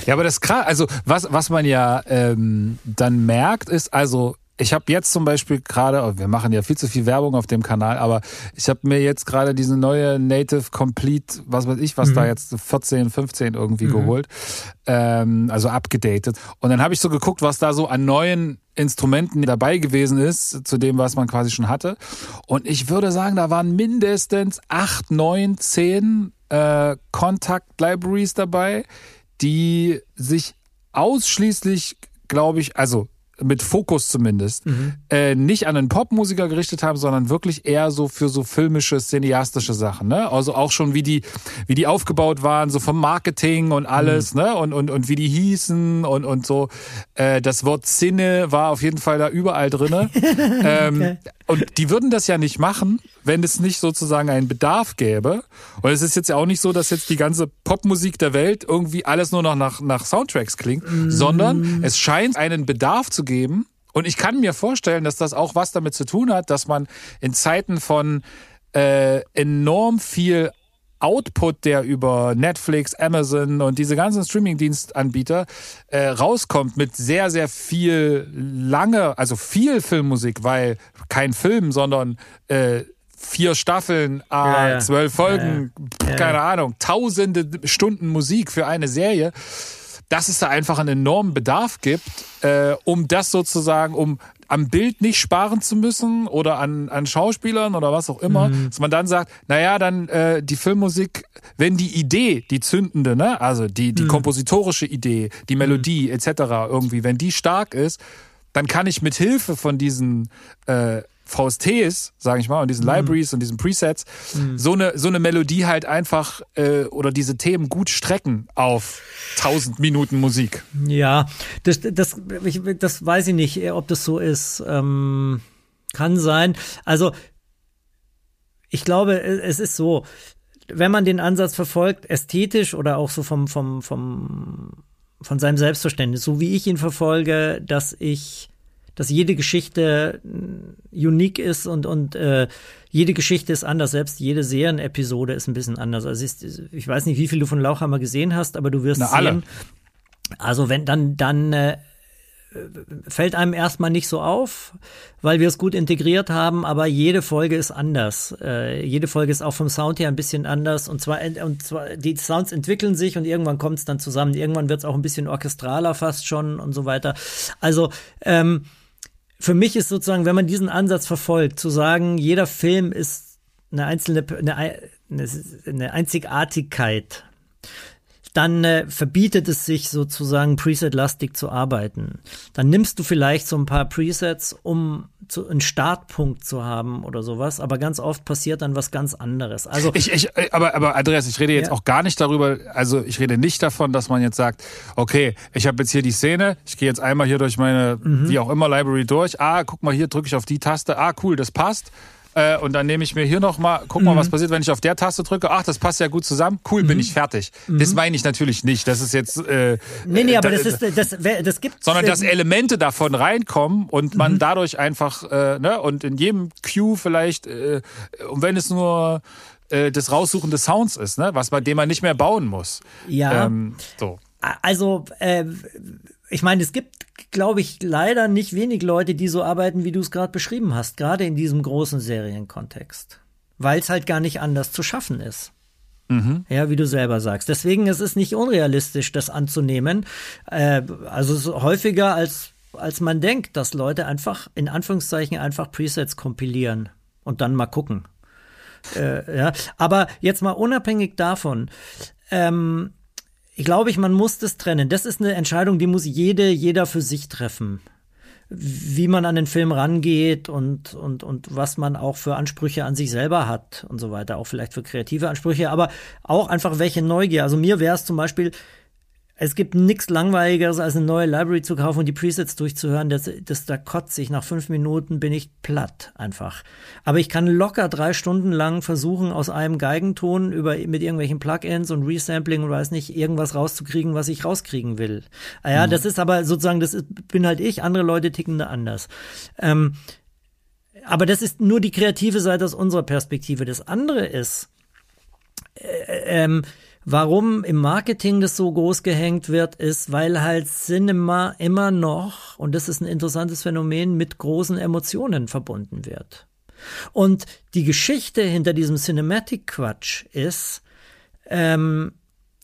ja aber das ist krass. Also was, was man ja ähm, dann merkt, ist, also ich habe jetzt zum Beispiel gerade, oh, wir machen ja viel zu viel Werbung auf dem Kanal, aber ich habe mir jetzt gerade diese neue Native Complete, was weiß ich, was mhm. da jetzt 14, 15 irgendwie mhm. geholt, ähm, also abgedatet. Und dann habe ich so geguckt, was da so an neuen Instrumenten dabei gewesen ist, zu dem, was man quasi schon hatte. Und ich würde sagen, da waren mindestens acht, neun, zehn äh, Contact Libraries dabei, die sich ausschließlich, glaube ich, also mit Fokus zumindest, mhm. äh, nicht an einen Popmusiker gerichtet haben, sondern wirklich eher so für so filmische, cineastische Sachen. Ne? Also auch schon wie die, wie die aufgebaut waren, so vom Marketing und alles, mhm. ne? Und, und, und wie die hießen und, und so. Äh, das Wort Sinne war auf jeden Fall da überall drinne. ähm, okay. Und die würden das ja nicht machen, wenn es nicht sozusagen einen Bedarf gäbe. Und es ist jetzt ja auch nicht so, dass jetzt die ganze Popmusik der Welt irgendwie alles nur noch nach, nach Soundtracks klingt, mm. sondern es scheint einen Bedarf zu geben. Und ich kann mir vorstellen, dass das auch was damit zu tun hat, dass man in Zeiten von äh, enorm viel Output, der über Netflix, Amazon und diese ganzen Streaming-Dienstanbieter äh, rauskommt mit sehr, sehr viel lange, also viel Filmmusik, weil kein Film, sondern äh, vier Staffeln, äh, ja, ja. zwölf Folgen, ja, keine Ahnung, tausende Stunden Musik für eine Serie dass es da einfach einen enormen Bedarf gibt, äh, um das sozusagen, um am Bild nicht sparen zu müssen oder an, an Schauspielern oder was auch immer, mhm. dass man dann sagt, naja, dann äh, die Filmmusik, wenn die Idee, die zündende, ne, also die, die mhm. kompositorische Idee, die mhm. Melodie mhm. etc. irgendwie, wenn die stark ist, dann kann ich mit Hilfe von diesen äh, VSTs, sage ich mal, und diesen mhm. Libraries und diesen Presets, mhm. so eine so eine Melodie halt einfach äh, oder diese Themen gut strecken auf 1000 Minuten Musik. Ja, das das ich, das weiß ich nicht, ob das so ist. Ähm, kann sein. Also ich glaube, es ist so, wenn man den Ansatz verfolgt, ästhetisch oder auch so vom vom vom von seinem Selbstverständnis, so wie ich ihn verfolge, dass ich dass jede Geschichte äh, unique ist und, und äh, jede Geschichte ist anders. Selbst jede Serienepisode ist ein bisschen anders. Also ist, ich weiß nicht, wie viel du von Lauchhammer gesehen hast, aber du wirst Na, sehen. Also wenn dann, dann äh, fällt einem erstmal nicht so auf, weil wir es gut integriert haben, aber jede Folge ist anders. Äh, jede Folge ist auch vom Sound her ein bisschen anders und zwar, und zwar die Sounds entwickeln sich und irgendwann kommt es dann zusammen. Irgendwann wird es auch ein bisschen orchestraler fast schon und so weiter. Also ähm, für mich ist sozusagen, wenn man diesen Ansatz verfolgt, zu sagen, jeder Film ist eine einzelne, eine, eine Einzigartigkeit dann äh, verbietet es sich sozusagen Preset-lastig zu arbeiten. Dann nimmst du vielleicht so ein paar Presets, um zu, einen Startpunkt zu haben oder sowas, aber ganz oft passiert dann was ganz anderes. Also ich, ich aber, aber Andreas, ich rede jetzt ja. auch gar nicht darüber, also ich rede nicht davon, dass man jetzt sagt, okay, ich habe jetzt hier die Szene, ich gehe jetzt einmal hier durch meine, mhm. wie auch immer, Library durch, ah, guck mal, hier drücke ich auf die Taste, ah, cool, das passt äh, und dann nehme ich mir hier nochmal, guck mal, mhm. was passiert, wenn ich auf der Taste drücke. Ach, das passt ja gut zusammen. Cool, mhm. bin ich fertig. Mhm. Das meine ich natürlich nicht. Das ist jetzt. Äh, nee, nee, aber das ist das, das gibt. Sondern dass Elemente davon reinkommen und man mhm. dadurch einfach, äh, ne, und in jedem Cue vielleicht, äh, und wenn es nur äh, das Raussuchen des Sounds ist, ne, was bei dem man nicht mehr bauen muss. Ja. Ähm, so. Also, äh, ich meine, es gibt glaube ich, leider nicht wenig Leute, die so arbeiten, wie du es gerade beschrieben hast, gerade in diesem großen Serienkontext. Weil es halt gar nicht anders zu schaffen ist. Mhm. Ja, wie du selber sagst. Deswegen ist es nicht unrealistisch, das anzunehmen. Äh, also es ist häufiger als, als man denkt, dass Leute einfach, in Anführungszeichen, einfach Presets kompilieren und dann mal gucken. Äh, ja. Aber jetzt mal unabhängig davon, ähm, ich glaube, ich, man muss das trennen. Das ist eine Entscheidung, die muss jede, jeder für sich treffen. Wie man an den Film rangeht und, und, und was man auch für Ansprüche an sich selber hat und so weiter. Auch vielleicht für kreative Ansprüche, aber auch einfach welche Neugier. Also mir wäre es zum Beispiel, es gibt nichts langweiligeres, als eine neue Library zu kaufen und die Presets durchzuhören. Das, das, da kotze ich. Nach fünf Minuten bin ich platt einfach. Aber ich kann locker drei Stunden lang versuchen, aus einem Geigenton über, mit irgendwelchen Plugins und Resampling und weiß nicht, irgendwas rauszukriegen, was ich rauskriegen will. Ah ja, mhm. das ist aber sozusagen, das ist, bin halt ich. Andere Leute ticken da anders. Ähm, aber das ist nur die kreative Seite aus unserer Perspektive. Das andere ist, äh, ähm, Warum im Marketing das so groß gehängt wird, ist, weil halt Cinema immer noch, und das ist ein interessantes Phänomen, mit großen Emotionen verbunden wird. Und die Geschichte hinter diesem Cinematic-Quatsch ist, ähm,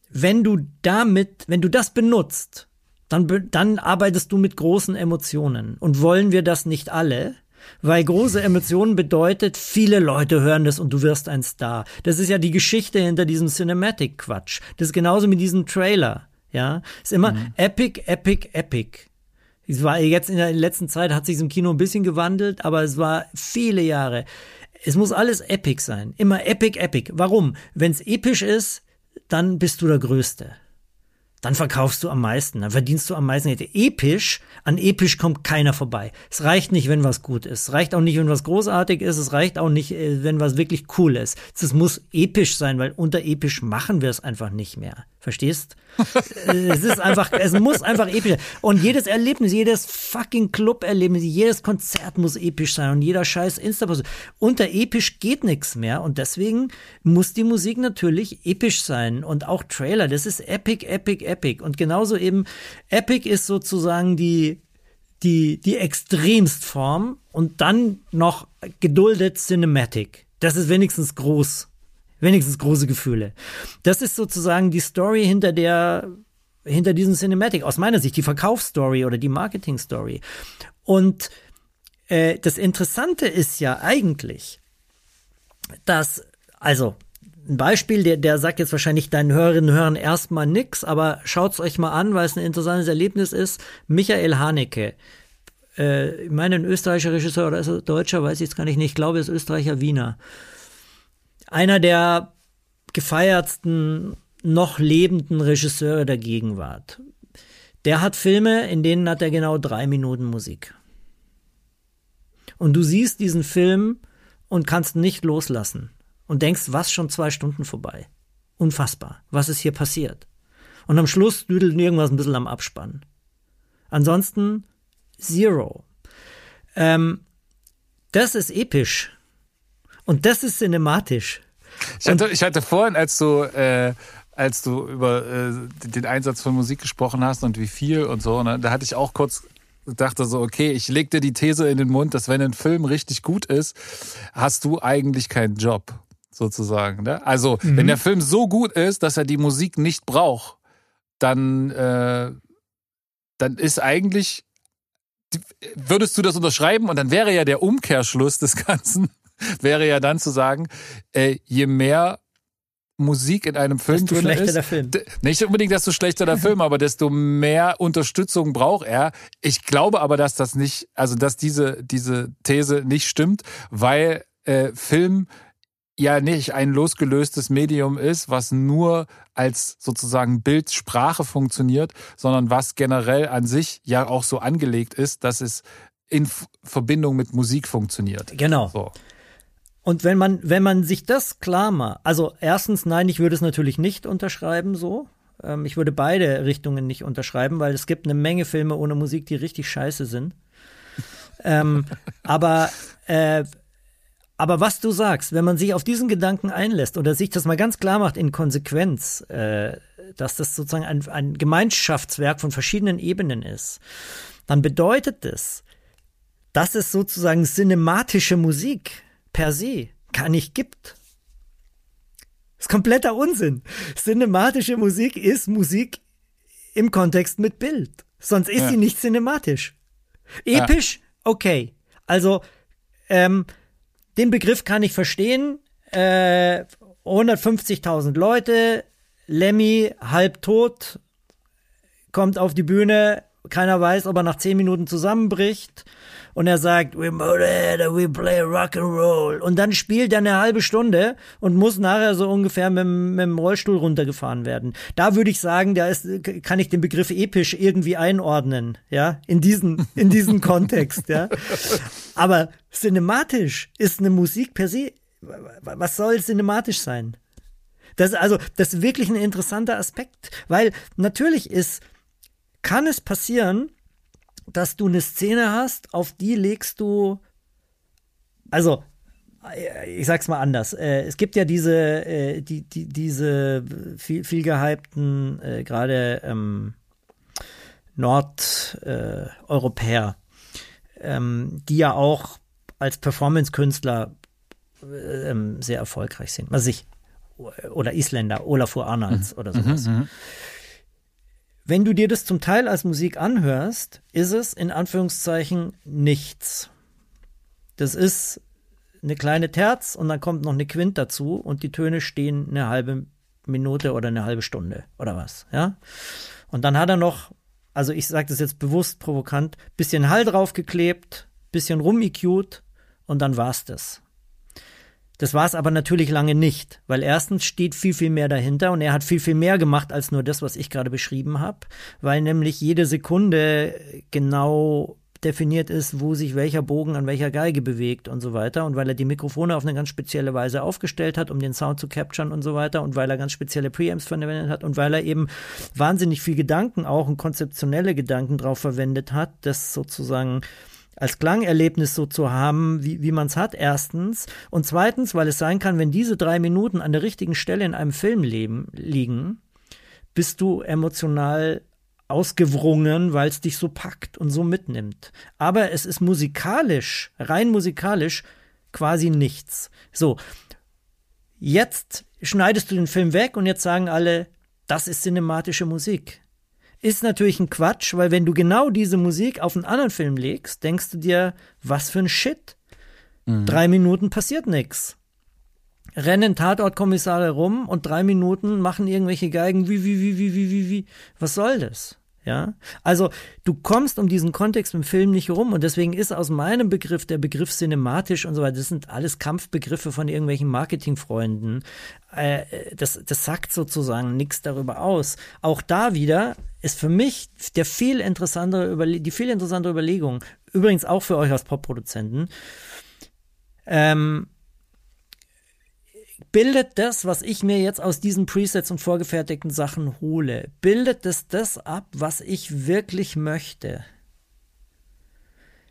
wenn du damit, wenn du das benutzt, dann, dann arbeitest du mit großen Emotionen. Und wollen wir das nicht alle? Weil große Emotionen bedeutet, viele Leute hören das und du wirst ein Star. Das ist ja die Geschichte hinter diesem Cinematic-Quatsch. Das ist genauso mit diesem Trailer. Ja, ist immer mhm. epic, epic, epic. Es war jetzt in der letzten Zeit hat sich im Kino ein bisschen gewandelt, aber es war viele Jahre. Es muss alles epic sein. Immer epic, epic. Warum? Wenn es episch ist, dann bist du der Größte dann verkaufst du am meisten, dann verdienst du am meisten. Episch, an episch kommt keiner vorbei. Es reicht nicht, wenn was gut ist. Es reicht auch nicht, wenn was großartig ist. Es reicht auch nicht, äh, wenn was wirklich cool ist. Es muss episch sein, weil unter episch machen wir es einfach nicht mehr. Verstehst? es ist einfach, es muss einfach episch sein. Und jedes Erlebnis, jedes fucking Club-Erlebnis, jedes Konzert muss episch sein und jeder scheiß insta -Post. Unter episch geht nichts mehr und deswegen muss die Musik natürlich episch sein und auch Trailer. Das ist epic, epic, epic. Und genauso eben, epic ist sozusagen die, die, die Extremstform und dann noch geduldet Cinematic. Das ist wenigstens groß wenigstens große Gefühle. Das ist sozusagen die Story hinter der, hinter diesem Cinematic, aus meiner Sicht, die Verkaufsstory oder die Marketing-Story. Und äh, das Interessante ist ja eigentlich, dass, also, ein Beispiel, der, der sagt jetzt wahrscheinlich deinen Hörerinnen und Hörern erstmal nix, aber schaut's euch mal an, weil es ein interessantes Erlebnis ist. Michael Haneke, äh, ich meine, ein österreichischer Regisseur oder ist er Deutscher, weiß ich jetzt gar nicht, ich glaube, er ist Österreicher Wiener einer der gefeiertsten noch lebenden Regisseure der Gegenwart. Der hat Filme, in denen hat er genau drei Minuten Musik. Und du siehst diesen Film und kannst nicht loslassen und denkst, was schon zwei Stunden vorbei. Unfassbar. Was ist hier passiert? Und am Schluss düdelt irgendwas ein bisschen am Abspann. Ansonsten Zero. Ähm, das ist episch. Und das ist cinematisch. Ich hatte, ich hatte vorhin, als du, äh, als du über äh, den Einsatz von Musik gesprochen hast und wie viel und so, ne, da hatte ich auch kurz dachte so, okay, ich leg dir die These in den Mund, dass wenn ein Film richtig gut ist, hast du eigentlich keinen Job, sozusagen. Ne? Also, mhm. wenn der Film so gut ist, dass er die Musik nicht braucht, dann, äh, dann ist eigentlich, würdest du das unterschreiben und dann wäre ja der Umkehrschluss des Ganzen, wäre ja dann zu sagen, äh, je mehr Musik in einem Film desto schlechter ist, der Film. Nicht unbedingt, desto schlechter der Film, aber desto mehr Unterstützung braucht er. Ich glaube aber, dass das nicht, also dass diese, diese These nicht stimmt, weil äh, Film ja nicht ein losgelöstes Medium ist, was nur als sozusagen Bildsprache funktioniert, sondern was generell an sich ja auch so angelegt ist, dass es in Verbindung mit Musik funktioniert. Genau. So. Und wenn man, wenn man sich das klar macht, also erstens, nein, ich würde es natürlich nicht unterschreiben so. Ähm, ich würde beide Richtungen nicht unterschreiben, weil es gibt eine Menge Filme ohne Musik, die richtig scheiße sind. ähm, aber, äh, aber was du sagst, wenn man sich auf diesen Gedanken einlässt oder sich das mal ganz klar macht in Konsequenz, äh, dass das sozusagen ein, ein Gemeinschaftswerk von verschiedenen Ebenen ist, dann bedeutet das, dass es sozusagen cinematische Musik per se gar nicht gibt. Das ist kompletter Unsinn. Cinematische Musik ist Musik im Kontext mit Bild. Sonst ist ja. sie nicht cinematisch. Episch, okay. Also, ähm, den Begriff kann ich verstehen. Äh, 150.000 Leute, Lemmy halb tot, kommt auf die Bühne, keiner weiß, ob er nach 10 Minuten zusammenbricht und er sagt, we we play rock and roll. Und dann spielt er eine halbe Stunde und muss nachher so ungefähr mit, mit dem Rollstuhl runtergefahren werden. Da würde ich sagen, da ist, kann ich den Begriff episch irgendwie einordnen, ja, in diesen, in diesen Kontext, ja. Aber cinematisch ist eine Musik per se, was soll cinematisch sein? Das ist also, das ist wirklich ein interessanter Aspekt, weil natürlich ist, kann es passieren, dass du eine Szene hast, auf die legst du, also ich sag's mal anders. Äh, es gibt ja diese, äh, die, die, diese viel, viel gehypten, äh, gerade ähm, Nordeuropäer, äh, ähm, die ja auch als Performance-Künstler äh, ähm, sehr erfolgreich sind. Was ich, oder Isländer, Olafur Arnalds mhm. oder sowas. Mhm, mhm, Wenn du dir das zum Teil als Musik anhörst, ist es in Anführungszeichen nichts. Das ist eine kleine Terz und dann kommt noch eine Quint dazu und die Töne stehen eine halbe Minute oder eine halbe Stunde oder was, ja? Und dann hat er noch, also ich sage das jetzt bewusst provokant, bisschen Hall draufgeklebt, bisschen rum-EQ'd und dann war's das. Das war es aber natürlich lange nicht, weil erstens steht viel, viel mehr dahinter und er hat viel, viel mehr gemacht als nur das, was ich gerade beschrieben habe, weil nämlich jede Sekunde genau definiert ist, wo sich welcher Bogen an welcher Geige bewegt und so weiter. Und weil er die Mikrofone auf eine ganz spezielle Weise aufgestellt hat, um den Sound zu capturen und so weiter. Und weil er ganz spezielle Preamps verwendet hat und weil er eben wahnsinnig viel Gedanken auch und konzeptionelle Gedanken drauf verwendet hat, das sozusagen als Klangerlebnis so zu haben, wie, wie man es hat, erstens. Und zweitens, weil es sein kann, wenn diese drei Minuten an der richtigen Stelle in einem Film leben, liegen, bist du emotional ausgewrungen, weil es dich so packt und so mitnimmt. Aber es ist musikalisch, rein musikalisch, quasi nichts. So, jetzt schneidest du den Film weg und jetzt sagen alle, das ist cinematische Musik. Ist natürlich ein Quatsch, weil wenn du genau diese Musik auf einen anderen Film legst, denkst du dir, was für ein Shit. Mhm. Drei Minuten passiert nichts rennen Tatortkommissare rum und drei Minuten machen irgendwelche Geigen wie, wie, wie, wie, wie, wie, wie. Was soll das? Ja, also du kommst um diesen Kontext im Film nicht rum und deswegen ist aus meinem Begriff der Begriff cinematisch und so weiter, das sind alles Kampfbegriffe von irgendwelchen Marketingfreunden. Äh, das, das sagt sozusagen nichts darüber aus. Auch da wieder ist für mich der viel interessantere die viel interessantere Überlegung, übrigens auch für euch als Popproduzenten, ähm, bildet das, was ich mir jetzt aus diesen Presets und vorgefertigten Sachen hole, bildet es das ab, was ich wirklich möchte?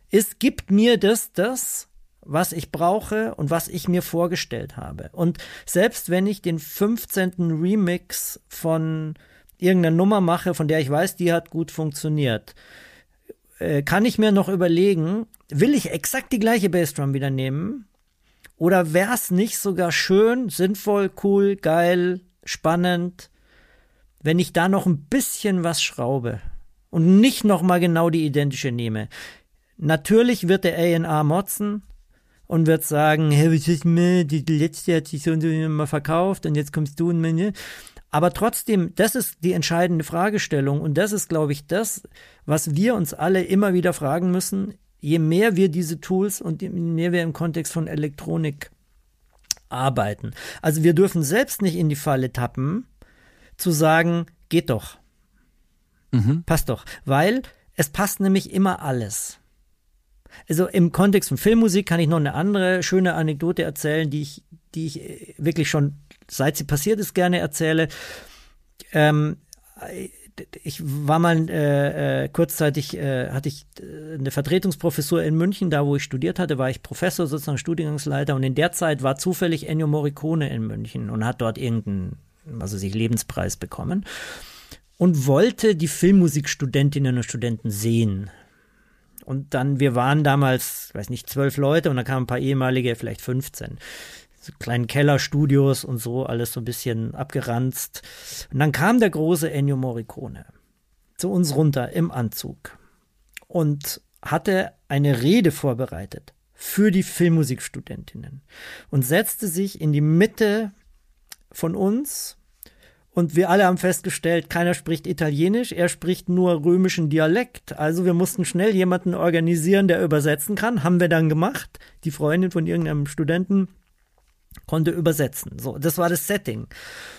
Es gibt mir das das, was ich brauche und was ich mir vorgestellt habe. Und selbst wenn ich den 15. Remix von irgendeiner Nummer mache, von der ich weiß, die hat gut funktioniert, äh, kann ich mir noch überlegen, will ich exakt die gleiche Bassdrum wieder nehmen oder wäre es nicht sogar schön, sinnvoll, cool, geil, spannend, wenn ich da noch ein bisschen was schraube und nicht nochmal genau die identische nehme? Natürlich wird der A&R motzen und wird sagen, hey, was ist mir, die letzte hat sich so und so immer verkauft und jetzt kommst du und mir. Aber trotzdem, das ist die entscheidende Fragestellung und das ist, glaube ich, das, was wir uns alle immer wieder fragen müssen je mehr wir diese Tools und je mehr wir im Kontext von Elektronik arbeiten. Also wir dürfen selbst nicht in die Falle tappen, zu sagen, geht doch. Mhm. Passt doch. Weil es passt nämlich immer alles. Also im Kontext von Filmmusik kann ich noch eine andere schöne Anekdote erzählen, die ich, die ich wirklich schon, seit sie passiert ist, gerne erzähle. Ähm, ich war mal äh, äh, kurzzeitig äh, hatte ich äh, eine Vertretungsprofessur in München, da wo ich studiert hatte, war ich Professor, sozusagen Studiengangsleiter. Und in der Zeit war zufällig Ennio Morricone in München und hat dort irgendeinen, was weiß ich, Lebenspreis bekommen und wollte die Filmmusikstudentinnen und Studenten sehen. Und dann, wir waren damals, weiß nicht, zwölf Leute und da kamen ein paar ehemalige, vielleicht 15 so kleinen Kellerstudios und so, alles so ein bisschen abgeranzt. Und dann kam der große Ennio Morricone zu uns runter im Anzug und hatte eine Rede vorbereitet für die Filmmusikstudentinnen und setzte sich in die Mitte von uns und wir alle haben festgestellt, keiner spricht Italienisch, er spricht nur römischen Dialekt. Also wir mussten schnell jemanden organisieren, der übersetzen kann. Haben wir dann gemacht. Die Freundin von irgendeinem Studenten konnte übersetzen. So, das war das Setting.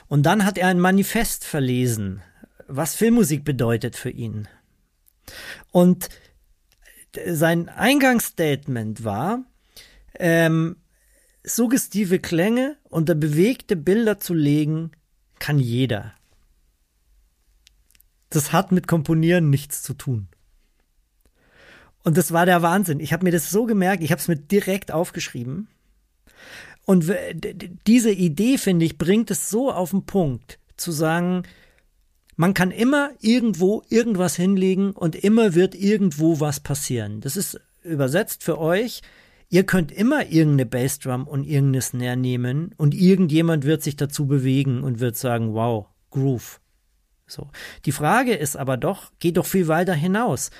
Und dann hat er ein Manifest verlesen, was Filmmusik bedeutet für ihn. Und sein Eingangsstatement war, ähm, suggestive Klänge unter bewegte Bilder zu legen, kann jeder. Das hat mit Komponieren nichts zu tun. Und das war der Wahnsinn. Ich habe mir das so gemerkt, ich habe es mir direkt aufgeschrieben Und diese Idee, finde ich, bringt es so auf den Punkt, zu sagen, man kann immer irgendwo irgendwas hinlegen und immer wird irgendwo was passieren. Das ist übersetzt für euch. Ihr könnt immer irgendeine Bassdrum und irgendeine Snare nehmen und irgendjemand wird sich dazu bewegen und wird sagen, wow, Groove. So. Die Frage ist aber doch, geht doch viel weiter hinaus.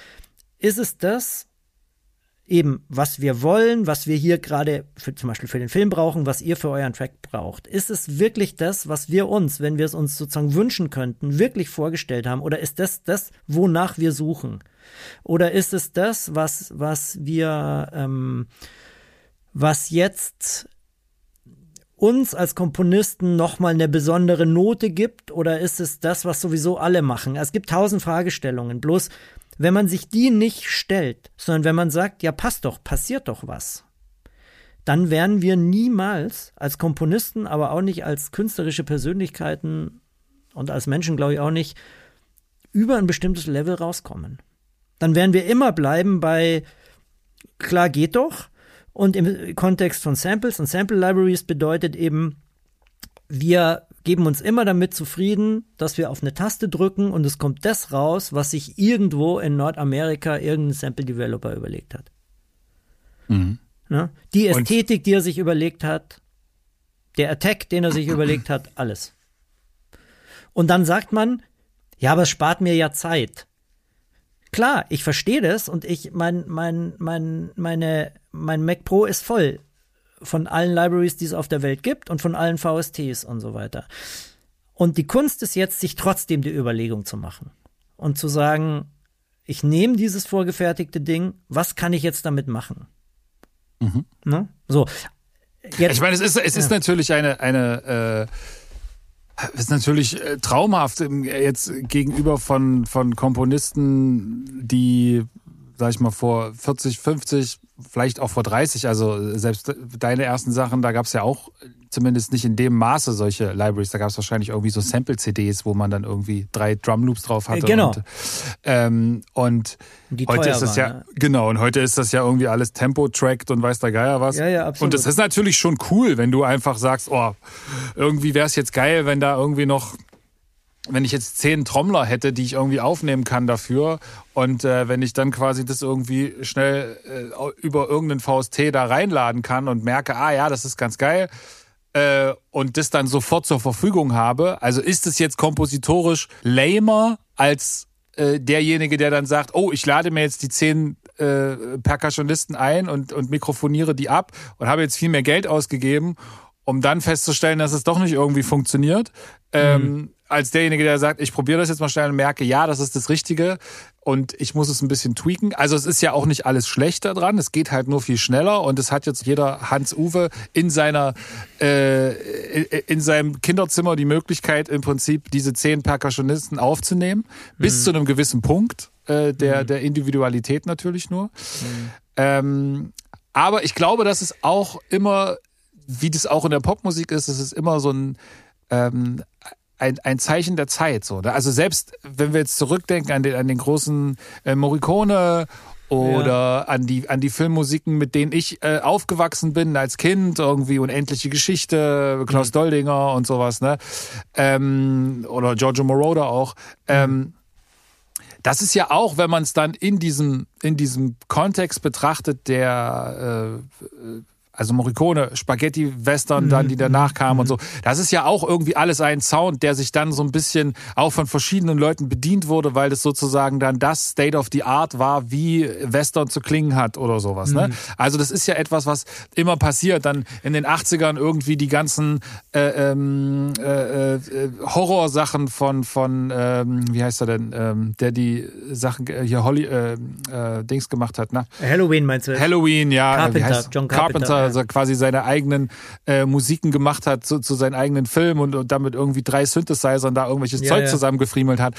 Ist es das, eben, was wir wollen, was wir hier gerade für, zum Beispiel für den Film brauchen, was ihr für euren Track braucht. Ist es wirklich das, was wir uns, wenn wir es uns sozusagen wünschen könnten, wirklich vorgestellt haben? Oder ist das das, wonach wir suchen? Oder ist es das, was, was wir, ähm, was jetzt uns als Komponisten nochmal eine besondere Note gibt? Oder ist es das, was sowieso alle machen? Es gibt tausend Fragestellungen. Bloß wenn man sich die nicht stellt, sondern wenn man sagt, ja, passt doch, passiert doch was, dann werden wir niemals als Komponisten, aber auch nicht als künstlerische Persönlichkeiten und als Menschen, glaube ich, auch nicht über ein bestimmtes Level rauskommen. Dann werden wir immer bleiben bei, klar geht doch, und im Kontext von Samples und Sample Libraries bedeutet eben, wir geben uns immer damit zufrieden, dass wir auf eine Taste drücken und es kommt das raus, was sich irgendwo in Nordamerika irgendein Sample Developer überlegt hat. Mhm. Ja? Die Ästhetik, und die er sich überlegt hat, der Attack, den er sich überlegt hat, alles. Und dann sagt man, ja, aber es spart mir ja Zeit. Klar, ich verstehe das und ich, mein, mein, mein, meine, mein Mac Pro ist voll von allen Libraries, die es auf der Welt gibt und von allen VSTs und so weiter. Und die Kunst ist jetzt, sich trotzdem die Überlegung zu machen und zu sagen, ich nehme dieses vorgefertigte Ding, was kann ich jetzt damit machen? Mhm. Ne? So. Jetzt, ich meine, es ist, es ist natürlich eine, eine äh, ist natürlich äh, traumhaft jetzt gegenüber von, von Komponisten, die, sag ich mal, vor 40, 50, vielleicht auch vor 30, also selbst deine ersten Sachen, da gab es ja auch zumindest nicht in dem Maße solche Libraries. Da gab es wahrscheinlich irgendwie so Sample-CDs, wo man dann irgendwie drei Drum-Loops drauf hatte. Genau. Und, ähm, und heute ist das ja, ne? genau, und heute ist das ja irgendwie alles Tempo-tracked und weiß der Geier was. Ja, ja, absolut. Und das ist natürlich schon cool, wenn du einfach sagst, oh, irgendwie wäre es jetzt geil, wenn da irgendwie noch wenn ich jetzt zehn Trommler hätte, die ich irgendwie aufnehmen kann dafür und äh, wenn ich dann quasi das irgendwie schnell äh, über irgendeinen VST da reinladen kann und merke, ah ja, das ist ganz geil äh, und das dann sofort zur Verfügung habe, also ist es jetzt kompositorisch lamer als äh, derjenige, der dann sagt, oh, ich lade mir jetzt die zehn äh, Percussionisten ein und, und mikrofoniere die ab und habe jetzt viel mehr Geld ausgegeben um dann festzustellen, dass es doch nicht irgendwie funktioniert. Ähm, mhm. Ähm, als derjenige, der sagt, ich probiere das jetzt mal schnell und merke, ja, das ist das Richtige und ich muss es ein bisschen tweaken. Also es ist ja auch nicht alles schlecht daran, es geht halt nur viel schneller und es hat jetzt jeder Hans-Uwe in seiner äh, in seinem Kinderzimmer die Möglichkeit im Prinzip diese zehn Percussionisten aufzunehmen, mhm. bis zu einem gewissen Punkt äh, der, mhm. der Individualität natürlich nur. Mhm. Ähm, aber ich glaube, dass es auch immer, wie das auch in der Popmusik ist, es ist immer so ein ähm, ein, ein Zeichen der Zeit. So. Ne? Also selbst wenn wir jetzt zurückdenken an den, an den großen äh, Morricone oder ja. an die an die Filmmusiken, mit denen ich äh, aufgewachsen bin als Kind, irgendwie unendliche Geschichte, Klaus mhm. Doldinger und sowas, ne? Ähm, oder Giorgio Moroder auch. Ähm, mhm. das ist ja auch, wenn man es dann in diesem in diesem Kontext betrachtet, der äh, also Morricone, Spaghetti-Western dann, die danach mhm. kamen und so. Das ist ja auch irgendwie alles ein Sound, der sich dann so ein bisschen auch von verschiedenen Leuten bedient wurde, weil das sozusagen dann das State of the Art war, wie Western zu klingen hat oder sowas. Ne? Mhm. Also das ist ja etwas, was immer passiert. Dann in den 80ern irgendwie die ganzen äh, ähm, äh, äh, Horrorsachen von, von ähm, wie heißt er denn, ähm, der die Sachen äh, hier Holly, äh, äh, Dings gemacht hat. Ne? Halloween meinst du? Halloween, ja. Carpenter, John Carpenter. Carpenter also quasi seine eigenen äh, Musiken gemacht hat zu, zu seinen eigenen Filmen und, und damit irgendwie drei Synthesizern da irgendwelches ja, Zeug ja. zusammengefriemelt hat.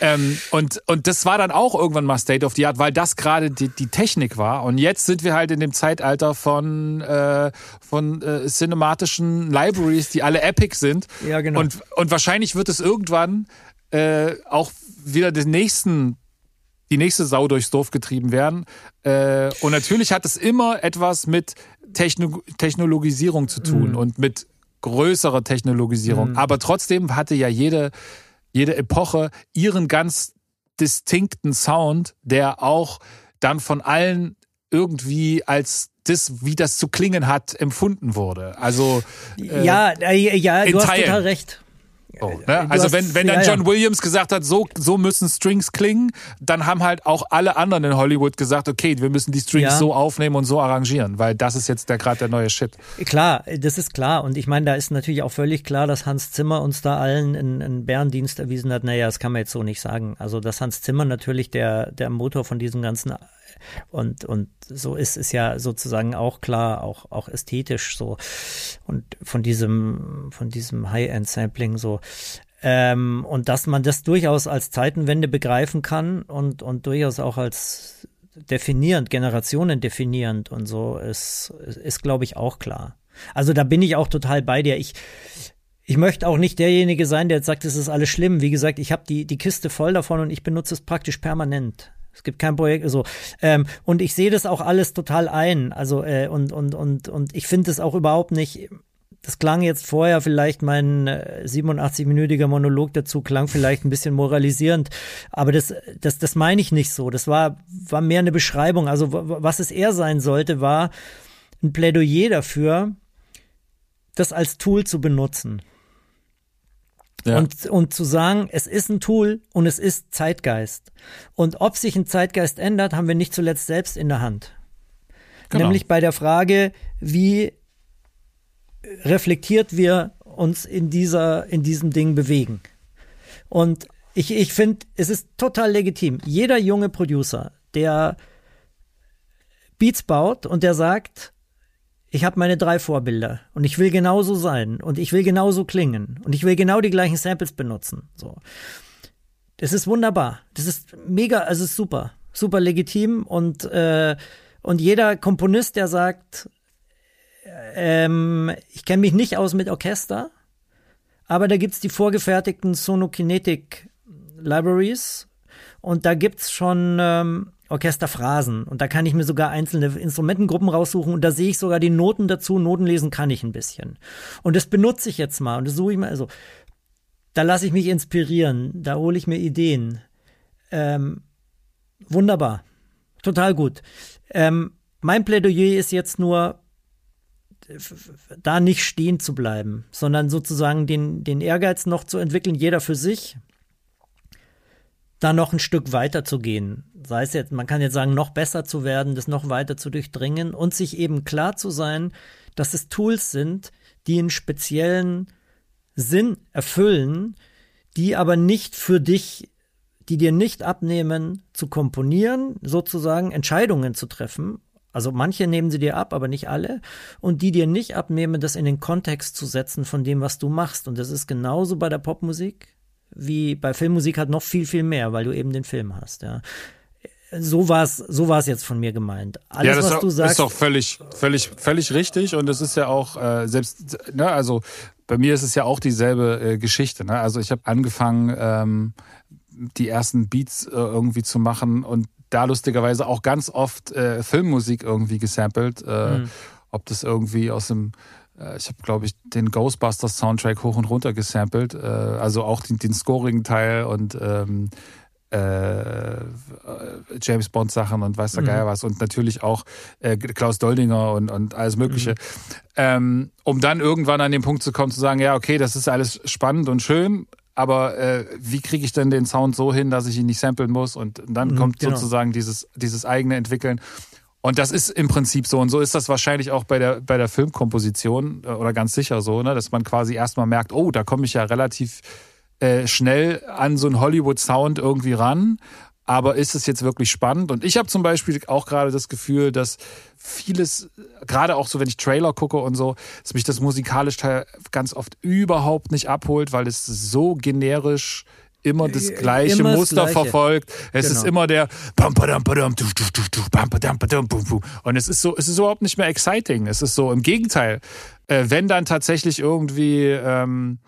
Ähm, und, und das war dann auch irgendwann mal State of the Art, weil das gerade die, die Technik war. Und jetzt sind wir halt in dem Zeitalter von, äh, von äh, cinematischen Libraries, die alle epic sind. Ja, genau. Und, und wahrscheinlich wird es irgendwann äh, auch wieder den nächsten die nächste Sau durchs Dorf getrieben werden. Äh, und natürlich hat es immer etwas mit Techno Technologisierung zu tun mhm. und mit größerer Technologisierung. Mhm. Aber trotzdem hatte ja jede, jede Epoche ihren ganz distinkten Sound, der auch dann von allen irgendwie als das, wie das zu klingen hat, empfunden wurde. Also äh, ja, äh, ja, du hast Teilen. total recht. Oh, ne? Also wenn, wenn dann John Williams gesagt hat, so, so müssen Strings klingen, dann haben halt auch alle anderen in Hollywood gesagt, okay, wir müssen die Strings ja. so aufnehmen und so arrangieren, weil das ist jetzt der gerade der neue Shit. Klar, das ist klar. Und ich meine, da ist natürlich auch völlig klar, dass Hans Zimmer uns da allen einen Bärendienst erwiesen hat. Naja, das kann man jetzt so nicht sagen. Also, dass Hans Zimmer natürlich der, der Motor von diesem ganzen und, und so ist es ja sozusagen auch klar, auch, auch ästhetisch so. Und von diesem, von diesem High-End-Sampling so. Ähm, und dass man das durchaus als Zeitenwende begreifen kann und, und durchaus auch als definierend, Generationen definierend und so ist, ist glaube ich, auch klar. Also da bin ich auch total bei dir. Ich, ich möchte auch nicht derjenige sein, der jetzt sagt, es ist alles schlimm. Wie gesagt, ich habe die, die Kiste voll davon und ich benutze es praktisch permanent. Es gibt kein Projekt, so. Ähm, und ich sehe das auch alles total ein. Also, äh, und, und, und, und ich finde es auch überhaupt nicht. Das klang jetzt vorher vielleicht mein äh, 87-minütiger Monolog dazu, klang vielleicht ein bisschen moralisierend, aber das, das, das meine ich nicht so. Das war, war mehr eine Beschreibung. Also, was es eher sein sollte, war ein Plädoyer dafür, das als Tool zu benutzen. Ja. Und, und zu sagen, es ist ein Tool und es ist Zeitgeist. Und ob sich ein Zeitgeist ändert, haben wir nicht zuletzt selbst in der Hand. Genau. Nämlich bei der Frage, wie reflektiert wir uns in dieser, in diesem Ding bewegen. Und ich, ich finde, es ist total legitim. Jeder junge Producer, der Beats baut und der sagt, ich habe meine drei Vorbilder und ich will genauso sein und ich will genauso klingen und ich will genau die gleichen Samples benutzen. So. Das ist wunderbar. Das ist mega, also ist super. Super legitim und, äh, und jeder Komponist, der sagt, ähm, ich kenne mich nicht aus mit Orchester, aber da gibt's die vorgefertigten Sonokinetic Libraries und da gibt's schon ähm, Orchesterphrasen. Und da kann ich mir sogar einzelne Instrumentengruppen raussuchen und da sehe ich sogar die Noten dazu. Noten lesen kann ich ein bisschen. Und das benutze ich jetzt mal und das suche ich mal. Also, da lasse ich mich inspirieren, da hole ich mir Ideen. Ähm, wunderbar. Total gut. Ähm, mein Plädoyer ist jetzt nur, da nicht stehen zu bleiben, sondern sozusagen den, den Ehrgeiz noch zu entwickeln, jeder für sich, da noch ein Stück weiter zu gehen. Sei es jetzt, man kann jetzt sagen, noch besser zu werden, das noch weiter zu durchdringen und sich eben klar zu sein, dass es Tools sind, die einen speziellen Sinn erfüllen, die aber nicht für dich, die dir nicht abnehmen, zu komponieren, sozusagen Entscheidungen zu treffen. Also manche nehmen sie dir ab, aber nicht alle. Und die dir nicht abnehmen, das in den Kontext zu setzen von dem, was du machst. Und das ist genauso bei der Popmusik wie bei Filmmusik hat noch viel, viel mehr, weil du eben den Film hast, ja. So war es so war's jetzt von mir gemeint. Alles, ja, das was du sagst, ist doch völlig, völlig, völlig richtig und es ist ja auch äh, selbst, ne, also bei mir ist es ja auch dieselbe äh, Geschichte. Ne? Also ich habe angefangen, ähm, die ersten Beats äh, irgendwie zu machen und da lustigerweise auch ganz oft äh, Filmmusik irgendwie gesampelt. Äh, mhm. Ob das irgendwie aus dem ich habe, glaube ich, den Ghostbusters Soundtrack hoch und runter gesampelt. Äh, also auch den, den scorigen Teil und ähm, äh, James Bond Sachen und weiß der mhm. Geier was und natürlich auch äh, Klaus Doldinger und, und alles Mögliche. Mhm. Ähm, um dann irgendwann an den Punkt zu kommen, zu sagen, ja, okay, das ist alles spannend und schön, aber äh, wie kriege ich denn den Sound so hin, dass ich ihn nicht samplen muss? Und dann mhm, kommt genau. sozusagen dieses, dieses eigene Entwickeln. Und das ist im Prinzip so. Und so ist das wahrscheinlich auch bei der, bei der Filmkomposition äh, oder ganz sicher so, ne? dass man quasi erstmal merkt, oh, da komme ich ja relativ äh, schnell an so einen Hollywood-Sound irgendwie ran. Aber ist es jetzt wirklich spannend? Und ich habe zum Beispiel auch gerade das Gefühl, dass vieles, gerade auch so, wenn ich Trailer gucke und so, dass mich das musikalisch ganz oft überhaupt nicht abholt, weil es so generisch immer das gleiche immer Muster das gleiche. verfolgt. Es genau. ist immer der und es ist so, es ist überhaupt nicht mehr exciting. Es ist so im Gegenteil. Äh, wenn dann tatsächlich irgendwie ähm,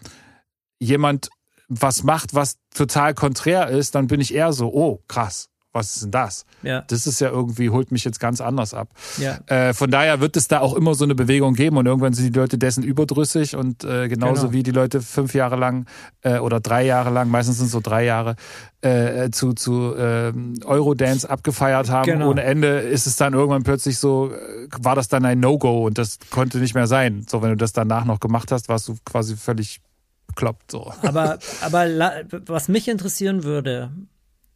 jemand was macht, was total konträr ist, dann bin ich eher so, oh krass, was ist denn das? Ja. Das ist ja irgendwie, holt mich jetzt ganz anders ab. Ja. Äh, von daher wird es da auch immer so eine Bewegung geben und irgendwann sind die Leute dessen überdrüssig und äh, genauso Genau. wie die Leute fünf Jahre lang äh, oder drei Jahre lang, meistens sind es so drei Jahre, äh, zu, zu ähm, Eurodance abgefeiert haben Genau. ohne Ende, ist es dann irgendwann plötzlich so, äh, war das dann ein No-Go und das konnte nicht mehr sein. So, wenn du das danach noch gemacht hast, warst du quasi völlig bekloppt. So. Aber, aber was mich interessieren würde,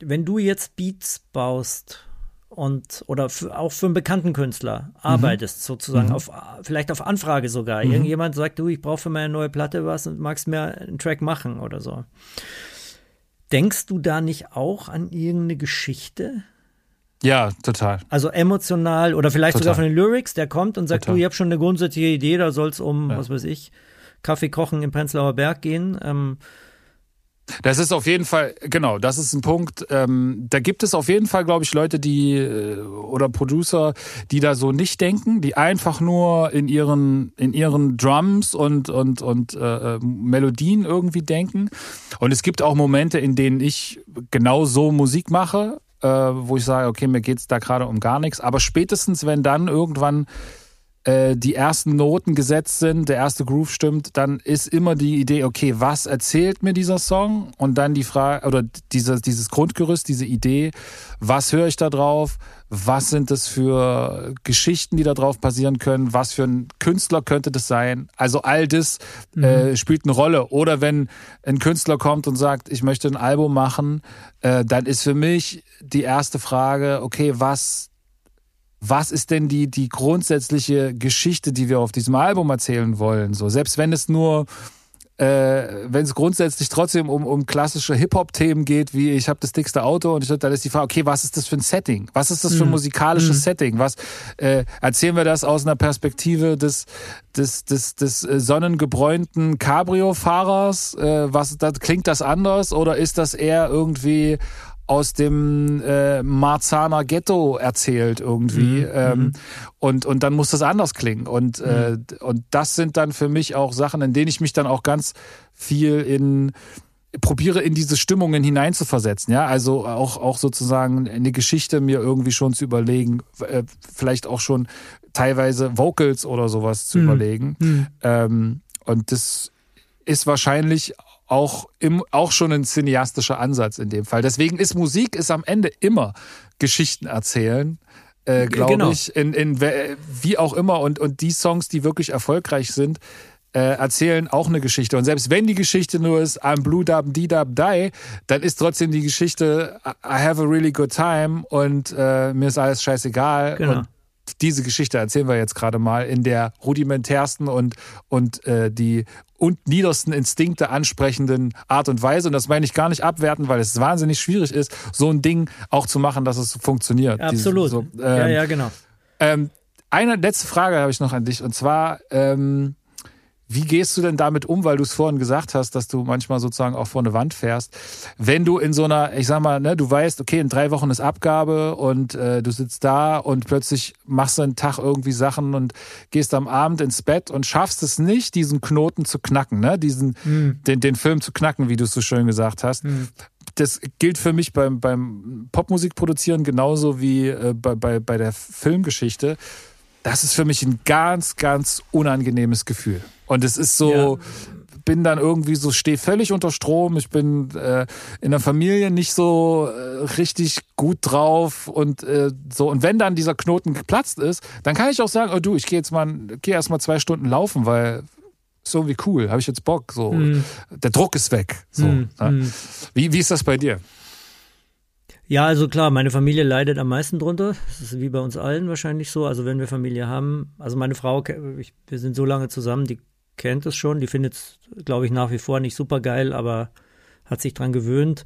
wenn du jetzt Beats baust und oder für, auch für einen bekannten Künstler arbeitest, sozusagen, auf vielleicht auf Anfrage sogar. Irgendjemand sagt, du, ich brauche für meine neue Platte was und magst mir einen Track machen oder so. Denkst du da nicht auch an irgendeine Geschichte? Ja, total. Also emotional oder vielleicht sogar Total. von den Lyrics, der kommt und sagt, Total. du, ich habe schon eine grundsätzliche Idee, da soll es um, Ja. was weiß ich, Kaffee kochen im Prenzlauer Berg gehen. Ähm, Das ist auf jeden Fall, genau, das ist ein Punkt. Ähm, da gibt es auf jeden Fall, glaube ich, Leute, die äh, oder Producer, die da so nicht denken, die einfach nur in ihren in ihren Drums und und und äh, äh, Melodien irgendwie denken. Und es gibt auch Momente, in denen ich genau so Musik mache, äh, wo ich sage, okay, mir geht's da gerade um gar nichts. Aber spätestens, wenn dann irgendwann äh, die ersten Noten gesetzt sind, der erste Groove stimmt, dann ist immer die Idee, okay, was erzählt mir dieser Song? Und dann die Frage, oder dieses, dieses Grundgerüst, diese Idee, was höre ich da drauf? Was sind das für Geschichten, die da drauf passieren können? Was für ein Künstler könnte das sein? Also all das äh, spielt eine Rolle. Oder wenn ein Künstler kommt und sagt, ich möchte ein Album machen, äh, dann ist für mich die erste Frage, okay, was was ist denn die, die grundsätzliche Geschichte, die wir auf diesem Album erzählen wollen? So, selbst wenn es nur, äh, wenn es grundsätzlich trotzdem um, um klassische Hip-Hop-Themen geht, wie ich habe das dickste Auto und ich, dann ist die Frage, okay, was ist das für ein Setting? Was ist das für ein musikalisches Setting? Was äh, erzählen wir das aus einer Perspektive des, des, des, des äh, sonnengebräunten Cabrio-Fahrers? Äh, was da, klingt das anders oder ist das eher irgendwie aus dem äh, Marzaner Ghetto erzählt irgendwie ähm, und und dann muss das anders klingen. Und äh, und das sind dann für mich auch Sachen, in denen ich mich dann auch ganz viel in probiere in diese Stimmungen hineinzuversetzen, ja, also auch auch sozusagen eine Geschichte mir irgendwie schon zu überlegen, äh, vielleicht auch schon teilweise Vocals oder sowas zu überlegen. Ähm, und das ist wahrscheinlich auch, im, auch schon ein cineastischer Ansatz in dem Fall. Deswegen ist Musik ist am Ende immer Geschichten erzählen, äh, glaube Genau. ich, in, in wie auch immer. Und, und die Songs, die wirklich erfolgreich sind, äh, erzählen auch eine Geschichte. Und selbst wenn die Geschichte nur ist, I'm blue dab dee dab die, dann ist trotzdem die Geschichte, I I have a really good time und äh, mir ist alles scheißegal. Genau. Und diese Geschichte erzählen wir jetzt gerade mal in der rudimentärsten und, und äh, die und niedersten Instinkte ansprechenden Art und Weise. Und das meine ich gar nicht abwerten, weil es wahnsinnig schwierig ist, so ein Ding auch zu machen, dass es funktioniert. absolut. Diese- so, ja, ähm, ja, genau. ähm, eine letzte Frage habe ich noch an dich und zwar, ähm, wie gehst du denn damit um, weil du es vorhin gesagt hast, dass du manchmal sozusagen auch vor eine Wand fährst, wenn du in so einer, ich sag mal, ne, du weißt, okay, in drei Wochen ist Abgabe und äh, du sitzt da und plötzlich machst du einen Tag irgendwie Sachen und gehst am Abend ins Bett und schaffst es nicht, diesen Knoten zu knacken, ne, diesen, den, den Film zu knacken, wie du es so schön gesagt hast das gilt für mich beim, beim Popmusik produzieren genauso wie äh, bei, bei, bei der Filmgeschichte. Das ist für mich ein ganz, ganz unangenehmes Gefühl. Und es ist so, bin dann irgendwie so, stehe völlig unter Strom. Ich bin äh, in der Familie nicht so äh, richtig gut drauf und äh, so. Und wenn dann dieser Knoten geplatzt ist, dann kann ich auch sagen, oh du, ich gehe jetzt mal, gehe erst mal zwei Stunden laufen, weil ist irgendwie cool, habe ich jetzt Bock. So, der Druck ist weg. So, Mhm. ne? Mhm. Wie, wie ist das bei dir? Ja, also klar, meine Familie leidet am meisten drunter. Das ist wie bei uns allen wahrscheinlich so. Also wenn wir Familie haben, also meine Frau, ich, wir sind so lange zusammen, die kennt es schon, die findet es, glaube ich, nach wie vor nicht super geil, aber hat sich dran gewöhnt.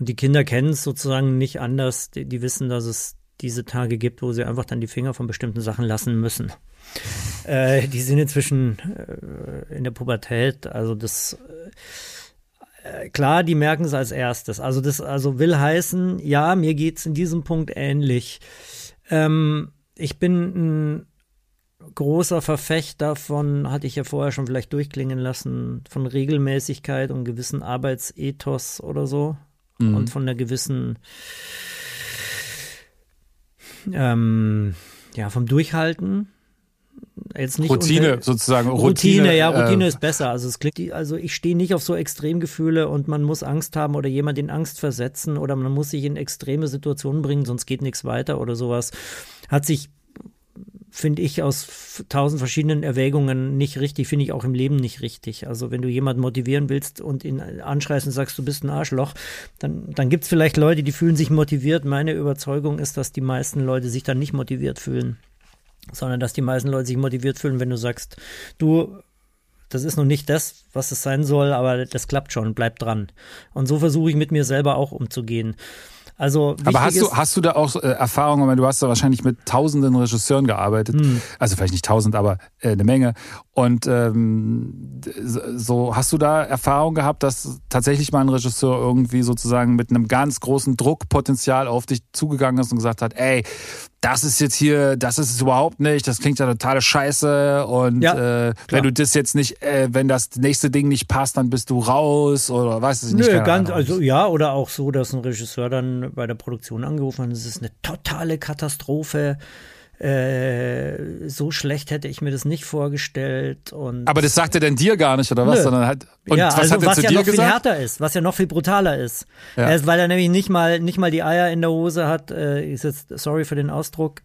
Und die Kinder kennen es sozusagen nicht anders. Die, die wissen, dass es diese Tage gibt, wo sie einfach dann die Finger von bestimmten Sachen lassen müssen. Äh, die sind inzwischen äh, in der Pubertät, also das äh, klar, die merken es als erstes. Also das also will heißen, ja, mir geht's in diesem Punkt ähnlich. Ähm, ich bin ein großer Verfechter von, hatte ich ja vorher schon vielleicht durchklingen lassen, von Regelmäßigkeit und gewissen Arbeitsethos oder so und von einer gewissen ähm, ja, vom Durchhalten. Jetzt nicht Routine unter, sozusagen. Routine, Routine ja, Routine äh, ist besser. Also es klingt, also ich stehe nicht auf so Extremgefühle und man muss Angst haben oder jemand in Angst versetzen oder man muss sich in extreme Situationen bringen, sonst geht nichts weiter oder sowas. Hat sich finde ich aus tausend verschiedenen Erwägungen nicht richtig, finde ich auch im Leben nicht richtig. Also wenn du jemanden motivieren willst und ihn anschreist und sagst, du bist ein Arschloch, dann, dann gibt es vielleicht Leute, die fühlen sich motiviert. Meine Überzeugung ist, dass die meisten Leute sich dann nicht motiviert fühlen, sondern dass die meisten Leute sich motiviert fühlen, wenn du sagst, du, das ist noch nicht das, was es sein soll, aber das klappt schon, bleib dran. Und so versuche ich mit mir selber auch umzugehen. Also aber hast du hast du da auch äh, Erfahrungen? Du hast da wahrscheinlich mit Tausenden Regisseuren gearbeitet, hm. also vielleicht nicht Tausend, aber äh, eine Menge. Und ähm, so hast du da Erfahrung gehabt, dass tatsächlich mal ein Regisseur irgendwie sozusagen mit einem ganz großen Druckpotenzial auf dich zugegangen ist und gesagt hat, ey, das ist jetzt hier, das ist es überhaupt nicht, das klingt ja totale Scheiße und ja, äh, wenn du das jetzt nicht, äh, wenn das nächste Ding nicht passt, dann bist du raus oder weißt du nicht. Nö, ganz, also ja, oder auch so, dass ein Regisseur dann bei der Produktion angerufen hat, es ist eine totale Katastrophe äh, so schlecht hätte ich mir das nicht vorgestellt. Und Aber das sagt er denn dir gar nicht, oder was? Sondern halt, und ja, was also hat er was zu ja dir noch gesagt? viel härter ist, was ja noch viel brutaler ist. Ja. Äh, weil er nämlich nicht mal, nicht mal die Eier in der Hose hat, äh, ist jetzt, sorry für den Ausdruck,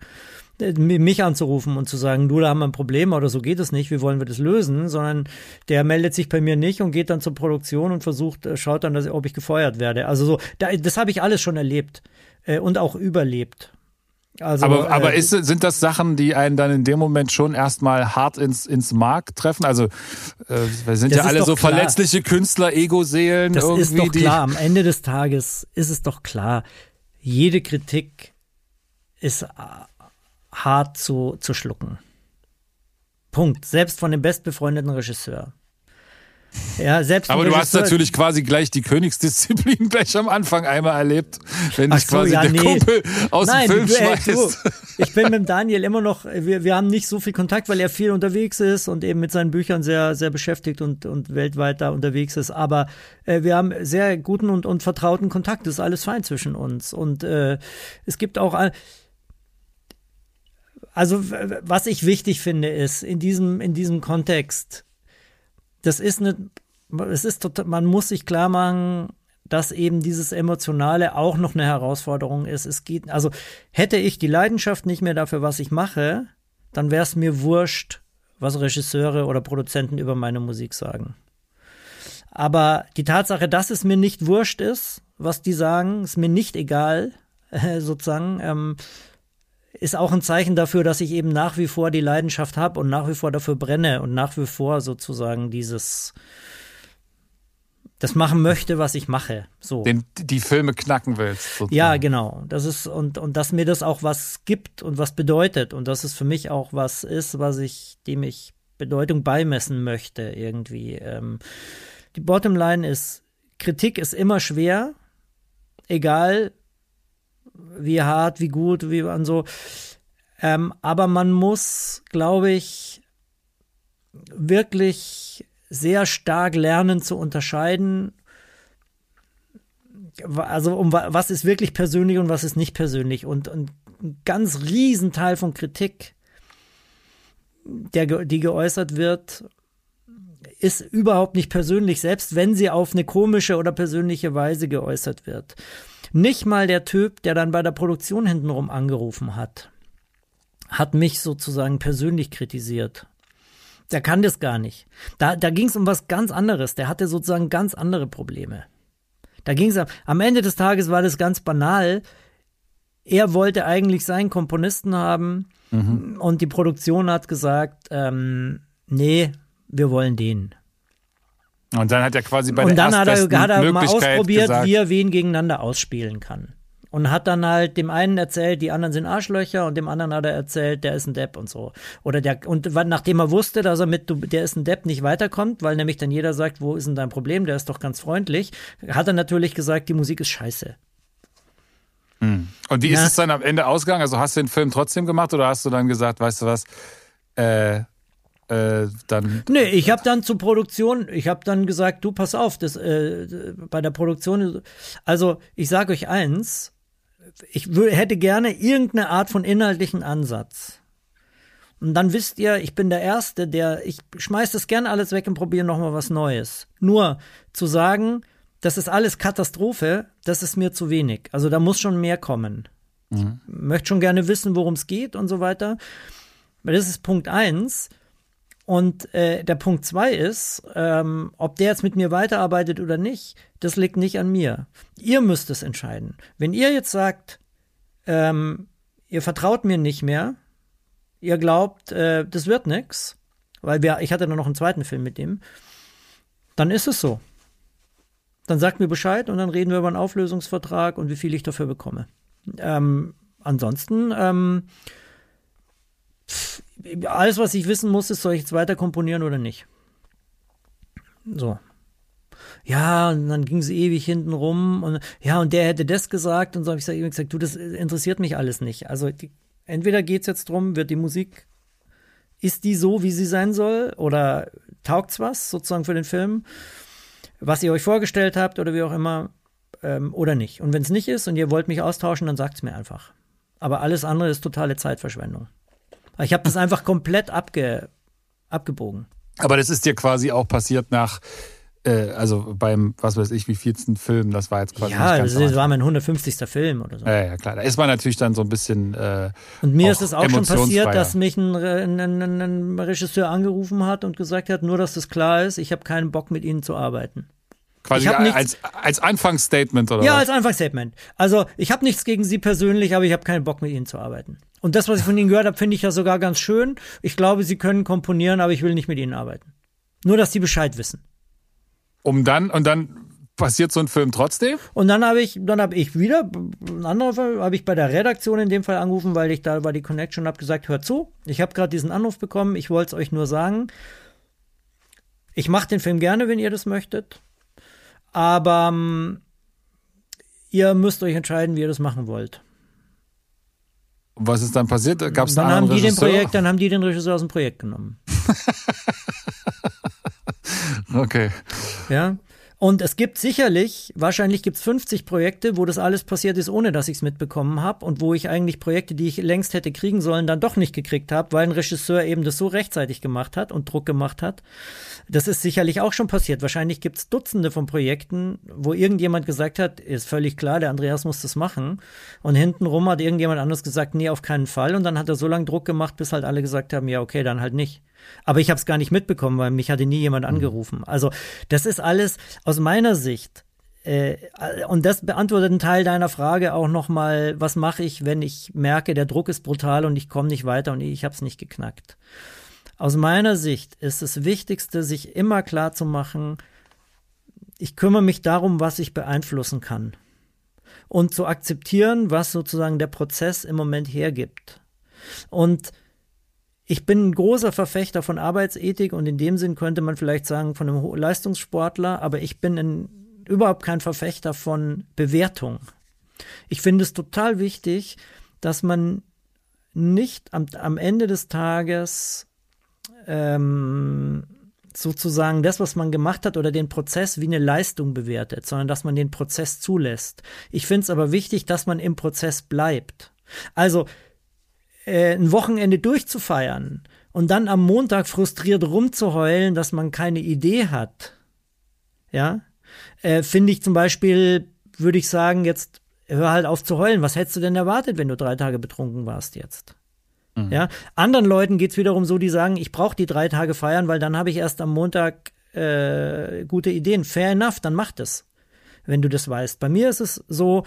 äh, mich anzurufen und zu sagen, du, da haben wir ein Problem oder so geht es nicht, wie wollen wir das lösen, sondern der meldet sich bei mir nicht und geht dann zur Produktion und versucht, äh, schaut dann, dass, ob ich gefeuert werde. Also so, da, das habe ich alles schon erlebt und auch überlebt. Also, aber aber äh, ist, sind das Sachen, die einen dann in dem Moment schon erstmal hart ins, ins Mark treffen? Also äh, wir sind ja alle so klar. verletzliche Künstler, Ego-Seelen. Das irgendwie, ist doch klar. Am Ende des Tages ist es doch klar, jede Kritik ist äh, hart zu, zu schlucken. Punkt. Selbst von dem bestbefreundeten Regisseur. Ja, selbst Aber du hast natürlich quasi gleich die Königsdisziplin gleich am Anfang einmal erlebt, wenn dich so, quasi ja, der nee. Kumpel aus Nein, dem Film du, schmeißt. Du, ich bin mit Daniel immer noch, wir, wir haben nicht so viel Kontakt, weil er viel unterwegs ist und eben mit seinen Büchern sehr, sehr beschäftigt und, und weltweit da unterwegs ist. Aber äh, wir haben sehr guten und, und vertrauten Kontakt. Das ist alles fein zwischen uns. Und äh, es gibt auch also was ich wichtig finde, ist in diesem, in diesem Kontext, das ist eine, es ist total, man muss sich klar machen, dass eben dieses Emotionale auch noch eine Herausforderung ist. Es geht, also hätte ich die Leidenschaft nicht mehr dafür, was ich mache, dann wäre es mir wurscht, was Regisseure oder Produzenten über meine Musik sagen. Aber die Tatsache, dass es mir nicht wurscht ist, was die sagen, ist mir nicht egal, sozusagen, ähm, ist auch ein Zeichen dafür, dass ich eben nach wie vor die Leidenschaft habe und nach wie vor dafür brenne und nach wie vor sozusagen dieses das machen möchte, was ich mache. So. Den, die Filme knacken willst. Sozusagen. Ja, genau. Das ist, und, und dass mir das auch was gibt und was bedeutet. Und dass es für mich auch was ist, was ich, dem ich Bedeutung beimessen möchte, irgendwie. Ähm, die Bottomline ist, Kritik ist immer schwer, egal wie hart, wie gut, wie man so. Ähm, aber man muss, glaube ich, wirklich sehr stark lernen zu unterscheiden. Also um was ist wirklich persönlich und was ist nicht persönlich. Und, und ein ganz Riesenteil von Kritik, der, die geäußert wird, ist überhaupt nicht persönlich, selbst wenn sie auf eine komische oder persönliche Weise geäußert wird. Nicht mal der Typ, der dann bei der Produktion hintenrum angerufen hat, hat mich sozusagen persönlich kritisiert. Der kann das gar nicht. Da, da ging es um was ganz anderes. Der hatte sozusagen ganz andere Probleme. Da ging es am Ende des Tages war das ganz banal. Er wollte eigentlich seinen Komponisten haben mhm. und die Produktion hat gesagt, ähm, nee, wir wollen den. Und dann hat er quasi bei und der dann hat er, hat er mal ausprobiert, gesagt, wie er wen gegeneinander ausspielen kann. Und hat dann halt dem einen erzählt, die anderen sind Arschlöcher und dem anderen hat er erzählt, der ist ein Depp und so. Oder der, und nachdem er wusste, dass er mit, der ist ein Depp nicht weiterkommt, weil nämlich dann jeder sagt, wo ist denn dein Problem, der ist doch ganz freundlich, hat er natürlich gesagt, die Musik ist scheiße. Hm. Und wie ja. ist es dann am Ende ausgegangen? Also hast du den Film trotzdem gemacht oder hast du dann gesagt, weißt du was, äh, äh, dann. Nee, ich habe dann zur Produktion, ich habe dann gesagt, du pass auf, das äh, bei der Produktion, also ich sage euch eins, ich hätte gerne irgendeine Art von inhaltlichen Ansatz. Und dann wisst ihr, ich bin der Erste, der, ich schmeiß das gerne alles weg und probiere nochmal was Neues. Nur zu sagen, das ist alles Katastrophe, das ist mir zu wenig. Also da muss schon mehr kommen. Mhm. Ich möchte schon gerne wissen, worum es geht und so weiter. Das ist Punkt eins. Und äh, der Punkt zwei ist, ähm, ob der jetzt mit mir weiterarbeitet oder nicht, das liegt nicht an mir. Ihr müsst es entscheiden. Wenn ihr jetzt sagt, ähm, ihr vertraut mir nicht mehr, ihr glaubt, äh, das wird nix, weil wir, ich hatte nur noch einen zweiten Film mit ihm, dann ist es so. Dann sagt mir Bescheid und dann reden wir über einen Auflösungsvertrag und wie viel ich dafür bekomme. Ähm, ansonsten, ähm, alles, was ich wissen muss, ist, soll ich jetzt weiter komponieren oder nicht? So. Ja, und dann ging sie ewig hinten rum und ja, und der hätte das gesagt und so habe ich gesagt, du, das interessiert mich alles nicht. Also die, entweder geht es jetzt drum, wird die Musik, ist die so, wie sie sein soll, oder taugt's was sozusagen für den Film, was ihr euch vorgestellt habt oder wie auch immer, ähm, oder nicht. Und wenn es nicht ist und ihr wollt mich austauschen, dann sagt es mir einfach. Aber alles andere ist totale Zeitverschwendung. Ich habe das einfach komplett abge, abgebogen. Aber das ist dir quasi auch passiert nach, äh, also beim, was weiß ich, wie vielsten Film, das war jetzt quasi. Ja, das, das war mein 150. Film oder so. Ja, ja, klar. Da ist man natürlich dann so ein bisschen. Äh, und mir ist es auch schon passiert, dass mich ein, ein, ein, ein Regisseur angerufen hat und gesagt hat, nur dass das klar ist, ich habe keinen Bock mit Ihnen zu arbeiten. Quasi als, als Anfangsstatement oder Ja, was? als Anfangsstatement. Also ich habe nichts gegen Sie persönlich, aber ich habe keinen Bock mit Ihnen zu arbeiten. Und das, was ich von Ihnen gehört habe, finde ich ja sogar ganz schön. Ich glaube, Sie können komponieren, aber ich will nicht mit Ihnen arbeiten. Nur, dass Sie Bescheid wissen. Um dann, und dann passiert so ein Film trotzdem? Und dann habe ich, dann habe ich wieder, ein anderer Fall, habe ich bei der Redaktion in dem Fall angerufen, weil ich da war die Connection habe gesagt, hört zu, ich habe gerade diesen Anruf bekommen, ich wollte es euch nur sagen. Ich mache den Film gerne, wenn ihr das möchtet. Aber ähm, ihr müsst euch entscheiden, wie ihr das machen wollt. Was ist dann passiert? Gab es dann haben die Regisseur? den Projekt, dann haben die den Regisseur aus dem Projekt genommen. okay. Ja. Und es gibt sicherlich, wahrscheinlich gibt es 50 Projekte, wo das alles passiert ist, ohne dass ich es mitbekommen habe und wo ich eigentlich Projekte, die ich längst hätte kriegen sollen, dann doch nicht gekriegt habe, weil ein Regisseur eben das so rechtzeitig gemacht hat und Druck gemacht hat. Das ist sicherlich auch schon passiert. Wahrscheinlich gibt es Dutzende von Projekten, wo irgendjemand gesagt hat, ist völlig klar, der Andreas muss das machen. Und hintenrum hat irgendjemand anderes gesagt, nee, auf keinen Fall. Und dann hat er so lange Druck gemacht, bis halt alle gesagt haben, ja, okay, dann halt nicht. Aber ich habe es gar nicht mitbekommen, weil mich hatte nie jemand mhm. angerufen. Also das ist alles aus meiner Sicht. Äh, und das beantwortet einen Teil deiner Frage auch nochmal, was mache ich, wenn ich merke, der Druck ist brutal und ich komme nicht weiter und ich habe es nicht geknackt. Aus meiner Sicht ist das Wichtigste, sich immer klar zu machen, ich kümmere mich darum, was ich beeinflussen kann. Und zu akzeptieren, was sozusagen der Prozess im Moment hergibt. Und ich bin ein großer Verfechter von Arbeitsethik und in dem Sinn könnte man vielleicht sagen von einem Leistungssportler, aber ich bin ein, überhaupt kein Verfechter von Bewertung. Ich finde es total wichtig, dass man nicht am, am Ende des Tages ähm, sozusagen das, was man gemacht hat oder den Prozess wie eine Leistung bewertet, sondern dass man den Prozess zulässt. Ich finde es aber wichtig, dass man im Prozess bleibt. Also äh, ein Wochenende durchzufeiern und dann am Montag frustriert rumzuheulen, dass man keine Idee hat, ja, äh, finde ich zum Beispiel, würde ich sagen, jetzt hör halt auf zu heulen. Was hättest du denn erwartet, wenn du drei Tage betrunken warst jetzt? Mhm. Ja, anderen Leuten geht's wiederum so, die sagen, ich brauche die drei Tage feiern, weil dann habe ich erst am Montag äh, gute Ideen. Fair enough, dann mach das, wenn du das weißt. Bei mir ist es so,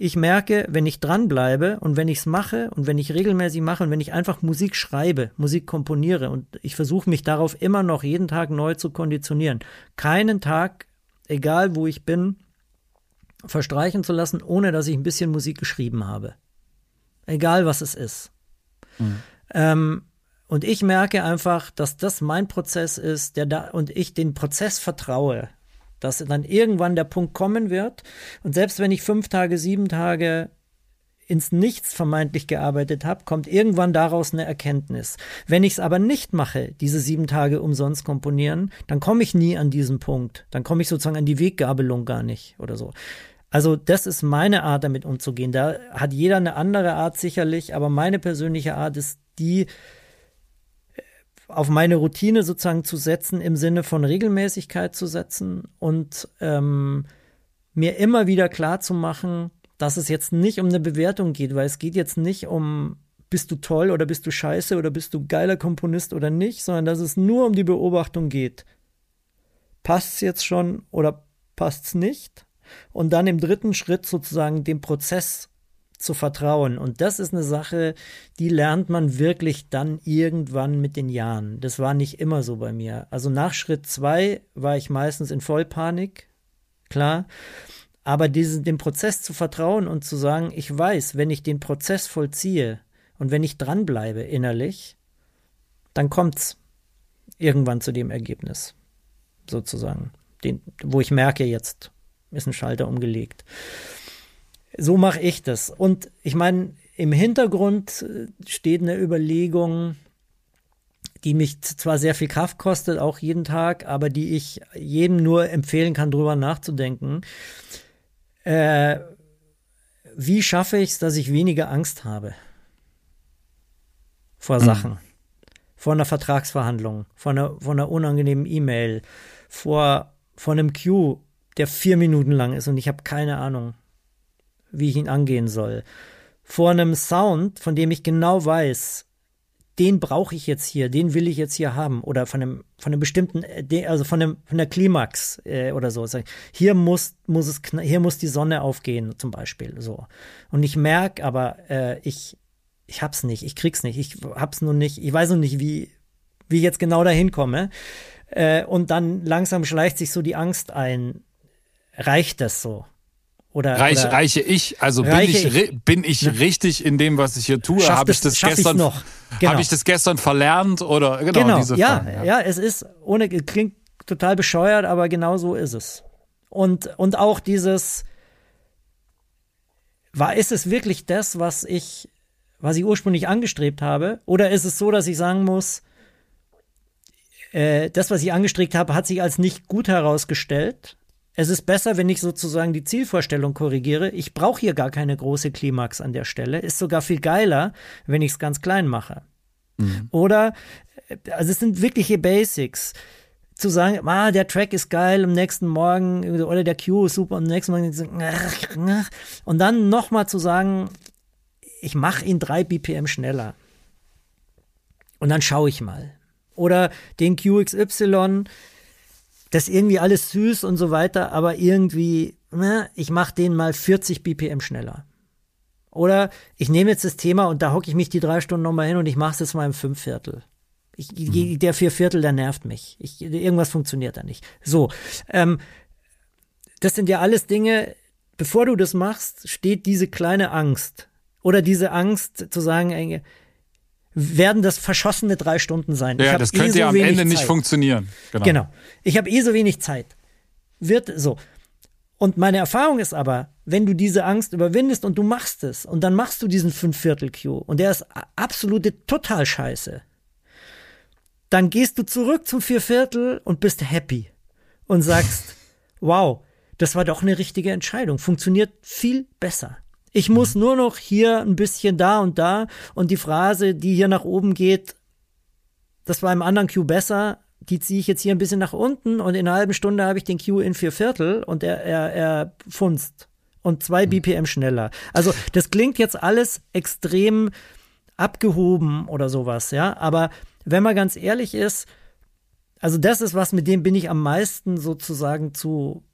ich merke, wenn ich dranbleibe und wenn ich es mache und wenn ich regelmäßig mache und wenn ich einfach Musik schreibe, Musik komponiere und ich versuche mich darauf immer noch jeden Tag neu zu konditionieren, keinen Tag, egal wo ich bin, verstreichen zu lassen, ohne dass ich ein bisschen Musik geschrieben habe. Egal was es ist. Mhm. Ähm, und ich merke einfach, dass das mein Prozess ist, der da und ich den Prozess vertraue dass dann irgendwann der Punkt kommen wird. Und selbst wenn ich fünf Tage, sieben Tage ins Nichts vermeintlich gearbeitet habe, kommt irgendwann daraus eine Erkenntnis. Wenn ich es aber nicht mache, diese sieben Tage umsonst komponieren, dann komme ich nie an diesen Punkt. Dann komme ich sozusagen an die Weggabelung gar nicht oder so. Also das ist meine Art, damit umzugehen. Da hat jeder eine andere Art sicherlich, aber meine persönliche Art ist die, auf meine Routine sozusagen zu setzen, im Sinne von Regelmäßigkeit zu setzen und ähm, mir immer wieder klar zu machen, dass es jetzt nicht um eine Bewertung geht, weil es geht jetzt nicht um, bist du toll oder bist du scheiße oder bist du geiler Komponist oder nicht, sondern dass es nur um die Beobachtung geht. Passt es jetzt schon oder passt es nicht? Und dann im dritten Schritt sozusagen dem Prozess zu vertrauen. Und das ist eine Sache, die lernt man wirklich dann irgendwann mit den Jahren. Das war nicht immer so bei mir. Also nach Schritt zwei war ich meistens in Vollpanik, klar. Aber diesen, dem Prozess zu vertrauen und zu sagen, ich weiß, wenn ich den Prozess vollziehe und wenn ich dranbleibe innerlich, dann kommt's irgendwann zu dem Ergebnis, sozusagen, den, wo ich merke, jetzt ist ein Schalter umgelegt. So mache ich das. Und ich meine, im Hintergrund äh, steht eine Überlegung, die mich zwar sehr viel Kraft kostet, auch jeden Tag, aber die ich jedem nur empfehlen kann, drüber nachzudenken. Äh, wie schaffe ich es, dass ich weniger Angst habe vor mhm. Sachen, vor einer Vertragsverhandlung, vor einer, vor einer unangenehmen E-Mail, vor, vor einem Queue, der vier Minuten lang ist und ich habe keine Ahnung, wie ich ihn angehen soll. Vor einem Sound, von dem ich genau weiß, den brauche ich jetzt hier, den will ich jetzt hier haben oder von einem von einem bestimmten äh, also von einem von der Klimax äh, oder so. Hier muss muss es hier muss die Sonne aufgehen zum Beispiel so. Und ich merke aber äh, ich ich hab's nicht, ich krieg's nicht, ich hab's nur nicht, ich weiß noch nicht wie wie ich jetzt genau dahin komme. Äh, und dann langsam schleicht sich so die Angst ein. Reicht das so? Oder, Reich, oder reiche ich, also bin ich, ich, bin ich ne? richtig in dem, was ich hier tue? Habe ich das gestern noch? Genau. Habe ich das gestern verlernt oder genau, genau. diese ja, Fragen, ja, ja, es ist ohne klingt total bescheuert, aber genau so ist es. Und und auch dieses war ist es wirklich das, was ich was ich ursprünglich angestrebt habe oder ist es so, dass ich sagen muss, äh, das, was ich angestrebt habe, hat sich als nicht gut herausgestellt es ist besser, wenn ich sozusagen die Zielvorstellung korrigiere. Ich brauche hier gar keine große Klimax an der Stelle. Ist sogar viel geiler, wenn ich es ganz klein mache. Mhm. Oder, also es sind wirkliche Basics. Zu sagen, ah, der Track ist geil, am nächsten Morgen, oder der Cue ist super, am nächsten Morgen, und dann nochmal zu sagen, ich mache ihn drei BPM schneller. Und dann schaue ich mal. Oder den QXY, das ist irgendwie alles süß und so weiter, aber irgendwie, ne, ich mache den mal 40 BPM schneller. Oder ich nehme jetzt das Thema und da hocke ich mich die drei Stunden nochmal hin und ich mache es jetzt mal im Fünfviertel. Ich, mhm. Der Vierviertel, der nervt mich. Ich, irgendwas funktioniert da nicht. So, ähm, das sind ja alles Dinge, bevor du das machst, steht diese kleine Angst. Oder diese Angst zu sagen, werden das verschossene drei Stunden sein. Ja, das könnte eh so ja am Ende Zeit. nicht funktionieren. Genau. genau. Ich habe eh so wenig Zeit. Wird so. Und meine Erfahrung ist aber, wenn du diese Angst überwindest und du machst es und dann machst du diesen Fünfviertel-Q und der ist absolute total scheiße, dann gehst du zurück zum Vierviertel und bist happy und sagst, wow, das war doch eine richtige Entscheidung, funktioniert viel besser. Ich muss mhm. nur noch hier ein bisschen da und da und die Phrase, die hier nach oben geht, das war im anderen Q besser, die ziehe ich jetzt hier ein bisschen nach unten und in einer halben Stunde habe ich den Q in vier Viertel und er, er, er funzt und zwei mhm. BPM schneller. Also das klingt jetzt alles extrem abgehoben oder sowas, ja, aber wenn man ganz ehrlich ist, also das ist was, mit dem bin ich am meisten sozusagen zu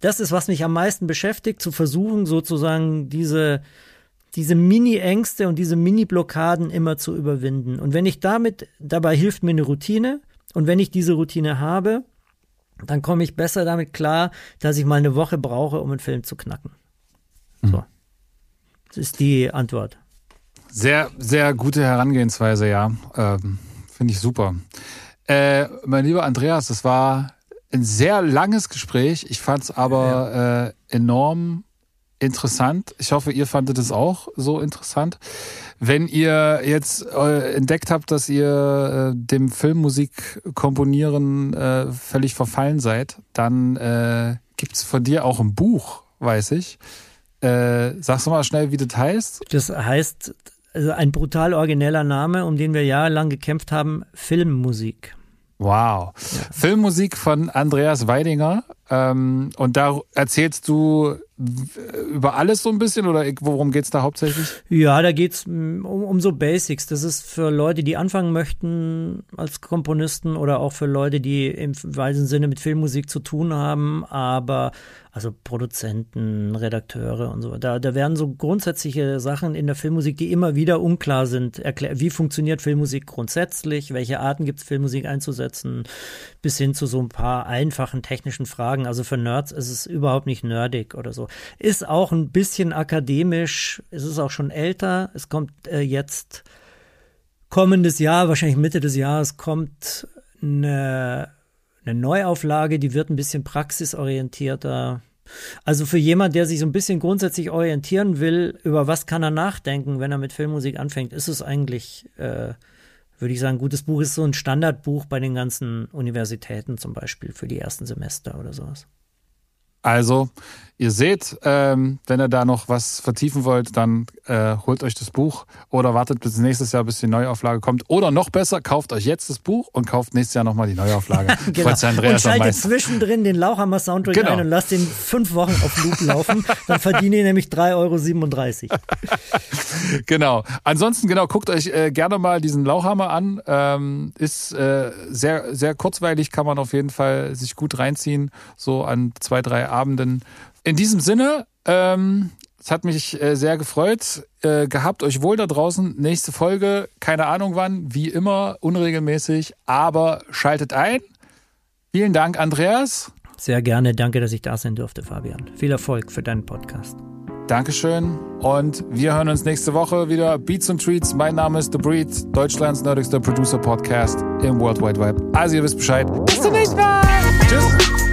das ist, was mich am meisten beschäftigt, zu versuchen, sozusagen diese, diese Mini-Ängste und diese Mini-Blockaden immer zu überwinden. Und wenn ich damit, dabei hilft mir eine Routine. Und wenn ich diese Routine habe, dann komme ich besser damit klar, dass ich mal eine Woche brauche, um einen Film zu knacken. So. Mhm. Das ist die Antwort. Sehr, sehr gute Herangehensweise, ja. Ähm, Finde ich super. Äh, mein lieber Andreas, das war ein sehr langes Gespräch. Ich fand es aber ja. äh, enorm interessant. Ich hoffe, ihr fandet es auch so interessant. Wenn ihr jetzt äh, entdeckt habt, dass ihr äh, dem Filmmusik komponieren äh, völlig verfallen seid, dann äh, gibt es von dir auch ein Buch, weiß ich. Äh, sagst du mal schnell, wie das heißt? Das heißt, also ein brutal origineller Name, um den wir jahrelang gekämpft haben, Filmmusik. Wow. Filmmusik von Andreas Weidinger. Ähm, und da erzählst du über alles so ein bisschen oder worum geht's da hauptsächlich? Ja, da geht's um, um so Basics. Das ist für Leute, die anfangen möchten als Komponisten oder auch für Leute, die im weisen Sinne mit Filmmusik zu tun haben, aber also Produzenten, Redakteure und so. Da, da werden so grundsätzliche Sachen in der Filmmusik, die immer wieder unklar sind, erklärt. Wie funktioniert Filmmusik grundsätzlich? Welche Arten gibt es, Filmmusik einzusetzen? Bis hin zu so ein paar einfachen technischen Fragen. Also für Nerds ist es überhaupt nicht nerdig oder so. Ist auch ein bisschen akademisch. Es ist auch schon älter. Es kommt äh, jetzt kommendes Jahr, wahrscheinlich Mitte des Jahres, kommt eine eine Neuauflage, die wird ein bisschen praxisorientierter. Also für jemand, der sich so ein bisschen grundsätzlich orientieren will, über was kann er nachdenken, wenn er mit Filmmusik anfängt, ist es eigentlich, äh, würde ich sagen, ein gutes Buch ist so ein Standardbuch bei den ganzen Universitäten zum Beispiel für die ersten Semester oder sowas. Also, ihr seht, ähm, wenn ihr da noch was vertiefen wollt, dann äh, holt euch das Buch oder wartet bis nächstes Jahr, bis die Neuauflage kommt. Oder noch besser, kauft euch jetzt das Buch und kauft nächstes Jahr nochmal die Neuauflage. genau. und schaltet zwischendrin den Lauchhammer Soundtrack genau. ein und lasst den fünf Wochen auf Loop laufen. dann verdient ihr nämlich 3,37 Euro. genau. Ansonsten, genau, guckt euch äh, gerne mal diesen Lauchhammer an. Ähm, ist äh, sehr, sehr kurzweilig, kann man auf jeden Fall sich gut reinziehen. So an zwei, drei Abenden. In diesem Sinne, ähm, es hat mich äh, sehr gefreut. Äh, gehabt euch wohl da draußen. Nächste Folge, keine Ahnung wann, wie immer, unregelmäßig, aber schaltet ein. Vielen Dank, Andreas. Sehr gerne. Danke, dass ich da sein durfte, Fabian. Viel Erfolg für deinen Podcast. Dankeschön. Und wir hören uns nächste Woche wieder. Beats und Treats. Mein Name ist The Breed, Deutschlands nerdigster Producer Podcast im World Wide Web. Also ihr wisst Bescheid. Bis zum nächsten Mal. Tschüss.